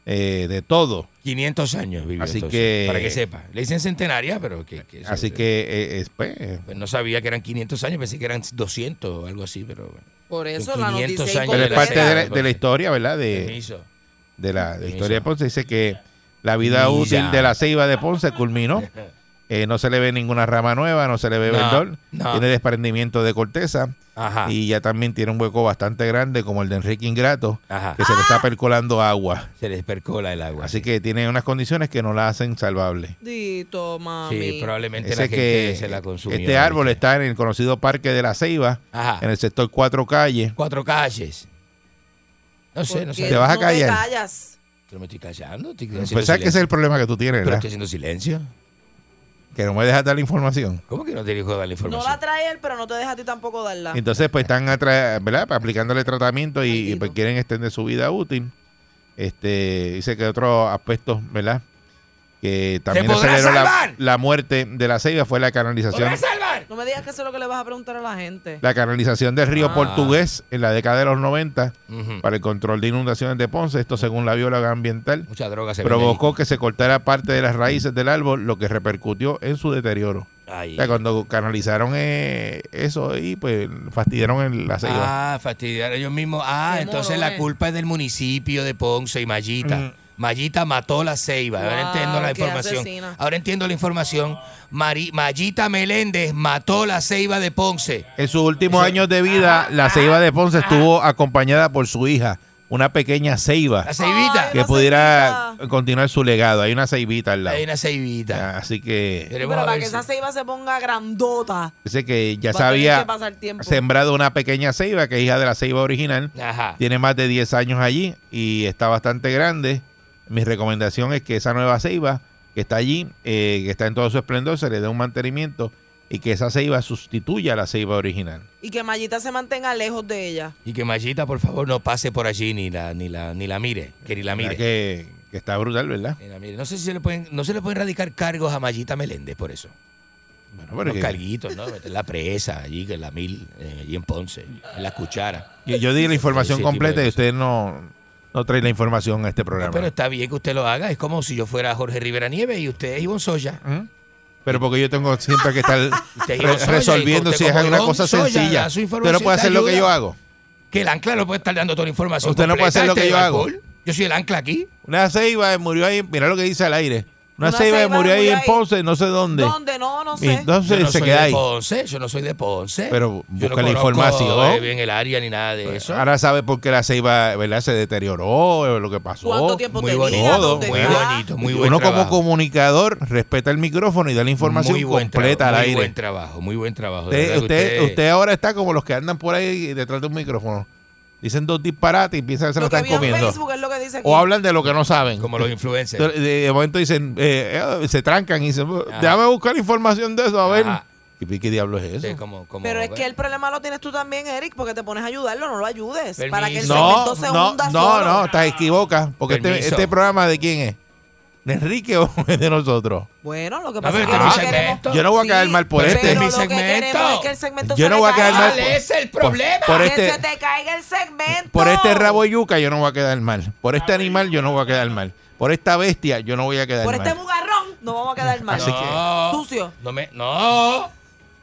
eh, de todo. 500 años vivió Así entonces, que- Para que sepa. Le dicen centenaria, pero que... que eso- Así que eh, es, pues, eh, pues no sabía que eran 500 años, pensé que eran 200 o algo así, pero... bueno. Por eso la 500 noticia años pero es parte de la, de la historia, ¿verdad? De, de la, de historia de Ponce. Dice que la vida útil de la ceiba de Ponce culminó. Eh, no se le ve ninguna rama nueva, no se le ve No, verdor. no. Tiene desprendimiento de corteza. Ajá. Y ya también tiene un hueco bastante grande, como el de Enrique Ingrato, Ajá. que se le está percolando agua. Se les percola el agua. Así que tiene unas condiciones que no la hacen salvable. Dito, mami. Sí, probablemente Ese la gente que se la consumió. este árbol está en el conocido Parque de la Ceiba, Ajá. en el sector Cuatro Calles. Cuatro calles. No sé, no ¿Por sé. ¿Te vas a no callar? callas? Pero me estoy callando. Estoy Pues sabes que ese es el problema que tú tienes, Pero ¿verdad? estoy haciendo silencio. Que no me dejas dar la información. ¿Cómo que no te dijo dar la No información? la trae él, pero no te deja a ti tampoco darla. Entonces, pues están atra- ¿verdad? Pues, aplicándole tratamiento y, pues, quieren extender su vida útil. Este, dice que otro aspecto, ¿verdad? Que también aceleró la, la muerte de la ceiba fue la canalización. No me digas que eso es lo que le vas a preguntar a la gente. La canalización del río Ah. portugués en la década de los 90 Ujú. para el control de inundaciones de Ponce. Esto según la bióloga ambiental. Mucha droga se vende Provocó que se cortara parte de las raíces del árbol, lo que repercutió en su deterioro. ahí. O sea, cuando canalizaron eh, eso ahí, pues fastidiaron en la ceiba. Ah, fastidiar ellos mismos. Ah, entonces la eh. culpa es del municipio de Ponce y Mayita. Ujú. Mayita mató la ceiba. Ahora Wow, entiendo la información. asesina. Ahora entiendo la información. Mari- Mayita Meléndez mató la ceiba de Ponce. En sus últimos Eso- años de vida, la ceiba de Ponce estuvo acompañada por su hija, una pequeña ceiba La ceibita. que pudiera continuar su legado. Hay una ceibita al lado. Hay una ceibita. Así que Sí, pero para que esa ceiba se ponga grandota. dice que ya se había que pasar tiempo. sembrado una pequeña ceiba que es hija de la ceiba original. Ajá. Tiene más de 10 años allí y está bastante grande. Mi recomendación es que esa nueva ceiba que está allí, eh, que está en todo su esplendor, se le dé un mantenimiento y que esa ceiba sustituya a la ceiba original. Y que Mayita se mantenga lejos de ella. Y que Mayita, por favor, no pase por allí ni la, ni la, ni la mire. Que ni la ¿Verdad mire. Que, que está brutal, ¿verdad? Mire. No sé si se le pueden, no se le pueden radicar cargos a Mayita Meléndez por eso. Bueno, Unos porque- carguitos, ¿no? Meter la presa allí, que en la mil, eh, allí en Ponce, en la cuchara. Yo, yo di la información completa y usted no, no trae la información a este programa. Pero está bien que usted lo haga. Es como si yo fuera Jorge Rivera Nieves y usted es Ivonne Soya. Pero porque yo tengo siempre que estar re- Soya, resolviendo si es como una Ivonne cosa Soya, sencilla. Usted no puede hacer lo que yo hago. Que el ancla no puede estar dando toda la información. Usted no puede hacer lo completa, que yo este hago. alcohol. Yo soy el ancla aquí. Una ceiba murió ahí, mira lo que dice al aire. Una, Una ceiba, ceiba murió ahí en. Ponce, no sé dónde. ¿Dónde? No, no sé. entonces yo no se soy queda de ahí. Ponce, yo no soy de Ponce. Pero busca no la información. eh, bien el área ni nada de eso. Ahora sabe por qué la ceiba ¿verdad? se deterioró, o lo que pasó. ¿Cuánto tiempo Muy tenía? bonito, Todo, ¿Dónde muy está? bonito, muy buen Uno trabajo. como comunicador respeta el micrófono y da la información muy completa al Muy aire. buen trabajo, muy buen trabajo. Usted, usted, usted ahora está como los que andan por ahí detrás de un micrófono. Dicen dos disparates y piensan que se lo, Lo que están vi en comiendo. Facebook es lo que dice aquí. O hablan de lo que no saben. Como los influencers. De, de momento dicen, eh, eh, se trancan y dicen, déjame buscar información de eso, a ver. Ajá. ¿Y qué diablo es eso? Sí, como- como- Pero es que el problema lo tienes tú también, Eric, porque te pones a ayudarlo, no lo ayudes. Permiso. Para que el No, segmento se no, hunda no, solo. no, te equivocas. Porque este, este programa de quién es? ¿De Enrique o es de nosotros? Bueno, lo que pasa ver, es que que no mi queremos... segmento. Yo no voy a Sí, quedar mal por pero este. es mi Pero lo que segmento. es que el segmento Yo no voy a quedar caiga. mal ¿Cuál es el problema? por Que este- se te caiga el segmento. Por este rabo yuca yo no voy a quedar mal. Por este animal yo no voy a quedar mal. Por esta bestia yo no voy a quedar Por mal. este bugarrón no vamos a quedar mal. Así que- No, Sucio. no, me, no,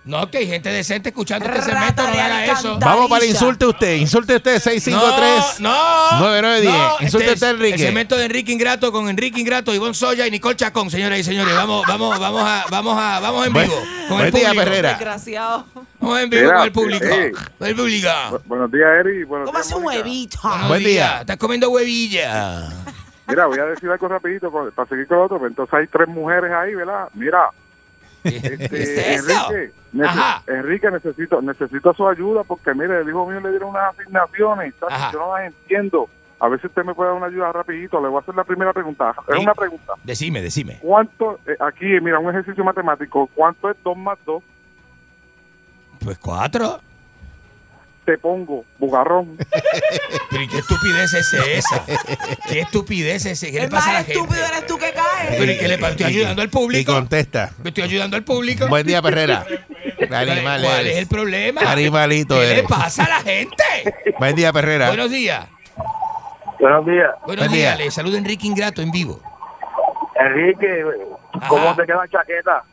no, que hay gente decente escuchando este segmento, no haga eso. Vamos para el insulte usted. Insulte usted 653. No, no. 9910. no, Insulte este usted, Enrique. El segmento de Enrique Ingrato con Enrique Ingrato, Ivonne Soya y Nicole Chacón, señoras y señores. Vamos, vamos, vamos a, vamos a, vamos en vivo. Con buen el día, público. Herrera. Desgraciado. Vamos en vivo con el público. eh. Con el público. Bu- buenos días, Eri. ¿Cómo hace un huevito? Buenos Buen día. días. Estás comiendo huevilla. Mira, voy a decir algo rapidito para seguir con otro. pero Entonces hay tres mujeres ahí, ¿verdad? Mira, este, ¿Qué es eso? Enrique, nece-. Enrique, necesito necesito su ayuda porque, mire, el hijo mío le dieron unas asignaciones y yo no las entiendo. A ver si usted me puede dar una ayuda rapidito. Le voy a hacer la primera pregunta. Es Sí. una pregunta. Decime, decime. ¿Cuánto, eh, aquí, mira, un ejercicio matemático, ¿cuánto es 2 más 2? Pues cuatro. Te pongo, bugarrón. Pero ¿y qué estupidez es esa? ¿Qué estupidez es esa? ¿Qué le El pasa a la más gente? estúpido eres tú que caes. Pero ¿y qué le pasa? Estoy ayudando al Y público. contesta. Estoy ayudando al público. Buen día, Perrera. ¿Cuál, Animal cuál eres. es el problema? Animalito ¿Qué le pasa a la gente? Buen día, Perrera. Buenos días. Buenos días. Buenos Buen días. día. Le saluda Enrique Ingrato en vivo. Enrique, ¿cómo Ajá. te queda la chaqueta?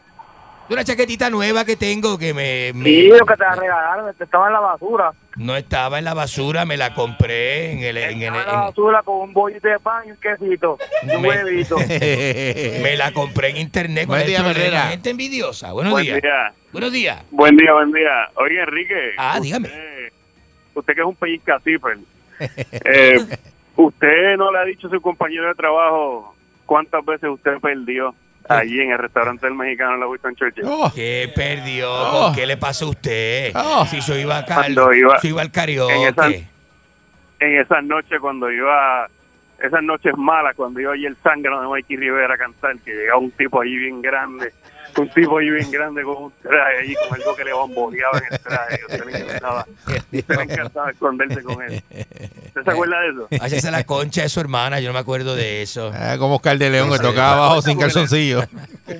Una chaquetita nueva que tengo que me, me- Sí, lo que te la regalaron, te estaba en la basura. no estaba en la basura, me la compré en el, en el- en la basura con un bollito de pan y un quesito y un Me- huevito. me la compré en internet. ¿Cuál Buen día? Herrera. Gente envidiosa. Buenos Buen días. día. Buenos días. Buen día, buen día. Oye, Enrique. Ah, dígame. Usted, usted que es un pellizca cifre, eh, ¿usted no le ha dicho a su compañero de trabajo cuántas veces usted perdió allí en el restaurante del mexicano en la Winston Churchill? Oh, ¿Qué perdió? Oh. ¿Qué le pasó a usted? Oh. Si yo iba, a Cuando iba- yo iba al karaoke. en esa- En esas noches cuando iba, esas noches malas, cuando iba allí el sangre de Mikey Rivera a cantar, que llegaba un tipo allí bien grande, un tipo allí bien grande con un traje allí, con algo que le bomboleaba en el traje, usted le encantaba, usted le encantaba esconderse con él. ¿Usted se acuerda de eso? Váyase a la concha de su hermana, yo no me acuerdo de eso. Ah, como Oscar de León que tocaba abajo sin calzoncillo. Sí,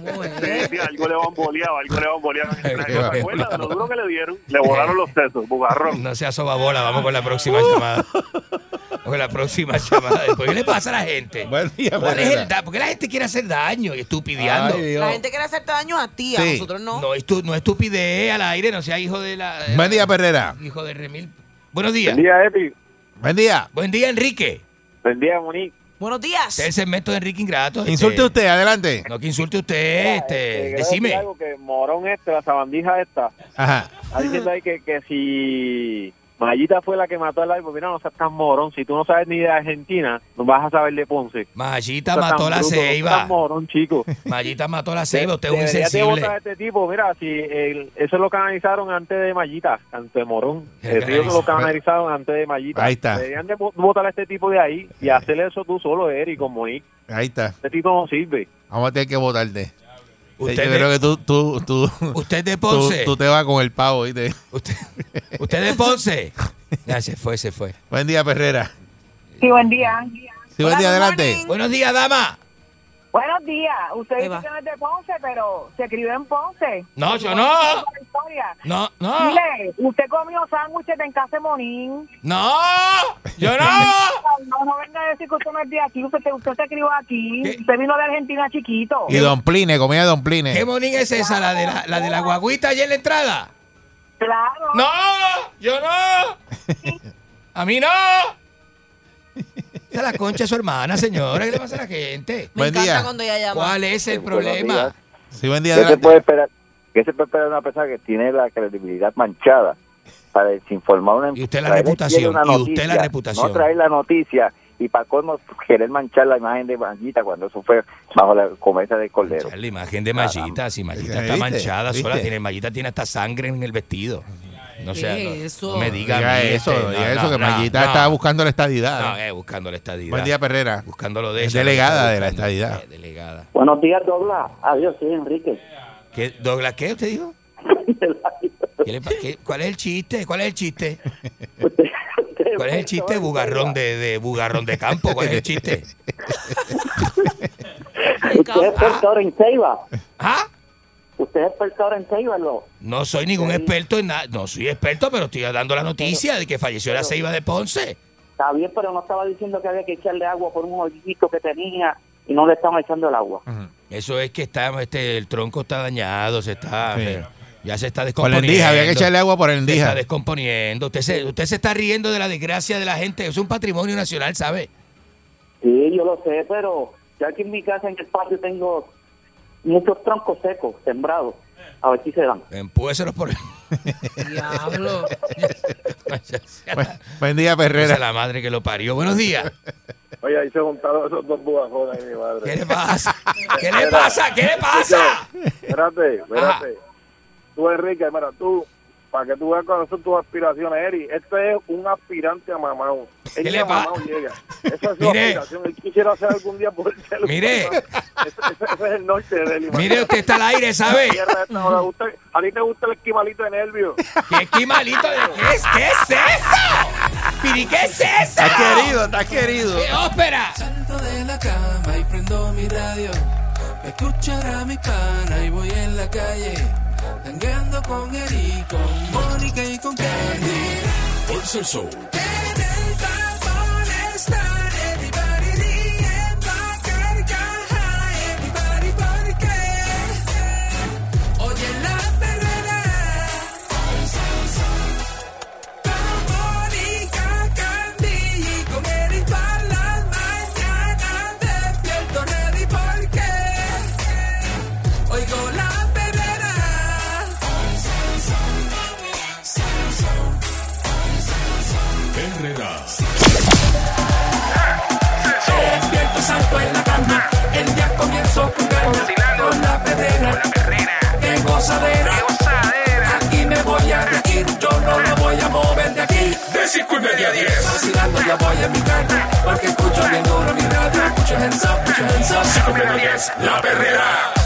sí, algo le bomboleaba, algo le bomboleaba en el traje. Qué ¿Se acuerda de lo duro que le dieron? Le volaron los sesos, bugarrón. No sea sobabola, vamos con la próxima llamada. Vamos con la próxima llamada. Después, ¿Qué le pasa a la gente? Buen día, ¿Cuál es el da- ¿Por qué la gente quiere hacer daño y estupideando? Ay. La gente quiere hacerte daño a ti, a Sí. nosotros no. No, estu- no estupidez al aire, no sea hijo de la. Buen día, Perrera. Hijo de Remil. Buenos días. Buen día, Epi. Buen día. Buen día, Enrique. Buen día, Monique. Buenos días. Este es el segmento de Enrique Ingrato. este- Insulte usted, adelante. No, que insulte usted, este. quiero decime. algo que Morón este, la sabandija esta, Ajá. está diciendo ahí que, que si Mayita fue la que mató al árbol. Mira, no seas tan morón. Si tú no sabes ni de Argentina, no vas a saber de Ponce. Mayita No mató la bruto, no seas ceiba. tan morón, chico. Mayita mató la ceiba, usted es un de insensible. votar a este tipo. Mira, si el- eso lo canalizaron antes de Mayita, antes de Morón. ¿Qué El río canalizaron? lo canalizaron antes de Mayita. Ahí está. Deberían de vo- votar a este tipo de ahí y hacerle eso tú solo, Eric, con Monique. Ahí está. Este tipo no sirve. Vamos a tener que votarte. Usted Yo de- creo que tú, tú, tú, Usted de tú, Ponce. tú te vas con el pavo, ¿viste? Usted de Ponce. Ya se fue, se fue. Buen día, Perrera. Sí, buen día. Sí, buen día, adelante. Buenos días, dama. Buenos días. Usted dice que no es de Ponce, pero se crió en Ponce. No, yo no. No, no. Dile, usted comió sándwiches en casa de Monín. No, yo no. No, no venga a decir que usted no es de aquí. Usted, usted se crió aquí. Usted vino de Argentina chiquito. Y Don Pline, comida Don Pline. ¿Qué monín es esa? ¿La de la, la de la guaguita allá en la entrada? Claro. No, yo no. A mí no. Es la concha de su hermana, señora. ¿Qué le pasa a la gente? Me encanta cuando ella llama. ¿Cuál es el problema? Sí, buen día, ¿Qué se puede esperar? ¿Qué se puede esperar de una persona que tiene la credibilidad manchada para desinformar una Y usted la reputación, una y usted la reputación. No traer la noticia y para colmo querer manchar la imagen de Mayita cuando eso fue bajo la cometa del cordero. La imagen de Mallita, si Mallita está manchada ¿Viste? sola, tiene Mallita tiene hasta sangre en el vestido. No ¿Qué sea, es no, eso? no me diga, eso, este, diga no, eso, no, que no, Mayita no. está buscando la estadidad. No, eh, buscando la estadidad. Buen día, Perrera. Buscando lo de Es delegada de la estadidad. Eh, delegada. Buenos días, Douglas. Adiós, sí, Enrique. ¿Qué, Douglas, ¿qué usted dijo? ¿Qué le pa- qué- ¿Cuál es el chiste? ¿Cuál es el chiste? ¿Cuál es el chiste? Bugarrón de, de bugarrón de campo. ¿Cuál es el chiste? Usted es ahora en Ceiba. ¿Ah? Usted es experto ahora en Ceiba, ¿no? No soy ningún experto en nada. No soy experto, pero estoy dando la noticia de que falleció la ceiba de Ponce. Está bien, pero no estaba diciendo que había que echarle agua por un hoyito que tenía y no le estaban echando el agua. Eso es que está, este, el tronco está dañado, se está, Sí. ya se está Por descomponiendo. endija, había que echarle agua por Se endija. está descomponiendo. Usted se, usted se está riendo de la desgracia de la gente. Es un patrimonio nacional, ¿sabe? Sí, yo lo sé, pero yo aquí en mi casa, en el patio, tengo muchos troncos secos, sembrados. A ver si se dan. Empúeselos por... Diablo. Buen, buen día, Perrera. es la madre que lo parió. Buenos días. Oye, ahí se juntaron esos dos bugajones ahí, mi madre. ¿Qué le pasa? ¿Qué le pasa? ¿Qué le pasa? Espérate, espérate. Tú, Enrique, mira, tú, para que tú veas cuáles son tus aspiraciones, Eri, este es un aspirante a mamado. Él ¿Qué ni le mamado llega. Esa es su Mire. aspiración. Él quisiera hacer algún día por el. Mire. Ese, ese- ese es el norte de él. Mire, usted está al aire, ¿sabe? A ti te gusta el esquimalito de nervios. ¿Qué esquimalito? de- ¿Qué es, ¿Qué es eso? ¿Piri, qué es eso? Está querido, está querido. ¡Qué ópera! Salto de la cama y prendo mi radio. Me escuchará mi pana y voy en la calle. Tangueando con Eri, con Mónica y con Candy. Pulse el Salto en la cama, el día comienzo con ganas, con la perrera, qué gozadera, aquí me voy a reír, yo no lo voy a mover de aquí, De cinco y media a diez. vacilando ya voy a mi carro, porque escucho bien duro mi radio, escucho hands up, escucho hands up, Cinco y media diez. La Perrera.